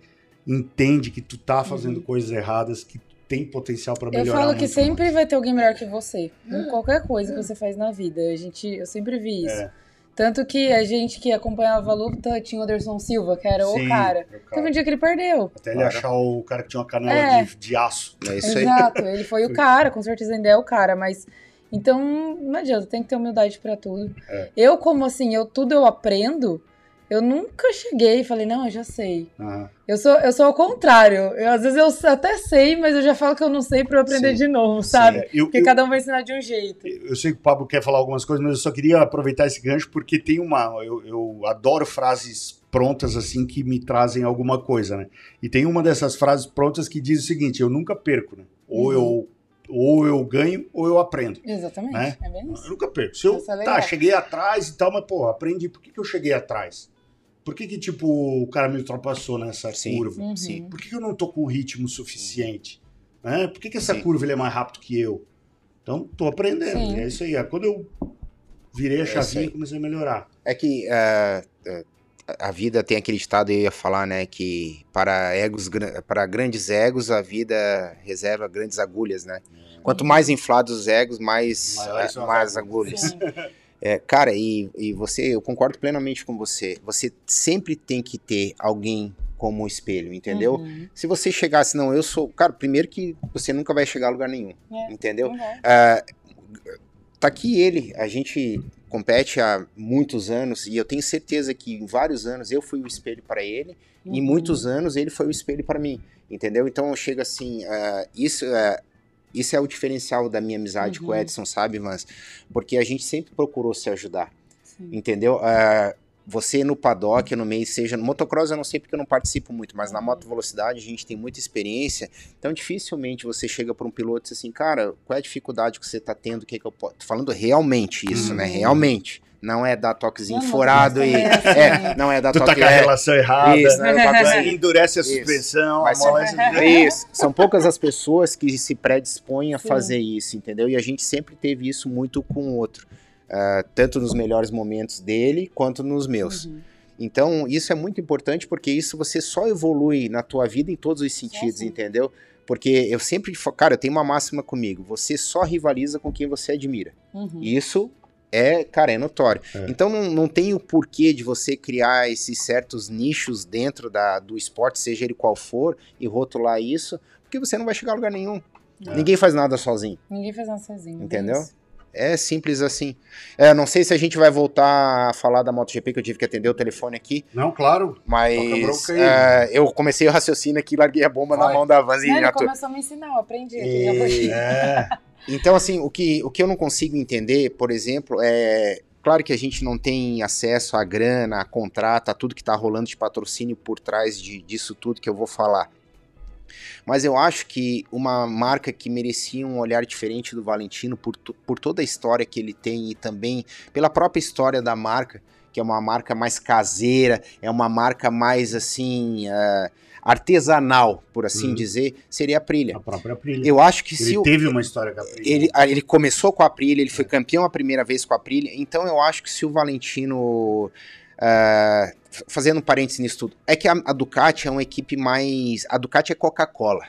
entende que tu tá fazendo coisas erradas, que tem potencial para Uhum. Eu melhorar. falo que sempre mais. vai ter alguém melhor que você. Em qualquer coisa que você faz na vida. A gente, eu sempre vi isso. É. Tanto que a gente que acompanhava a luta tinha o Anderson Silva, que era Sim, o cara. o cara. Teve um dia que ele perdeu. Até ele Claro. achar o cara que tinha uma canela É. de, de aço. É isso aí. Exato, ele foi o cara, com certeza ainda é o cara, mas então não adianta, tem que ter humildade pra tudo. É. Eu como assim, eu tudo eu aprendo, eu nunca cheguei e falei, não, eu já sei. Aham. Eu sou eu sou ao contrário. Eu, às vezes eu até sei, mas eu já falo que eu não sei pra eu aprender Sim. de novo, sabe? É, eu, Porque eu- cada um vai ensinar de um jeito. eu sei que o Pablo quer falar algumas coisas, mas eu só queria aproveitar esse gancho porque tem uma. Eu, eu adoro frases prontas assim que me trazem alguma coisa, né? E tem uma dessas frases prontas que diz o seguinte: eu nunca perco, né? Ou Uhum. eu ou eu ganho ou eu aprendo. Exatamente, Né? é Eu nunca perco. Se eu é tá, cheguei atrás e tal, mas pô, aprendi. Por que, que eu cheguei atrás? Por que que tipo o cara me ultrapassou nessa Sim. curva? Uhum. Sim. Por que que eu não tô com o ritmo suficiente? Né? Por que, que essa Sim. curva ele é mais rápido que eu? Então, tô aprendendo. Sim. É isso aí. É Quando eu virei a isso chavinha, comecei a melhorar. É que é, é, a vida tem aquele estado, eu ia falar, né, que para egos, para grandes egos, a vida reserva grandes agulhas, né? Quanto mais inflados os egos, mais, Maiores é, mais agulhas. agulhas. É, cara, e, e você, eu concordo plenamente com você. Você sempre tem que ter alguém como espelho, entendeu? Uhum. Se você chegasse, não, eu sou. Cara, primeiro que você nunca vai chegar a lugar nenhum, É. entendeu? Uhum. Tá aqui ele, a gente compete há muitos anos e eu tenho certeza que em vários anos eu fui o espelho para ele e em Uhum. muitos anos ele foi o espelho para mim, entendeu? Então chega assim, ah, isso é isso é o diferencial da minha amizade com o Uhum. Edson, sabe, Vans? Porque a gente sempre procurou se ajudar, Sim. entendeu? Ah, você no paddock, no meio, seja no motocross, eu não sei porque eu não participo muito, mas na Uhum. moto velocidade a gente tem muita experiência, então dificilmente você chega para um piloto e diz assim, cara, qual é a dificuldade que você tá tendo, o que que eu posso... Tô falando realmente isso, né? Uhum. Realmente. Não é dar toquezinho Não, furado mas e... também é assim. É, não é dar Tu tá toque... com a é, relação errada, isso, né? Coisa você endurece a Isso. suspensão, Mas amolece o Isso. São poucas as pessoas que se predispõem a Sim. fazer isso, entendeu? E a gente sempre teve isso muito com o outro. Ah, tanto nos melhores momentos dele, quanto nos meus. Uhum. Então, isso é muito importante porque isso você só evolui na tua vida em todos os sentidos, sim. entendeu? Porque eu sempre, cara, eu tenho uma máxima comigo, você só rivaliza com quem você admira. Uhum. Isso é, cara, é notório. É. Então não, não tem o porquê de você criar esses certos nichos dentro da, do esporte, seja ele qual for, e rotular isso, porque você não vai chegar a lugar nenhum. É. Ninguém faz nada sozinho, Ninguém faz nada sozinho. bem entendeu? É simples assim. É, não sei se a gente vai voltar a falar da MotoGP, que eu tive que atender o telefone aqui, Não, claro. Mas é, eu comecei o raciocínio aqui e larguei a bomba na Vai. mão da Vans e Não, ele começou a me ensinar, eu aprendi foi. É. Então, assim, o que, o que eu não consigo entender, por exemplo, é. Claro que a gente não tem acesso à grana, a contrato, a tudo que tá rolando de patrocínio por trás de, disso tudo que eu vou falar. Mas eu acho que uma marca que merecia um olhar diferente do Valentino por, por toda a história que ele tem e também pela própria história da marca, que é uma marca mais caseira, é uma marca mais assim ah, artesanal, por assim Uhum. dizer, seria a Aprilia. A própria Aprilia. Eu acho que se Ele o, teve uma história com a Aprilia. ele, ah, ele começou com a Aprilia, ele foi campeão a primeira vez com a Aprilia, então eu acho que se o Valentino. f- fazendo um parênteses nisso tudo, é que a, a Ducati é uma equipe mais. A Ducati é Coca-Cola.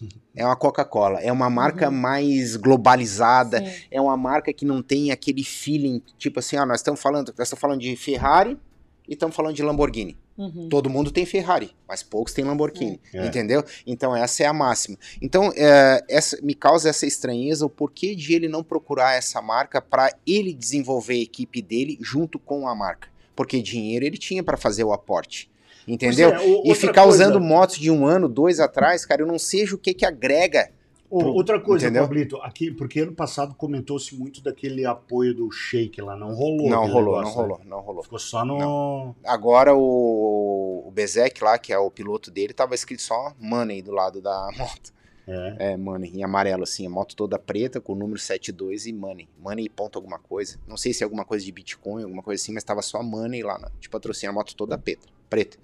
É uma Coca-Cola. É uma marca Uhum. mais globalizada. Sim. É uma marca que não tem aquele feeling, tipo assim, ah, nós estamos falando, nós estamos falando de Ferrari e estamos falando de Lamborghini. Uhum. Todo mundo tem Ferrari, mas poucos têm Lamborghini, É. entendeu? Então essa é a máxima. Então é, essa, me causa essa estranheza o porquê de ele não procurar essa marca para ele desenvolver a equipe dele junto com a marca, porque dinheiro ele tinha para fazer o aporte, entendeu? É, o- e ficar coisa- usando motos de um ano, dois atrás, cara, eu não sei o que que agrega. Pro- outra coisa, entendeu? Pablito, aqui, porque ano passado comentou-se muito daquele apoio do Sheik lá, não rolou. não rolou, negócio, não né? rolou, não rolou. Ficou só no. Agora o, o Bezek lá, que é o piloto dele, tava escrito só Money do lado da moto. É. É, Money, em amarelo, assim, a moto toda preta, com o número 72 e Money. Money ponto alguma coisa. Não sei se é alguma coisa de Bitcoin, alguma coisa assim, mas tava só Money lá, na, de patrocínio, a moto toda preta. preta.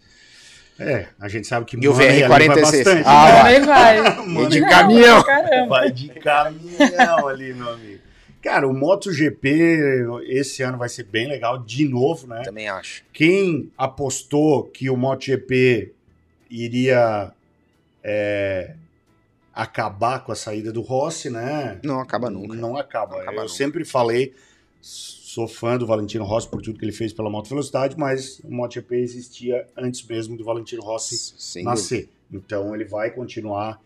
É, a gente sabe que E o money ali vai VR46? bastante, Ah, né? vai. Também vai. Mano, de caminhão. Caramba. Vai de caminhão ali, meu amigo. Cara, o MotoGP esse ano vai ser bem legal, de novo, né? Também acho. Quem apostou que o MotoGP iria é, acabar com a saída do Rossi, né? Não acaba nunca. Não acaba. Não acaba Eu nunca. sempre falei, sou fã do Valentino Rossi por tudo que ele fez pela moto velocidade, mas o MotoGP existia antes mesmo do Valentino Rossi Sem dúvida. nascer. Então ele vai continuar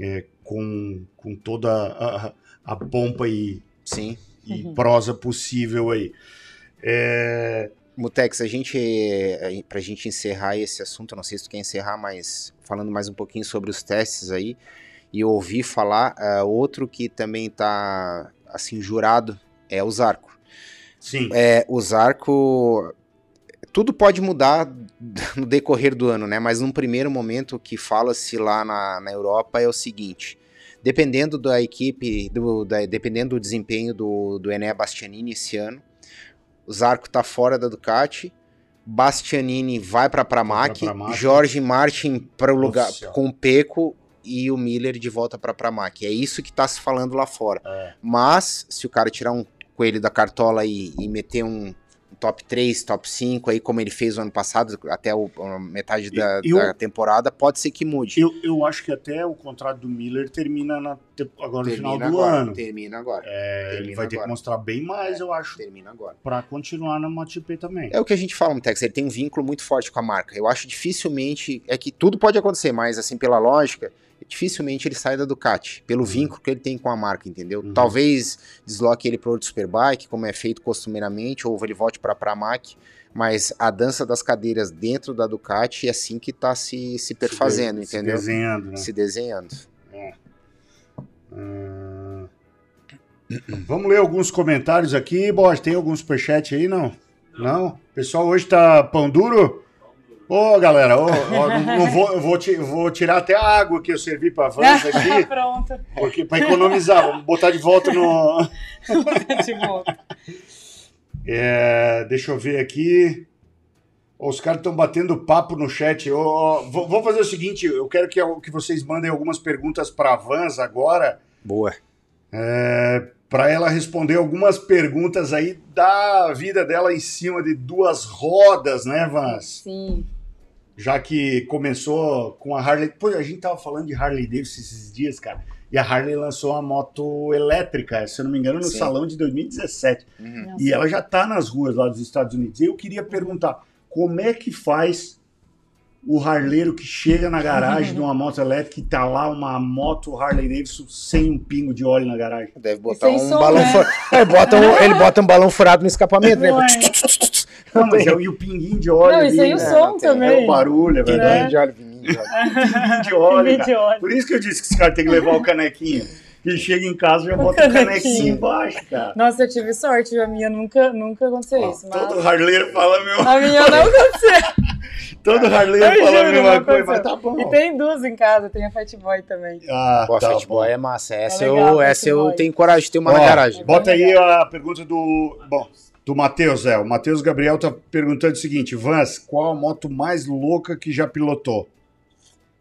é, com, com toda a, a pompa e, Sim. e Uhum. prosa possível aí. É, Mutex, a gente, pra gente encerrar esse assunto, eu não sei se tu quer encerrar, mas falando mais um pouquinho sobre os testes aí, e eu ouvi falar, ah, outro que também tá, assim, jurado, é o Zarco. Sim, É, o Zarco, tudo pode mudar no decorrer do ano, né, mas num primeiro momento o que fala-se lá na, na Europa é o seguinte, dependendo da equipe, do, da- dependendo do desempenho do, do Enea Bastianini esse ano, o Zarco tá fora da Ducati, Bastianini vai para Pramac, pra Pramac. Jorge Martin para o lugar com o Peco e o Miller de volta para Pramac. É isso que tá se falando lá fora. É. Mas se o cara tirar um coelho da cartola e, e meter um, top 3, top 5 aí como ele fez o ano passado até o, a metade da, eu- da temporada, pode ser que mude. eu, eu acho que até o contrato do Miller termina na agora no final Termina do agora. ano. Termina agora. É, ele termina vai ter que agora. mostrar bem mais, eu acho, Termina agora. pra continuar na MotoGP também. É o que a gente fala, Mutex, ele tem um vínculo muito forte com a marca. Eu acho dificilmente, é que tudo pode acontecer, mas assim, pela lógica, dificilmente ele sai da Ducati, pelo vínculo que ele tem com a marca, entendeu? Uhum. Talvez desloque ele para outro Superbike, como é feito costumeiramente, ou ele volte para a Pramac, mas a dança das cadeiras dentro da Ducati é assim que tá se, se perfazendo, Se entendeu? desenhando, né? Se desenhando. Ah, Vamos ler alguns comentários aqui. Bosch, tem algum superchat aí, não? Não? O pessoal hoje tá pão duro? Ô, galera, ô, ó, não, não vou, eu vou, vou tirar até a água que eu servi pra Vans aqui, Pronto. porque para economizar, vamos botar de volta no... De volta. É, deixa eu ver aqui. Os caras estão batendo papo no chat. Vou, vou fazer o seguinte: eu quero que, que vocês mandem algumas perguntas para a Vans agora, Boa. para ela responder algumas perguntas aí da vida dela em cima de duas rodas, né, Vans? Sim. Já que começou com a Harley. Pô, a gente tava falando de Harley Davidson esses dias, cara. E a Harley lançou uma moto elétrica, se eu não me engano, no Sim. salão de 2017. Uhum. E ela já está nas ruas lá dos Estados Unidos. Eu queria perguntar, como é que faz o harleiro que chega na garagem de uma moto elétrica e tá lá uma moto Harley Davidson sem um pingo de óleo na garagem? Deve botar um som, balão né? furado. Ele, bota um, ele bota um balão furado no escapamento, né? Não é. Mas é o, e o pinguinho de óleo Não, ali, isso aí o né? som tem- É também. o barulho, é verdade. Pinguinho de óleo, Pinguinho de óleo. Por isso que eu disse que esse cara tem que levar o canequinho. E chega em casa e já O bota o canequinho embaixo, cara. Nossa, eu tive sorte, a minha nunca, nunca aconteceu Ó, isso. Mas Todo harleiro fala a mesma a minha não aconteceu. Todo harleiro Eu fala a mesma coisa, mas tá bom. E tem duas em casa, tem a Fat Boy também. Ah, Pô, tá Fat. Boy é massa. Essa, É eu, legal, essa Fat eu tenho coragem de ter uma Ó, na garagem. Bota aí legal. a pergunta do. Bom, do Matheus, é. O Matheus Gabriel tá perguntando o seguinte: Vans, qual a moto mais louca que já pilotou?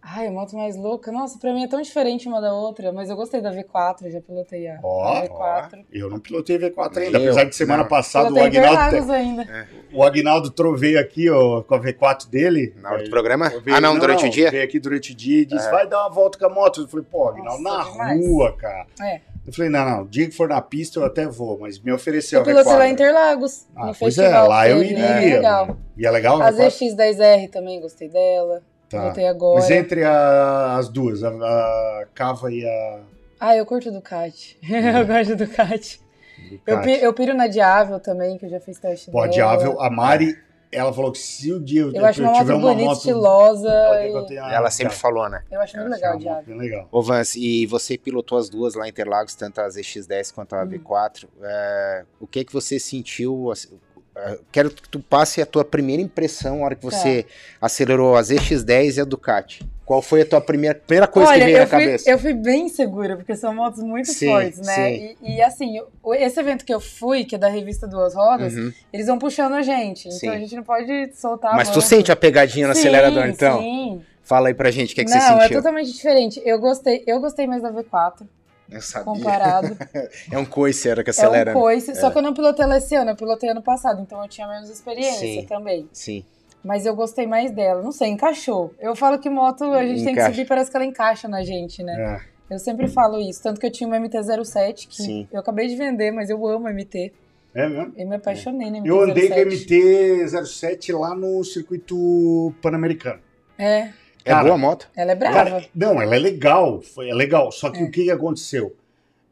Ai, a moto mais louca. Nossa, pra mim é tão diferente uma da outra, mas eu gostei da V4, já pilotei a Ó, a V4. Eu não pilotei V4 ainda, Eu? apesar de semana Não. passada o Pilotei Agnaldo, Interlagos ainda. o Agnaldo troveio aqui ó, com a V4 dele. Na hora do Aí, programa? veio- Ah, não, durante o dia? Veio aqui durante o dia e disse: É. vai dar uma volta com a moto. Eu falei: pô, Agnaldo, na demais. rua, cara. É. Eu falei: não, não, o dia que for na pista eu até vou, mas me ofereceu Eu a pilotei lá em V4. Interlagos, Ah, no pois é, festival. lá eu que teve, iria. bem legal. E é legal? A V4? ZX10R também gostei dela. Tá. Pilotei agora. Mas entre a- as duas, a, a Cava e a Ah, eu curto Ducati. eu gosto de Ducati. Eu, Ducati. eu piro na Diável também, que eu já fiz teste Pô, a. Diável, a Mari, ela falou que se o dia eu, Eu acho uma tiver moto uma bonita, moto... estilosa. eu e- tenha- Ela sempre falou, né? Eu acho muito legal é moto Diável. bem legal. Ô Vance, e você pilotou as duas lá em Interlagos, tanto a ZX10 quanto Hum. a V4. É, o que que você sentiu? É, Quero que tu passe a tua primeira impressão na hora que você Tá. acelerou a ZX10 e a Ducati. Qual foi a tua primeira, primeira coisa Olha, que veio na fui, cabeça? eu fui bem segura, porque são motos muito Sim, fortes, né? E, e, assim, esse evento que eu fui, que é da revista Duas Rodas, Uhum. eles vão puxando a gente. Sim. Então a gente não pode soltar Mas tu sente a pegadinha no Sim, acelerador, então? Sim. Fala aí pra gente o que, que não, você é sentiu. totalmente diferente. Eu gostei, eu gostei mais da V4 Eu sabia. comparado. É um coice era que é acelera. um né? coice. Só que eu não pilotei ela esse ano, eu pilotei ano passado, então eu tinha menos experiência Sim. também. Sim. Mas eu gostei mais dela. Não sei, encaixou. Eu falo que moto a gente tem que Encaixa. subir, parece que ela encaixa na gente, né? É. Eu sempre falo isso. Tanto que eu tinha uma MT-07, que Sim. eu acabei de vender, mas eu amo MT. É mesmo? Eu me apaixonei na MT-07. Eu andei com a MT-07 lá no circuito pan-americano. É, É Cara, boa a moto? ela é brava. Cara, não, ela é legal, foi, é legal. Só que É. o que, que aconteceu?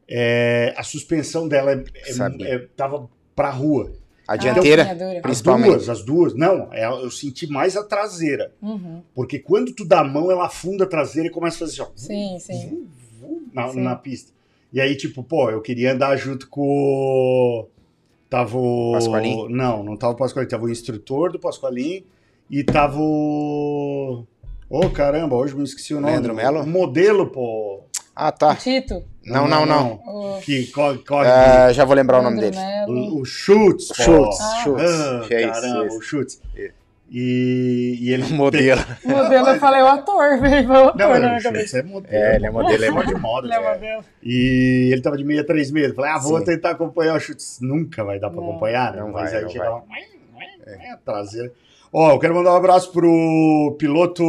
É, a suspensão dela é, é, Sabia. é- tava pra rua. A Ah, dianteira? sim, é dura. As Principalmente. duas, as duas. Não, eu senti mais a traseira. Uhum. Porque quando tu dá a mão, ela afunda a traseira e começa a fazer assim, ó, Sim, sim. vum, vum, na, Sim. na pista. E aí, tipo, pô, eu queria andar junto com o. Tava o. Pasqualim? Não, não tava o Pasqualim, tava o instrutor do Pasqualim e tava o. Ô, caramba, hoje me esqueci o nome. Leandro Melo? Modelo, pô. Ah, tá. O Tito, Não, não, não. o Que corre. corre É, já vou lembrar o nome Leandro dele. O, o Schultz, pô. Schultz, Ah. Schultz. Ah, É isso, caramba, isso. o Schultz. É. E, e ele. Modelo. Modelo, eu falei o ator, veio o ator Não, na não, minha o. Schultz é modelo. É, ele é modelo, é de moda. Ele é é. modelo. E ele tava de 636. Falei, ah, vou Sim. tentar acompanhar o chutes. Nunca vai dar pra Não. acompanhar, né? Não Mas vai, aí não vai. lá. É, a traseira. Ó, eu quero mandar um abraço pro piloto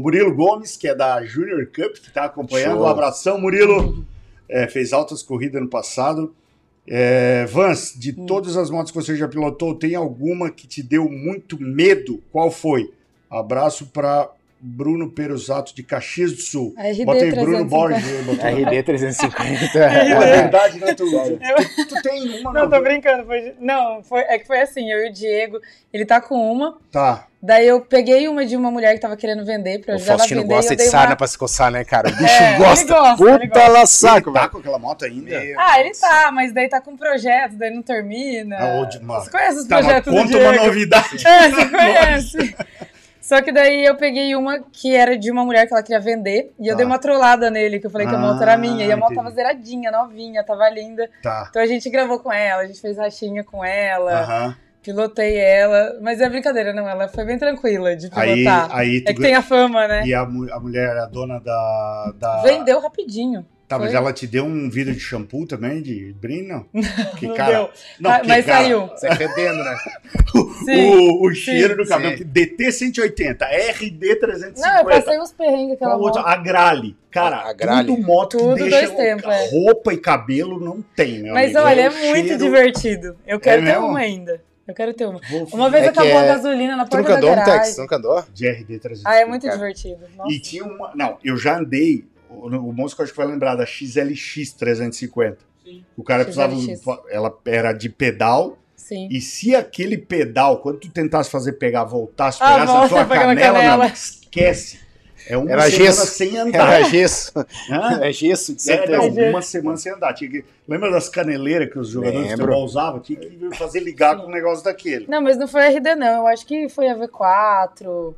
Murilo Gomes, que é da Junior Cup, que tá acompanhando. Show. Um abração, Murilo. é, fez altas corridas no passado. É, Vance, de Hum. todas as motos que você já pilotou, tem alguma que te deu muito medo? Qual foi? Abraço para Bruno Perusato de Caxias do Sul. RD Bota aí Bruno 350. Borges. RD 350. É verdade, né, tu, tu, tu tem uma, Não, não? tô brincando. Foi, não, foi, é que foi assim, eu e o Diego, ele tá com uma, Tá. daí eu peguei uma de uma mulher que tava querendo vender pra O ajudar ela a Faustino vender. e gosta eu de sarna uma... pra se coçar, né, cara? O bicho É, ele gosta. gosta, ele Puta gosta. la saco, Ele tá com aquela moto ainda? Ah, ele tá, mas daí tá com projeto, daí não termina. Ah, ô, de- mano. Você conhece os Tá, projetos do conta Diego? uma novidade. É, você conhece. Só que daí eu peguei uma que era de uma mulher que ela queria vender. E eu Tá. dei uma trollada nele, que eu falei que a moto era Ah, minha. E a moto entendi. tava zeradinha, novinha, tava linda. Tá. Então a gente gravou com ela, a gente fez rachinha com ela, pilotei ela. Mas é brincadeira, não, ela foi bem tranquila de Aí, pilotar. aí tu é que tem a fama, né? E a, a mulher, a dona da. da... Vendeu rapidinho. Tá, mas foi. ela te deu um vidro de shampoo também, de brinde, não? Que Não cara. deu. Não, Ah, mas cara, saiu. Você é fedendo, né? Sim. O, o cheiro sim, do cabelo. sim. que DT 180, RD 350. Não, eu passei uns perrengues aquela outra? moto. A Grale. Cara, A Grale. tudo moto que Tudo deixa dois tempos, é. roupa e cabelo não tem, meu Mas amigo. olha, é o muito cheiro- divertido. Eu quero ter mesmo? uma ainda. Eu quero ter uma. Vou- Uma vez É que acabou a é- gasolina na porta nunca da garagem. Tex? Nunca andou? De RD 350. Ah, é muito Cara. divertido. Nossa. E tinha uma. Não, eu já andei. O, o moço que eu acho que vai lembrar da XLX 350. Sim. O cara precisava. Ela era de pedal. Sim. E se aquele pedal, quando tu tentasse fazer pegar, voltasse, Ah, pegasse a tua canela, canela. não, esquece. É uma Era semana gesso. sem andar. Era gesso. Hã? Era gesso, de É, certeza. não, Entendi. uma semana sem andar. Tinha que- Lembra das caneleiras que os jogadores de Lembro. futebol usavam? Tinha que fazer ligar com um negócio daquele. Não, mas não foi RD, não. Eu acho que foi a V4.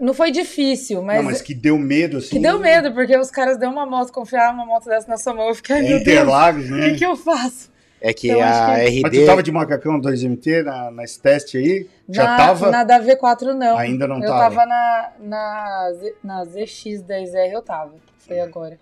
Não foi difícil, mas. não, mas que deu medo, assim. Que deu medo, porque os caras deu uma moto, confiaram uma moto dessa na sua mão. Eu fiquei, É Interlagos, o né? que, que eu faço? É que Eu acho a que- Mas RD. tu tava de macacão 2MT na, nesse teste aí? Já na, tava? Na da V4, não. Ainda não eu tava. tava na, na, Z- na ZX10R, eu tava. Foi agora.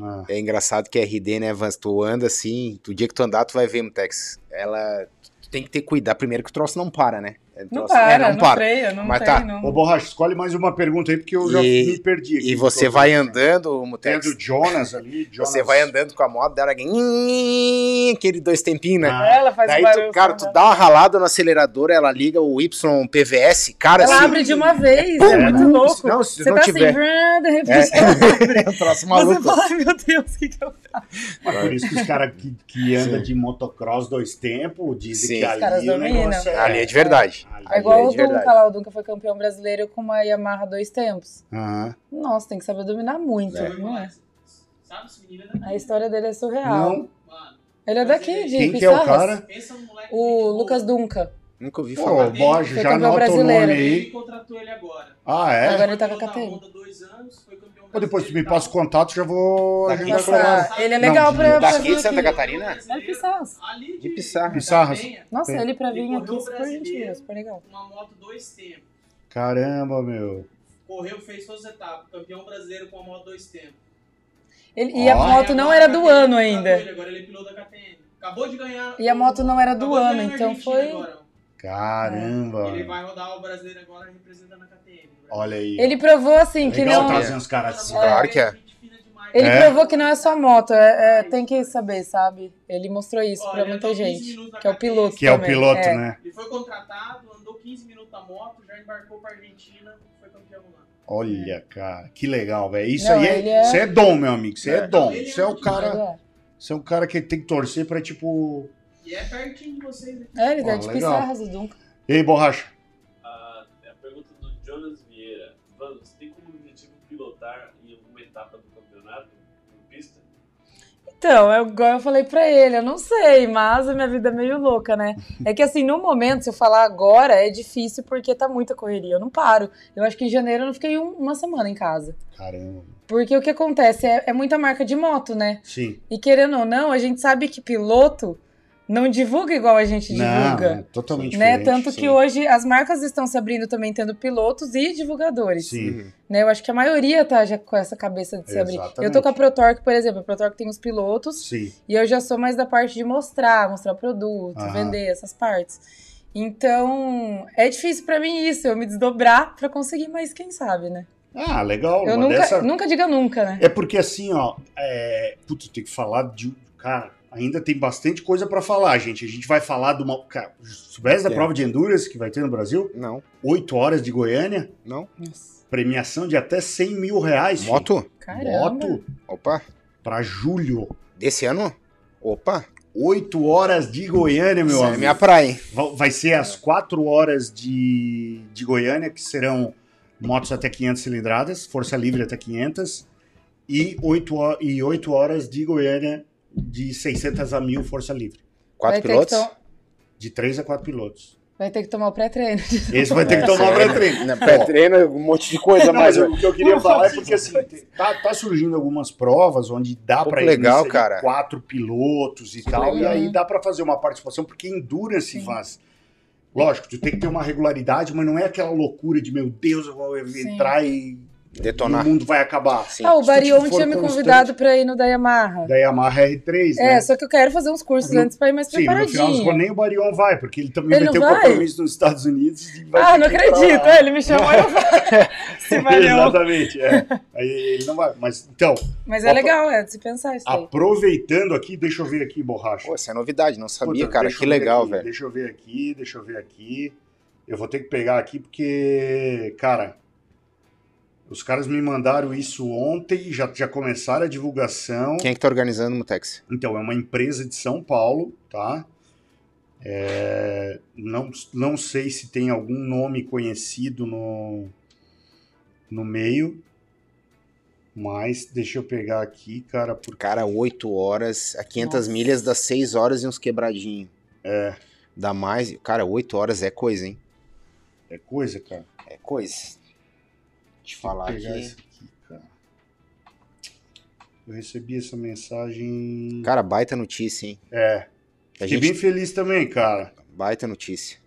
Ah, É engraçado que a RD, né, Vans? Tu anda assim, o dia que tu andar, tu vai ver, Mutex. Ela. Tu tem que ter cuidado. Primeiro que o troço não para, né? O Não troço- para, é, não, não para. freia, não Mas tem, tá. não. Ô, Borracha, escolhe mais uma pergunta aí, porque eu já E- me perdi aqui. E você Tô- vai andando, Tem a Mutex. do Jonas ali. Jonas. Você vai andando com a moto, dela aquele dois tempinhos, né? Ah, Ela faz Daí, um barulho. tu, cara, tu dá uma ralada no acelerador, ela liga o YPVS, cara, Ela assim. abre de uma vez, Pum, é muito não, louco. não, se Você não tá tiver. assim, de repente ela abre. É um troço Você maluco. fala, ai meu Deus, o que que eu Mas por isso que os caras que, que andam de motocross dois tempos dizem Sim. que ali caras o negócio é... Ali é de verdade. É igual é o Dunca lá, o Dunca foi campeão brasileiro com uma Yamaha dois tempos. Aham. Nossa, tem que saber dominar muito, É. não é? Sabe esse menino é? A história dele é surreal. Não, Ele é daqui, de quem que é o cara? pensa no moleque. O Lucas. Dunca. Nunca ouvi Pô, falar. o Borges Foi já campeão anota o nome brasileiro. aí. Ele contratou ele agora. Ah, é? Agora ele tá com a KTM. Depois tu me passa o contato, já vou Daqui ela. Essa- ele é Não, legal de- pra, daqui de Santa aqui. Catarina? É de Pissarras. De Pissarras. Pissarras. Nossa, ele pra vir aqui, correu super brasileiro. gentil, super legal. Uma moto dois tempos. Caramba, meu. Correu, fez todas as etapas. Campeão brasileiro com a moto dois tempos. Ele- e a moto não era do KTM ano ainda. Ele, agora ele é piloto da KTM. Acabou de ganhar. E a moto não era do ano, então foi- agora. Caramba. Ele vai rodar o brasileiro agora representando a KTM. Olha aí. Ele provou assim que Legal não. trazer uns caras assim. Claro que é. Ele É? provou que não é só moto, é, é- tem que saber, sabe? Ele mostrou isso ele muita andou 15 gente. Que é o piloto. Que é o também, piloto, é. né? Ele foi contratado, andou 15 minutos na moto, já embarcou pra Argentina, foi campeão lá. Olha, cara, que legal, velho. Isso Não, aí é, ele é- é dom, meu amigo. Isso é, É. dom. Ele é é o cara. Ele é. É um cara que tem que torcer pra, tipo. E é pertinho de vocês aqui. É, ele Ó, é de legal. Pissarras, o Dunca. Ei, borracha. Então, é igual eu falei pra ele, eu não sei, mas a minha vida é meio louca, né? É que assim, no momento, se eu falar agora, é difícil porque tá muita correria, eu não paro. Eu acho que em janeiro eu não fiquei um- uma semana em casa. Caramba. Porque o que acontece é, é muita marca de moto, né? Sim. E querendo ou não, a gente sabe que piloto não divulga igual a gente Não, divulga. é totalmente Né? diferente. Tanto sim. que hoje as marcas estão se abrindo também tendo pilotos e divulgadores. Sim. Né? Eu acho que a maioria tá já com essa cabeça de se abrir. Exatamente. Eu tô com a ProTorque, por exemplo. A ProTorque tem os pilotos Sim. e eu já sou mais da parte de mostrar, mostrar produto, Aham. vender essas partes. Então, é difícil pra mim isso, eu me desdobrar pra conseguir, mas quem sabe, né? Ah, legal. Eu nunca, dessa- nunca diga nunca, né? É porque assim, ó, é... Putz, tem que falar de. Cara, ainda tem bastante coisa pra falar, gente. A gente vai falar de uma. Cara, soubesse da Tem. prova de Endurance que vai ter no Brasil? Não, 8 horas de Goiânia, não. Nossa. premiação de até 100 mil reais. Moto? Caramba. Moto Opa. pra julho. Desse ano? Opa. 8 horas de Goiânia, meu Essa é amigo. minha praia, hein? Va- Vai ser as 4 horas de, de Goiânia, que serão motos até 500 cilindradas, força livre até 500, e 8, ho- e 8 horas de Goiânia de 600 a 1000 força livre. Quatro pilotos? to- De 3 a 4 pilotos. Vai ter que tomar o pré-treino. Esse vai ter que tomar É, pré-treino. Pré-treino, um monte de coisa, Não, mas. o que eu queria falar é porque assim, tá, tá surgindo algumas provas onde dá para legal, cara. quatro pilotos e tal, e aí dá para fazer uma participação, porque endurance, Vaz, lógico, tu tem que ter uma regularidade, mas não é aquela loucura de, meu Deus, eu vou entrar e Detonar. o mundo vai acabar. Sim. Ah, o Barion tinha me constante- convidado pra ir no da Yamaha. Da Yamaha R3, É, né? só que eu quero fazer uns cursos No- antes pra ir mais Sim, no final preparadinho. nem o Barion vai, porque ele também Ele vai ter um vai? compromisso nos Estados Unidos. E vai Ah, não acredito. É, ele me chamou e eu. Se valeu. Exatamente, é. Aí ele não vai. Mas então, Mas é legal, é de se pensar isso aí. aproveitando aqui, deixa eu ver aqui, borracha. Pô, essa é novidade, não sabia, Puta, cara. Que legal, aqui, velho. Deixa eu ver aqui, deixa eu ver aqui. Eu vou ter que pegar aqui porque, cara, os caras me mandaram isso ontem, já, já começaram a divulgação. Quem é que tá organizando, Mutex? Então, é uma empresa de São Paulo, tá? É, não, não sei se tem algum nome conhecido no, no meio, mas deixa eu pegar aqui, cara, porque Cara, 8 horas, a 500 Nossa. milhas dá 6 horas e uns quebradinhos. É. Dá mais. Cara, 8 horas é coisa, hein? é coisa, cara. É coisa. Te falar Vou pegar aqui. aqui, cara. Eu recebi essa mensagem. Cara, baita notícia, hein? É. Fiquei gente... bem feliz também, cara. Baita notícia.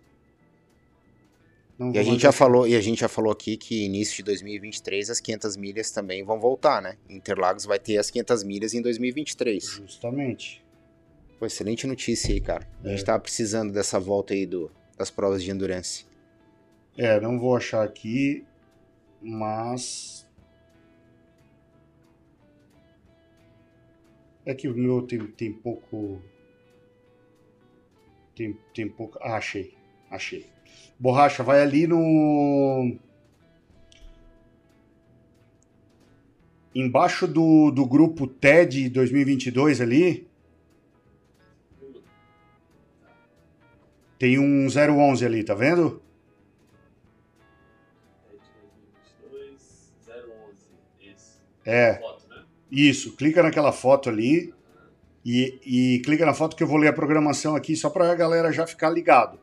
Não E a gente já falou, e a gente já falou aqui que início de 2023 as 500 milhas também vão voltar, né? Interlagos vai ter as 500 milhas em 2023. Justamente. Pô, excelente notícia aí, cara. A gente É. tava precisando dessa volta aí do, das provas de endurance. É, não vou achar aqui, mas. É que o meu tem, tem pouco. Tem, tem pouco. Ah, achei. Achei. Borracha, vai ali no. Embaixo do, do grupo TED 2022 ali. Tem um 011 ali, tá vendo? É. Foto, né? Isso, clica naquela foto ali e, e clica na foto que eu vou ler a programação aqui só para a galera já ficar ligado.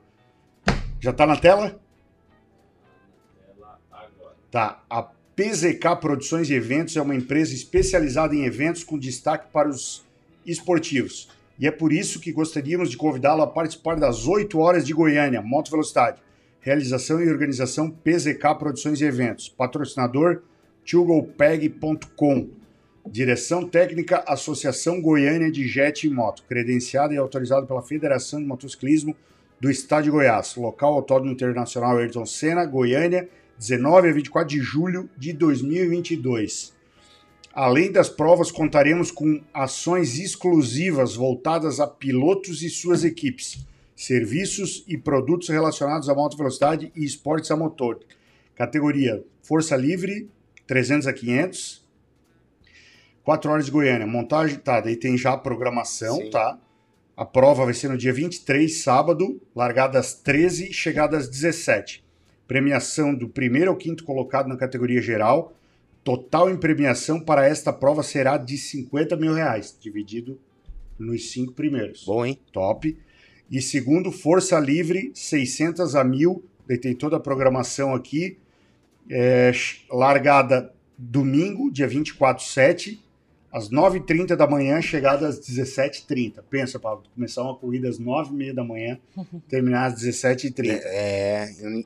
Já tá na tela? Tá. A PZK Produções e Eventos é uma empresa especializada em eventos com destaque para os esportivos. E é por isso que gostaríamos de convidá-lo a participar das 8 horas de Goiânia, Moto Velocidade. Realização e organização PZK Produções e Eventos. Patrocinador tugopeg.com. Direção técnica Associação Goiânia de Jet e Moto. Credenciado e autorizado pela Federação de Motociclismo do Estado de Goiás. Local Autódromo Internacional Ayrton Senna, Goiânia, 19 a 24 de julho de 2022. Além das provas, contaremos com ações exclusivas voltadas a pilotos e suas equipes, serviços e produtos relacionados à moto velocidade e esportes a motor. Categoria Força Livre, 300 a 500. 4 horas de Goiânia. Montagem, tá, daí tem já a programação, Sim. tá? A prova vai ser no dia 23, sábado, largada às 13 chegada às 17. Premiação do primeiro ao quinto colocado na categoria geral. Total em premiação para esta prova será de 50 mil reais, dividido nos cinco primeiros. Bom, hein? Top. E segundo, Força Livre, 600 a 1000. Daí tem toda a programação aqui. É, largada domingo, dia 24, 7, às 9h30 da manhã, chegada às 17h30. Pensa, Pablo, começar uma corrida às 9h30 da manhã, terminar às 17h30. É. eu nem-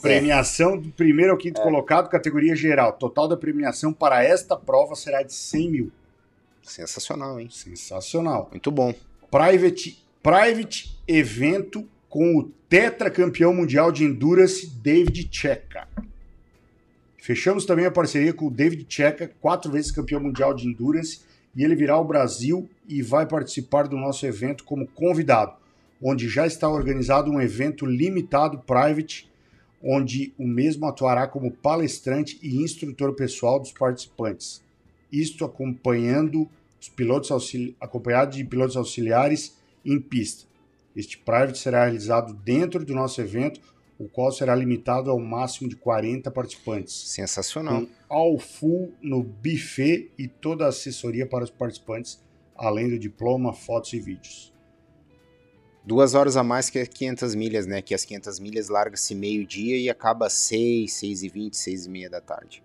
Premiação do primeiro ao quinto colocado, categoria geral. Total da premiação para esta prova será de 100 mil. Sensacional, hein? Sensacional. Muito bom. Private, private evento com o tetracampeão mundial de Endurance, David Checa. Fechamos também a parceria com o David Checa, quatro vezes campeão mundial de Endurance, e ele virá ao Brasil e vai participar do nosso evento como convidado, onde já está organizado um evento limitado private, onde o mesmo atuará como palestrante e instrutor pessoal dos participantes. Isto acompanhando os pilotos auxili- acompanhado de pilotos auxiliares em pista. Este private será realizado dentro do nosso evento, o qual será limitado ao máximo de 40 participantes Sensacional. com all full no buffet e toda a assessoria para os participantes, além do diploma, fotos e vídeos. Duas horas a mais que as 500 milhas, né? Que as 500 milhas larga-se meio-dia e acaba às 6, 6 e 20, 6 e meia da tarde.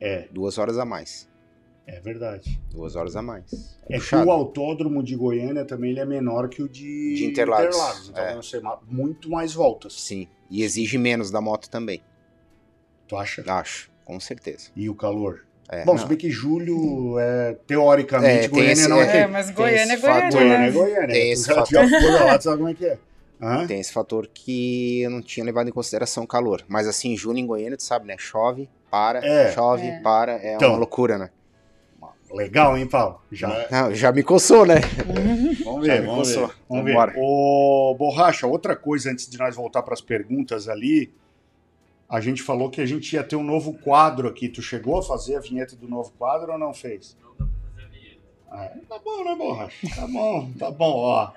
É, Duas horas a mais. é verdade. Duas horas a mais. É que puxado. o autódromo de Goiânia também ele é menor que o de, De Interlagos, então é. vão ser muito mais voltas. Sim. E exige menos da moto também. Tu acha? Acho, com certeza. E o calor? É, Bom, não. se bem que julho, é, teoricamente, É, tem Goiânia esse- não é, é, que- É, mas Goiânia é Goiânia, Goiânia né? é Goiânia. Tem Tu esse já, fato. já foi lá, tu sabe como é que é. Hã? Tem esse fator que eu não tinha levado em consideração o calor. Mas assim, julho em Goiânia, tu sabe, né? Chove, para, É. chove, É. para. É Então. uma loucura, né? Legal, hein, Paulo? Já, Não, já me coçou, né? Vamos ver, me vamos ver. coçou. Vamos ver. Vambora. Ô, Borracha, outra coisa antes de nós voltar para as perguntas ali, a gente falou que a gente ia ter um novo quadro aqui. Tu chegou a fazer a vinheta do novo quadro ou não fez? Ah, tá bom, né, Borracha? Tá bom, tá bom, ó.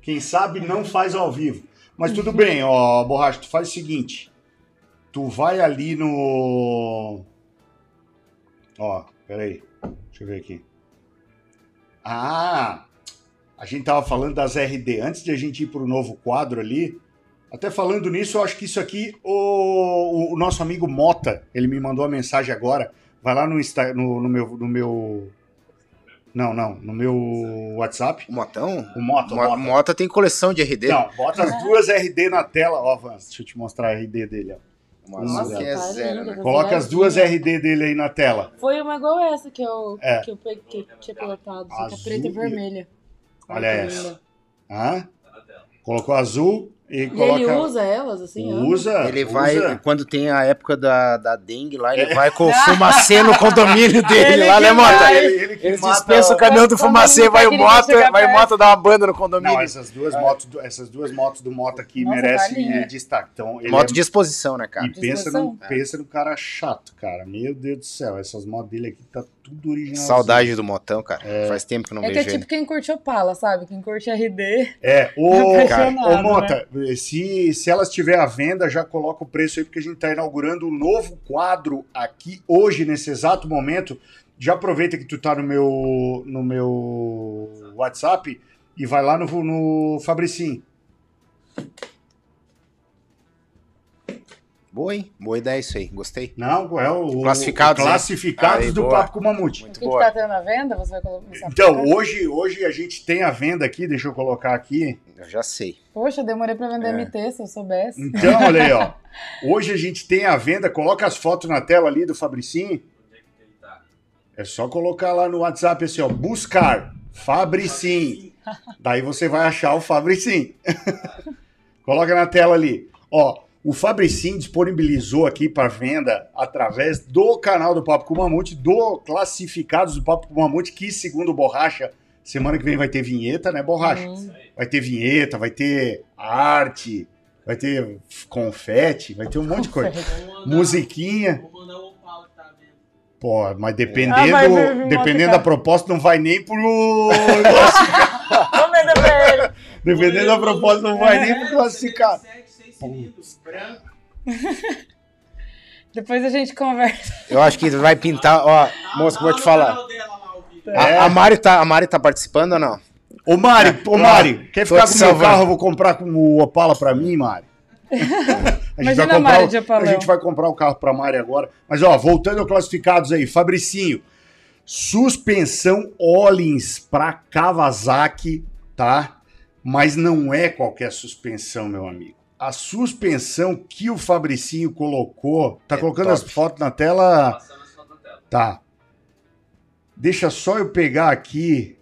Quem sabe não faz ao vivo. Mas tudo bem, ó, Borracha, tu faz o seguinte. Tu vai ali no... Ó, peraí. Deixa eu ver aqui. Ah, a gente tava falando das RD. Antes de a gente ir pro novo quadro ali, até falando nisso, eu acho que isso aqui, o, o nosso amigo Mota, ele me mandou a mensagem agora. Vai lá no, Insta, no, no meu, no meu. Não, não, no meu WhatsApp. O Motão? O Mota, o Mo- Mota. Mota tem coleção de RD. Não, bota as duas RD na tela, ó, Vans. Deixa eu te mostrar a RD dele, ó. Nossa, que é zero, né? Coloca as duas RD dele aí na tela. Foi uma igual essa que eu, É. que eu, peguei, que eu tinha colocado, só que é preta e vermelha. Olha que essa. Hã? Colocou azul e E coloca. ele usa elas, assim, ama. Usa. Ele vai, usa. quando tem a época da, da dengue lá, ele vai com o fumacê no condomínio dele Ele lá, que né, Mota? Ele, ele que Eles mata- dispensam o caminhão do fumacê, ele vai o que ele Mota, vai o. Mota dar uma banda no condomínio. Não, essas duas motos, do- essas duas motos do Moto aqui Nossa, merecem linda. eh, destaque. Então, ele Moto é- de exposição, né, cara? E pensa num, Disposição. pensa num cara chato, cara. Meu Deus do céu, essas motos dele aqui tá tudo original. Saudade do Motão, cara. Faz tempo que não É que é vejo ele. tipo quem curte Opala, sabe? Quem curte RD. É, ô, Apaixonado, ô Mota, se, se ela estiver à venda, já coloca o preço aí, porque a gente tá inaugurando um novo quadro aqui hoje, nesse exato momento. Já aproveita que tu tá no meu, no meu WhatsApp e vai lá no, no Fabricim. Boa, hein? Boa ideia isso aí. Gostei. Não, é o Classificados, o classificados Aí, do boa. Papo com Mamute. O Muito que, que boa. tá tendo à venda? Você vai começar a Então, hoje, hoje a gente tem a venda aqui, deixa eu colocar aqui. Eu já sei. Poxa, demorei pra vender É. MT, se eu soubesse. Então, olha aí, ó. Hoje a gente tem a venda, coloca as fotos na tela ali do Fabricinho. É só colocar lá no WhatsApp assim, ó, buscar Fabricim. Daí você vai achar o Fabricim. Coloca na tela ali. Ó, o Fabricim disponibilizou aqui para venda através do canal do Papo com Mamute, do Classificados do Papo com Mamute, que segundo Borracha, semana que vem vai ter vinheta, né, Borracha? Hum. Vai ter vinheta, vai ter arte, vai ter confete, vai ter um monte de coisa. Mandar- Musiquinha. Vou mandar o Opala que tá vendo. Pô, mas Ah, dependendo, vir dependendo da proposta, não vai nem pro. Vamos vender pra ele. dependendo da proposta, não vai nem pro classificado. 77, seis cilindros, branco. Depois a gente conversa. Eu acho que vai pintar. Ó, moço, vou te falar. É. A, a, Mari tá, a Mari tá participando ou não? Ô, Mari, ô, Mari, quer Tô ficar com o meu salvando. carro? Eu vou comprar com o Opala pra mim, Mari. A gente, Imagina vai a Mari comprar, de o- a gente vai comprar o carro pra Mari agora. Mas, ó, voltando ao classificados aí, Fabricinho. Suspensão Ollins pra Kawasaki, tá? Mas não é qualquer suspensão, meu amigo. A suspensão que o Fabricinho colocou. Tá É colocando top. as fotos na tela? Passando as fotos na tela. Tá. Deixa só eu pegar aqui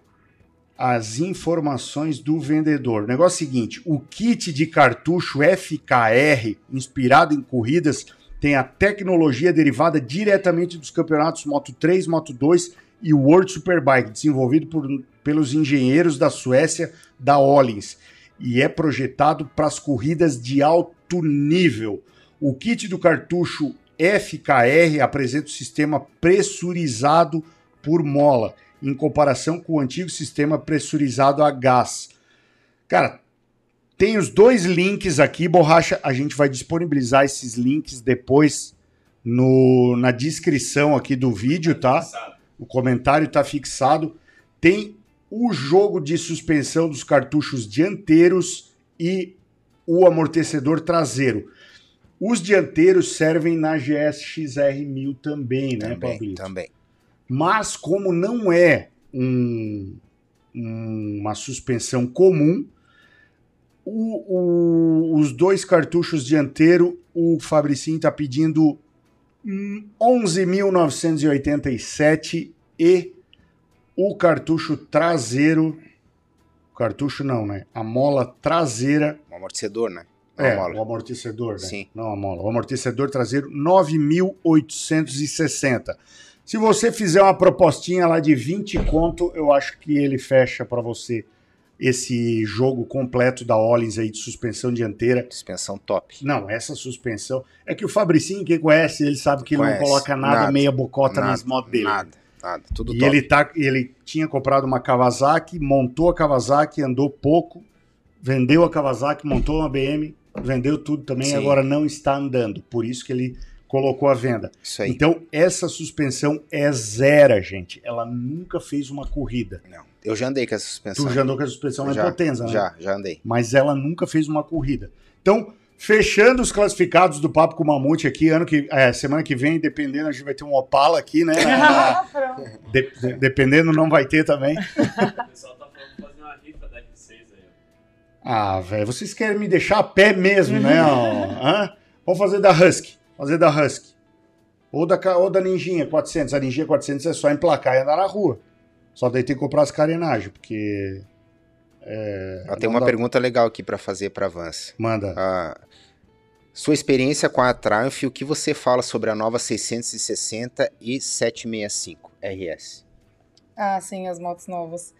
as informações do vendedor. O negócio é o seguinte: o kit de cartucho FKR, inspirado em corridas, tem a tecnologia derivada diretamente dos campeonatos Moto 3, Moto 2 e World Superbike, desenvolvido por, pelos engenheiros da Suécia, da Ollins, e é projetado para as corridas de alto nível. O kit do cartucho FKR apresenta o sistema pressurizado por mola, em comparação com o antigo sistema pressurizado a gás. Cara, tem os dois links aqui, Borracha. A gente vai disponibilizar esses links depois no, na descrição aqui do vídeo, tá? O comentário tá fixado. Tem o jogo de suspensão dos cartuchos dianteiros e o amortecedor traseiro. Os dianteiros servem na GSX-R 1000 também, né, Também, Pablito? também. Mas como não é um- um- uma suspensão comum, o- o- os dois cartuchos dianteiro, o Fabricim está pedindo hum, 11.987 e o cartucho traseiro, cartucho não, né? A mola traseira Um amortecedor, né? Não é, o amortecedor, né? Sim. Não a mola. O amortecedor traseiro, 9.860. Se você fizer uma propostinha lá de 20 conto, eu acho que ele fecha para você esse jogo completo da Ollins aí de suspensão dianteira. Suspensão top. Não, essa suspensão. É que o Fabricinho, quem conhece, ele sabe que ele Conhece. não coloca nada, Nada. meia bocota Nada, nas motos dele. Nada, nada. Tudo E top. ele, tá, ele tinha comprado uma Kawasaki, montou a Kawasaki, andou pouco, vendeu a Kawasaki, montou uma BM, vendeu tudo também, Sim. agora não está andando. Por isso que ele colocou a venda. Isso aí. Então, essa suspensão é zero, gente. Ela nunca fez uma corrida. Não. Eu já andei com essa suspensão. Tu já andou com a suspensão na já, Potenza, né? Já, já andei. Mas ela nunca fez uma corrida. Então, fechando os classificados do Papo com o Mamute aqui, ano que, é, semana que vem, dependendo, a gente vai ter um Opala aqui, né? Na- de- de- dependendo, não vai ter também. O pessoal tá falando de fazer uma rifa da R6 aí. ó. Ah, velho, vocês querem me deixar a pé mesmo, né? ó? Hã? Vamos fazer da Husky. Fazer da Husky. Ou da, ou da Ninjinha 400. A Ninjinha 400 é só emplacar e andar na rua. Só daí tem que comprar as carenagens, porque. É, Ó, tem uma dá- pergunta legal aqui pra fazer pra Vance. Manda. Ah, sua experiência com a Triumph, o que você fala sobre a nova 660 e 765 RS? Ah, sim, as motos novas.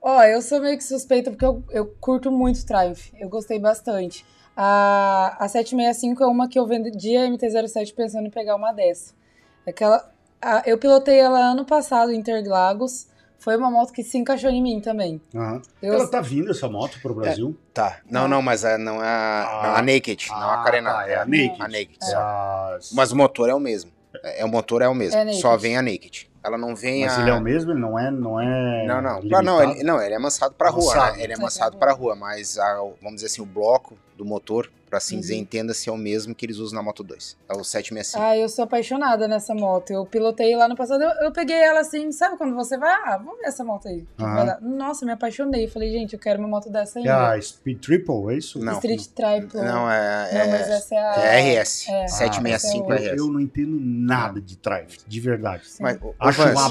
Ó, eu sou meio que suspeita porque eu, eu curto muito Triumph. Eu gostei bastante. A, a 765 é uma que eu vendi a MT-07 pensando em pegar uma dessa. Aquela, a- eu pilotei ela ano passado em Interlagos. Foi uma moto que se encaixou em mim também. Aham. Eu, Ela tá vindo essa moto pro Brasil? Tá. Não, Ah. não, mas a, não é a, não, a Naked, não a Ah, carenada. tá, é a Naked. A Naked, É. Mas o motor é o mesmo. É, o motor é o mesmo. É só vem a Naked. Ela não vem Mas a. ele é o mesmo? Ele não é. Não, é Não, não. limitado? Não, ele, não, ele é amansado pra rua, né? Ele é amansado pra pra rua, mas a- vamos dizer assim, o bloco do motor, pra assim dizer, Uhum. entenda-se, é o mesmo que eles usam na Moto 2. É o 765. Ah, eu sou apaixonada nessa moto. Eu pilotei lá no passado. Eu, eu peguei ela assim, sabe quando você vai? Ah, vamos ver essa moto aí. Dar. Nossa, me apaixonei. Falei, gente, eu quero uma moto dessa É ainda. a Speed Triple, é isso? Não. Street Triple. Não, é. Não, é- mas essa é a. é RS. É. 765 Ah, Eu, RS. eu não entendo nada de Triumph, de verdade. Mas, Acho uma-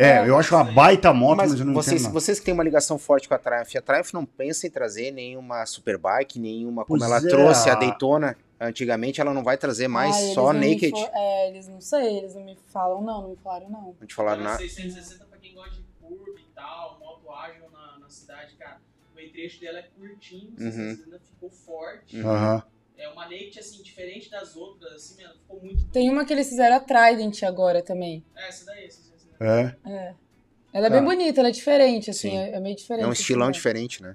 675. É, eu acho uma baita moto, mas, Mas eu não vocês, entendo vocês que têm uma ligação forte com a Triumph, a Triumph não pensa em trazer nenhuma Superbike, nenhuma. Como Pois ela é, trouxe a Daytona antigamente, ela não vai trazer mais Ah, só Naked. for- É, eles não sei, eles não me falam, não, não me falaram, não. Não te falaram Cara, nada. 660 pra quem gosta de curva e tal, moto ágil na, na cidade, cara. O trecho dela é curtinho, Uhum. 660 ficou forte. Uhum. Aham. É uma Naked, assim, diferente das outras, assim, mesmo, ficou muito... Tem uma que eles fizeram a Trident agora também. É, essa daí, 660. É. É. Ela é Tá. bem bonita, ela é diferente, assim, Sim. é, é meio diferente. É um estilão assim, né? diferente, né?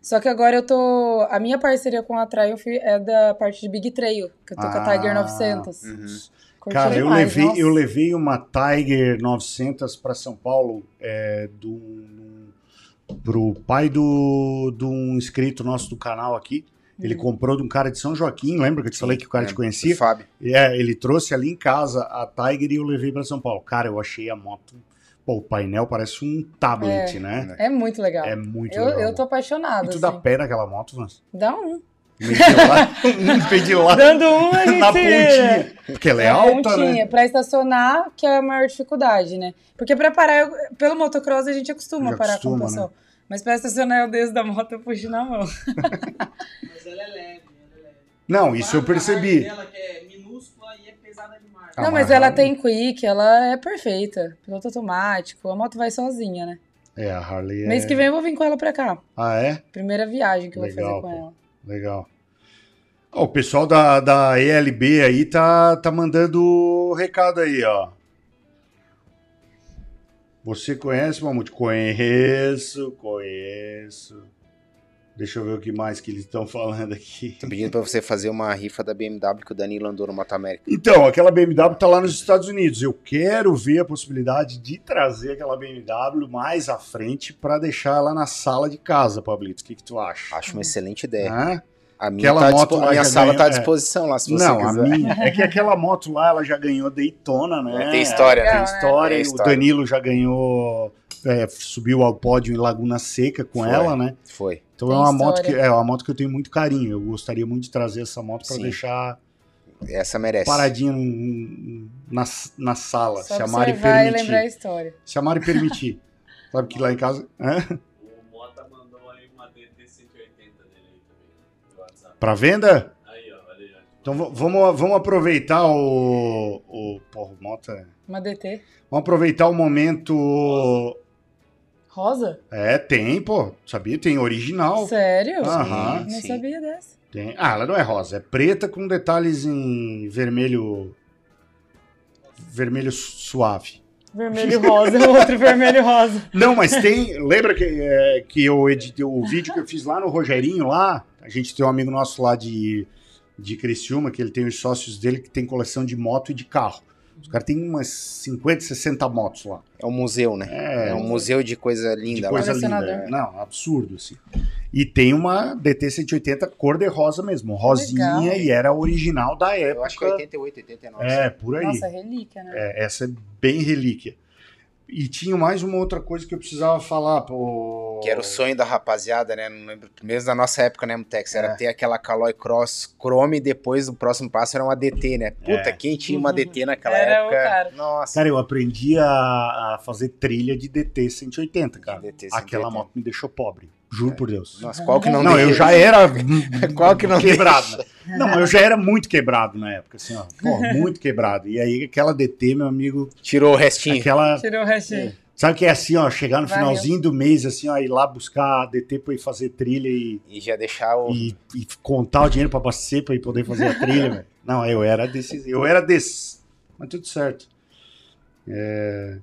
Só que agora eu tô. A minha parceria com a Triumph é da parte de Big Trail, que eu tô com a Tiger Ah. 900. Uhum. Curti Cara, eu demais, levei, nossa. eu levei uma Tiger 900 para São Paulo é, do, pro pai do, de um inscrito nosso do canal aqui. Ele Uhum. comprou de um cara de São Joaquim, lembra que eu te falei que o cara te É, conhecia? o Fábio. É, ele trouxe ali em casa a Tiger e eu levei para São Paulo. Cara, eu achei a moto. Pô, o painel parece um tablet, né? É muito legal. É muito eu, legal. eu tô apaixonada. E tu dá assim. pé naquela moto, Vans? Dá um. Um pedilado Dando um, a gente na pontinha. Porque ela é, alta, pontinha, né? Pra estacionar, que é a maior dificuldade, né? Porque pra parar, eu- pelo motocross a gente acostuma Já a parar acostuma, com o pessoal. Mas pra estacionar eu desço da moto, eu puxo na mão. Mas ela é leve, ela é leve. Não, isso eu percebi. Que é minúscula e é pesada demais. Ah, não, mas ela tem quick, ela é perfeita. Piloto automático, a moto vai sozinha, né? É, a Harley é... Mês que vem eu vou vir com ela pra cá. Ah, é? Primeira viagem que eu vou Legal, fazer com pô. ela. Legal. Ó, o pessoal da, da ELB aí tá, tá mandando recado aí, ó. Você conhece, Mamute? Conheço, conheço. Deixa eu ver o que mais que eles estão falando aqui. Tô pedindo pra você fazer uma rifa da BMW que o Danilo andou no Moto América. Então, aquela BMW tá lá nos Estados Unidos. Eu quero ver a possibilidade de trazer aquela BMW mais à frente para deixar ela na sala de casa, Pablito. O que, que tu acha? Acho uma excelente ideia. Hã? A minha, Aquela tá moto a minha sala ganhou- tá à é. disposição lá, se você Não, quiser. a minha. É que aquela moto lá, ela já ganhou Daytona, né? Tem história, Tem né? história. Tem e história. O Danilo já ganhou, é, subiu ao pódio em Laguna Seca com Foi. ela, né? Foi. Então Tem é uma moto que é uma moto que eu tenho muito carinho. Eu gostaria muito de trazer essa moto para deixar Essa merece. paradinha na, na sala, Só se a Mari permitir. lembrar a história. Se a Mari permitir. Sabe que lá em casa. Pra venda? Aí, ó, olha aí, ó. Então vamos, vamos aproveitar o. o porra, Mota. Uma DT. Vamos aproveitar o momento. Rosa? É, tem, pô. Sabia? Tem original. Sério? Aham. Não sim. sabia dessa. Tem. Ah, ela não é rosa, é preta com detalhes em vermelho. Vermelho suave. Vermelho e rosa, outro vermelho e rosa. Não, mas tem. Lembra que, é, que eu editei o vídeo que eu fiz lá no Rogerinho lá? A gente tem um amigo nosso lá de, de Criciúma, que ele tem os sócios dele que tem coleção de moto e de carro. Os caras têm umas 50, 60 motos lá. É um museu, né? É, É, um museu de coisa de linda. lá. coisa linda. Né? Não, absurdo, assim. E tem uma DT 180 cor de rosa mesmo, rosinha, Legal. e era original da época. Eu acho que é 88, 89. É, por aí. Nossa, relíquia, né? É, essa é bem relíquia. E tinha mais uma outra coisa que eu precisava falar. Pô... Que era o sonho da rapaziada, né? Não lembro. Mesmo da nossa época, né, Mutex? Era É. ter aquela Caloi Cross Chrome e depois o próximo passo era uma DT, né? Puta, É. quem tinha uma DT naquela Era época? cara. Nossa. Cara, eu aprendi a, a fazer trilha de DT 180, cara. DT 180. Aquela moto me deixou pobre. Juro por Deus. Nossa, qual que não Não, deixa? eu já era Qual que não quebrado. né? Não, eu já era muito quebrado na época, assim, ó. Pô, muito quebrado. E aí aquela DT, meu amigo, Tirou o restinho. aquela... Tirou o restinho. Sabe que é assim, ó, chegar no Valeu. finalzinho do mês, assim, ó, ir lá buscar a DT pra ir fazer trilha e, E já deixar o. e, e contar o dinheiro pra abastecer pra ir poder fazer a trilha, velho. Não, eu era desse, eu era desse. Mas tudo certo. É...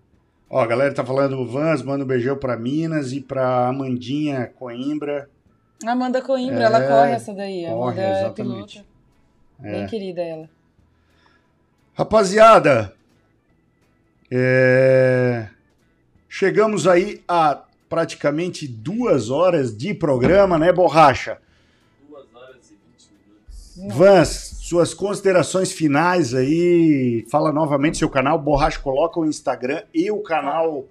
Ó, a galera tá falando Vans, manda um beijão pra Minas e pra Amandinha Coimbra. Amanda Coimbra, É, ela corre essa daí. Corre, Amanda é exatamente. pilota. Bem querida ela. Rapaziada, é, chegamos aí a praticamente duas horas de programa, né, Borracha? 2 horas e 20 minutos. Vans, suas considerações finais aí. Fala novamente seu canal. Borracha, coloca o Instagram e o canal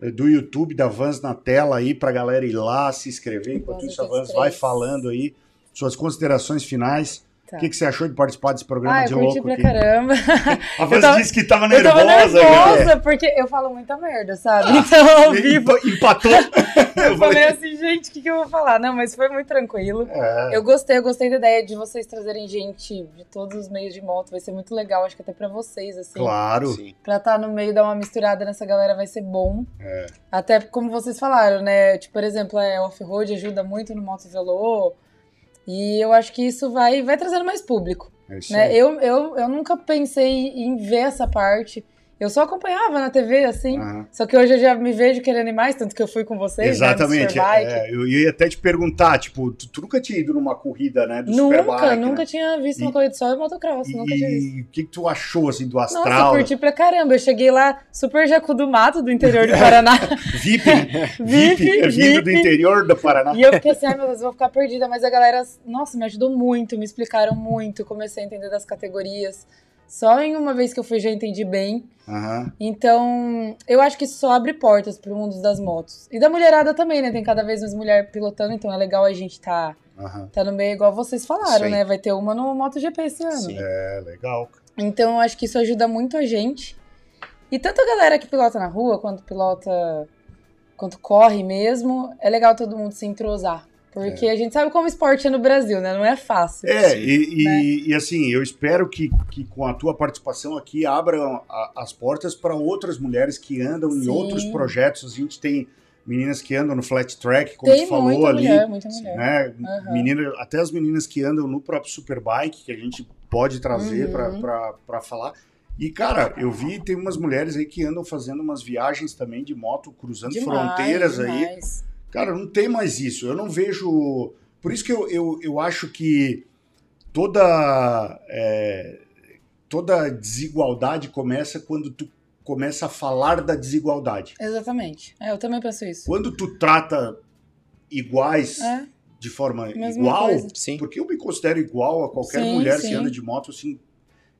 eh, do YouTube da Vans na tela aí pra galera ir lá se inscrever. Enquanto isso, a Vans 83. vai falando aí suas considerações finais. Tá. O que, que você achou de participar desse programa Ah, de eu curti louco pra aqui? caramba. A tava- disse que tava Eu tava nervosa. nervosa, cara. porque eu falo muita merda, sabe? Então, ao vivo, Empa- Empatou. eu falei assim, gente, o que, que eu vou falar? Não, mas foi muito tranquilo. É, Eu gostei, eu gostei da ideia de vocês trazerem gente de todos os meios de moto. Vai ser muito legal, acho que até pra vocês, assim. claro. Sim. Pra estar no meio, dar uma misturada nessa galera vai ser bom. É. Até como vocês falaram, né? Tipo, por exemplo, a off-road ajuda muito no moto velô. E eu acho que isso vai, vai trazendo mais público. É Né? Eu, eu, eu nunca pensei em ver essa parte. Eu só acompanhava na TV, assim. Aham. Só que hoje eu já me vejo querendo ir mais, tanto que eu fui com vocês, Exatamente. né, no Superbike. é, eu ia até te perguntar, tipo, tu, tu nunca tinha ido numa corrida, né? Do Nunca, Superbike, nunca né? tinha visto E- uma corrida de sol e motocross, nunca tinha visto. E o que, que tu achou assim do Nossa, astral? curti pra caramba. Eu cheguei lá super jacu do mato do interior do Paraná. VIP, VIP, VIP, é vindo do interior do Paraná. E eu fiquei assim, ai meu Deus, eu vou ficar perdida. Mas a galera, nossa, me ajudou muito, me explicaram muito. Comecei a entender das categorias. Só em uma vez que eu fui já entendi bem. Aham. Então, eu acho que isso só abre portas pro mundo das motos. E da mulherada também, né? Tem cada vez mais mulher pilotando, então é legal a gente tá, Aham. tá no meio igual vocês falaram, aí. né? Vai ter uma no MotoGP esse ano. Sim. É legal. Então eu acho que isso ajuda muito a gente. E tanto a galera que pilota na rua, quanto pilota. quanto corre mesmo, é legal todo mundo se entrosar. Porque a gente sabe como esporte é no Brasil, né? Não é fácil. É, e, e- né? e, assim, eu espero que, que com a tua participação aqui abram a- as portas para outras mulheres que andam em Sim. outros projetos. A gente tem meninas que andam no flat track, como Tem tu falou muita ali. mulher, muita mulher. Né? Aham. Menina, até as meninas que andam no próprio Superbike, que a gente pode trazer Uhum. para falar. E, cara, eu vi, tem umas mulheres aí que andam fazendo umas viagens também de moto, cruzando Demais, fronteiras aí. Cara, não tem mais isso. Eu não vejo. Por isso que eu, eu, eu acho que toda, é, toda desigualdade começa quando tu começa a falar da desigualdade. Exatamente. É, eu também penso isso. Quando tu trata iguais É, de forma mesma igual, porque eu me considero igual a qualquer Sim, mulher sim. que anda de moto, assim.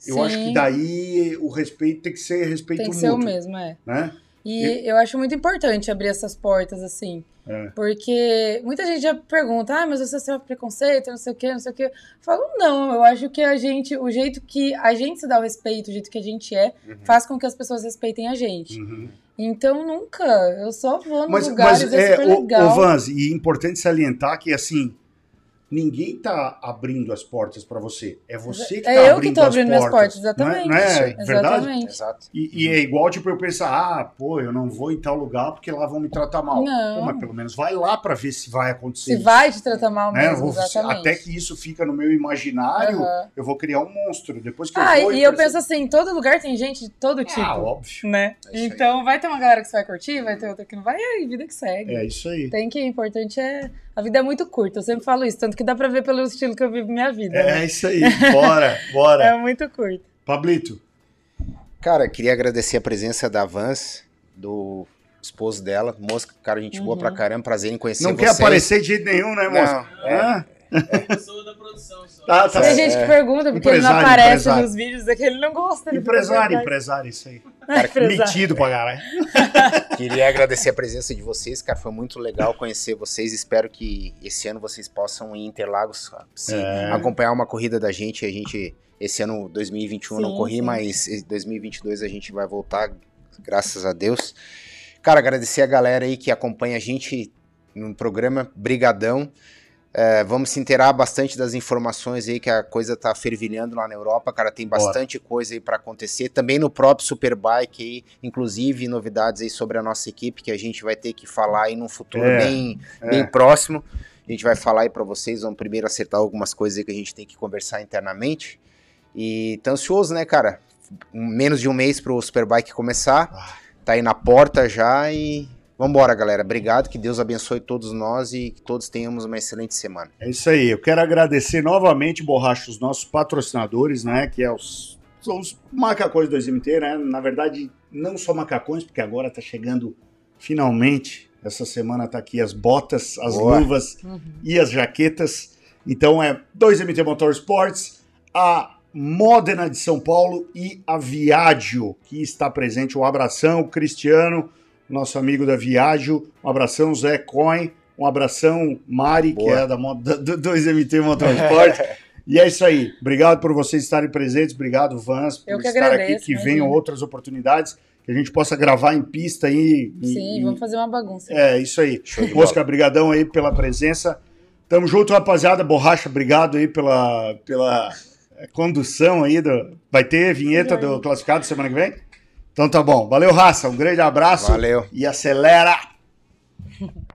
Eu Sim, acho que daí o respeito tem que ser respeito tem que ser o mútuo, mesmo, é. né? E eu acho muito importante abrir essas portas, assim. É. Porque muita gente já pergunta, ah, mas você sofre preconceito, não sei o quê, não sei o quê. Eu falo, não, eu acho que a gente, o jeito que a gente se dá o respeito, o jeito que a gente é, faz com que as pessoas respeitem a gente. Uhum. Então, nunca, eu só vou nos Mas, lugares, mas é, é, super o, legal. o Vans, e é importante salientar que assim, ninguém tá abrindo as portas para você. É você que É tá eu que abrindo tô as abrindo minhas portas. portas, exatamente. Não é, não é verdade? Exatamente. Exato. E, e é igual, tipo, eu pensar, ah, pô, eu não vou em tal lugar porque lá vão me tratar mal. Não. Pô, mas pelo menos vai lá para ver se vai acontecer Se isso, vai te tratar mal né? mesmo, Vou- exatamente. até que isso fica no meu imaginário, Aham. eu vou criar um monstro. Depois que Ah, eu vou... e eu percebo- penso assim, em todo lugar tem gente de todo tipo. Ah, óbvio. né? É. Então vai ter uma galera que você vai curtir, vai ter outra que não vai, e aí, vida que segue. É isso aí. Tem que, o importante é. A vida é muito curta, eu sempre falo isso, tanto que dá pra ver pelo estilo que eu vivo minha vida. É, né? isso aí. Bora, bora. É muito curto. Pablito. Cara, queria agradecer a presença da Vans, do esposo dela, Mosca, cara, gente boa Uhum. pra caramba, prazer em conhecer Não vocês. quer aparecer de jeito nenhum, né, moço? Não, Hã? Eu sou da produção só. Tá, tá Tem gente que pergunta porque ele não aparece empresário. nos vídeos, é que ele não gosta. Empresário, empresário, isso aí. Empresário. Metido pra caralho. Queria agradecer a presença de vocês, cara. Foi muito legal conhecer vocês. Espero que esse ano vocês possam ir em Interlagos se É. acompanhar uma corrida da gente. A gente, esse ano 2021 não Sim, corri, sim. mas em 2022 a gente vai voltar, graças a Deus. Cara, agradecer a galera aí que acompanha a gente no programa. Brigadão. É, vamos se inteirar bastante das informações aí que a coisa tá fervilhando lá na Europa, cara, tem Bora. bastante coisa aí para acontecer. Também no próprio Superbike aí, inclusive novidades aí sobre a nossa equipe que a gente vai ter que falar aí num futuro É, bem, é. bem próximo. A gente vai falar aí para vocês, vamos primeiro acertar algumas coisas aí que a gente tem que conversar internamente. E tá ansioso, né, cara? Menos de um mês pro Superbike começar. Ah. Tá aí na porta já e vambora, galera. Obrigado, que Deus abençoe todos nós e que todos tenhamos uma excelente semana. É isso aí. Eu quero agradecer novamente, Borracha, os nossos patrocinadores, né? Que é os, são os macacões do 2MT, né? Na verdade, não só macacões, porque agora tá chegando finalmente. Essa semana tá aqui as botas, as Boa. luvas Uhum. e as jaquetas. Então é 2MT Motorsports, a Modena de São Paulo e a Viaggio, que está presente. Um abração, Cristiano, nosso amigo da Viaggio. Um abração, Zé Coin. Um abração, Mari, que Boa. é da, da, do 2MT Motorsport. e é isso aí. Obrigado por vocês estarem presentes. Obrigado, Vans, por Eu que estar aqui. agradeço, Que imagina. venham outras oportunidades, que a gente possa gravar em pista aí. e- Sim, e- vamos fazer uma bagunça. é, isso aí. Mosca, brigadão aí pela presença. Tamo junto, rapaziada. Borracha, obrigado aí pela, pela eh, condução aí. Do... Vai ter vinheta do classificado semana que vem? Então tá bom. Valeu, raça. Um grande abraço. Valeu. E acelera!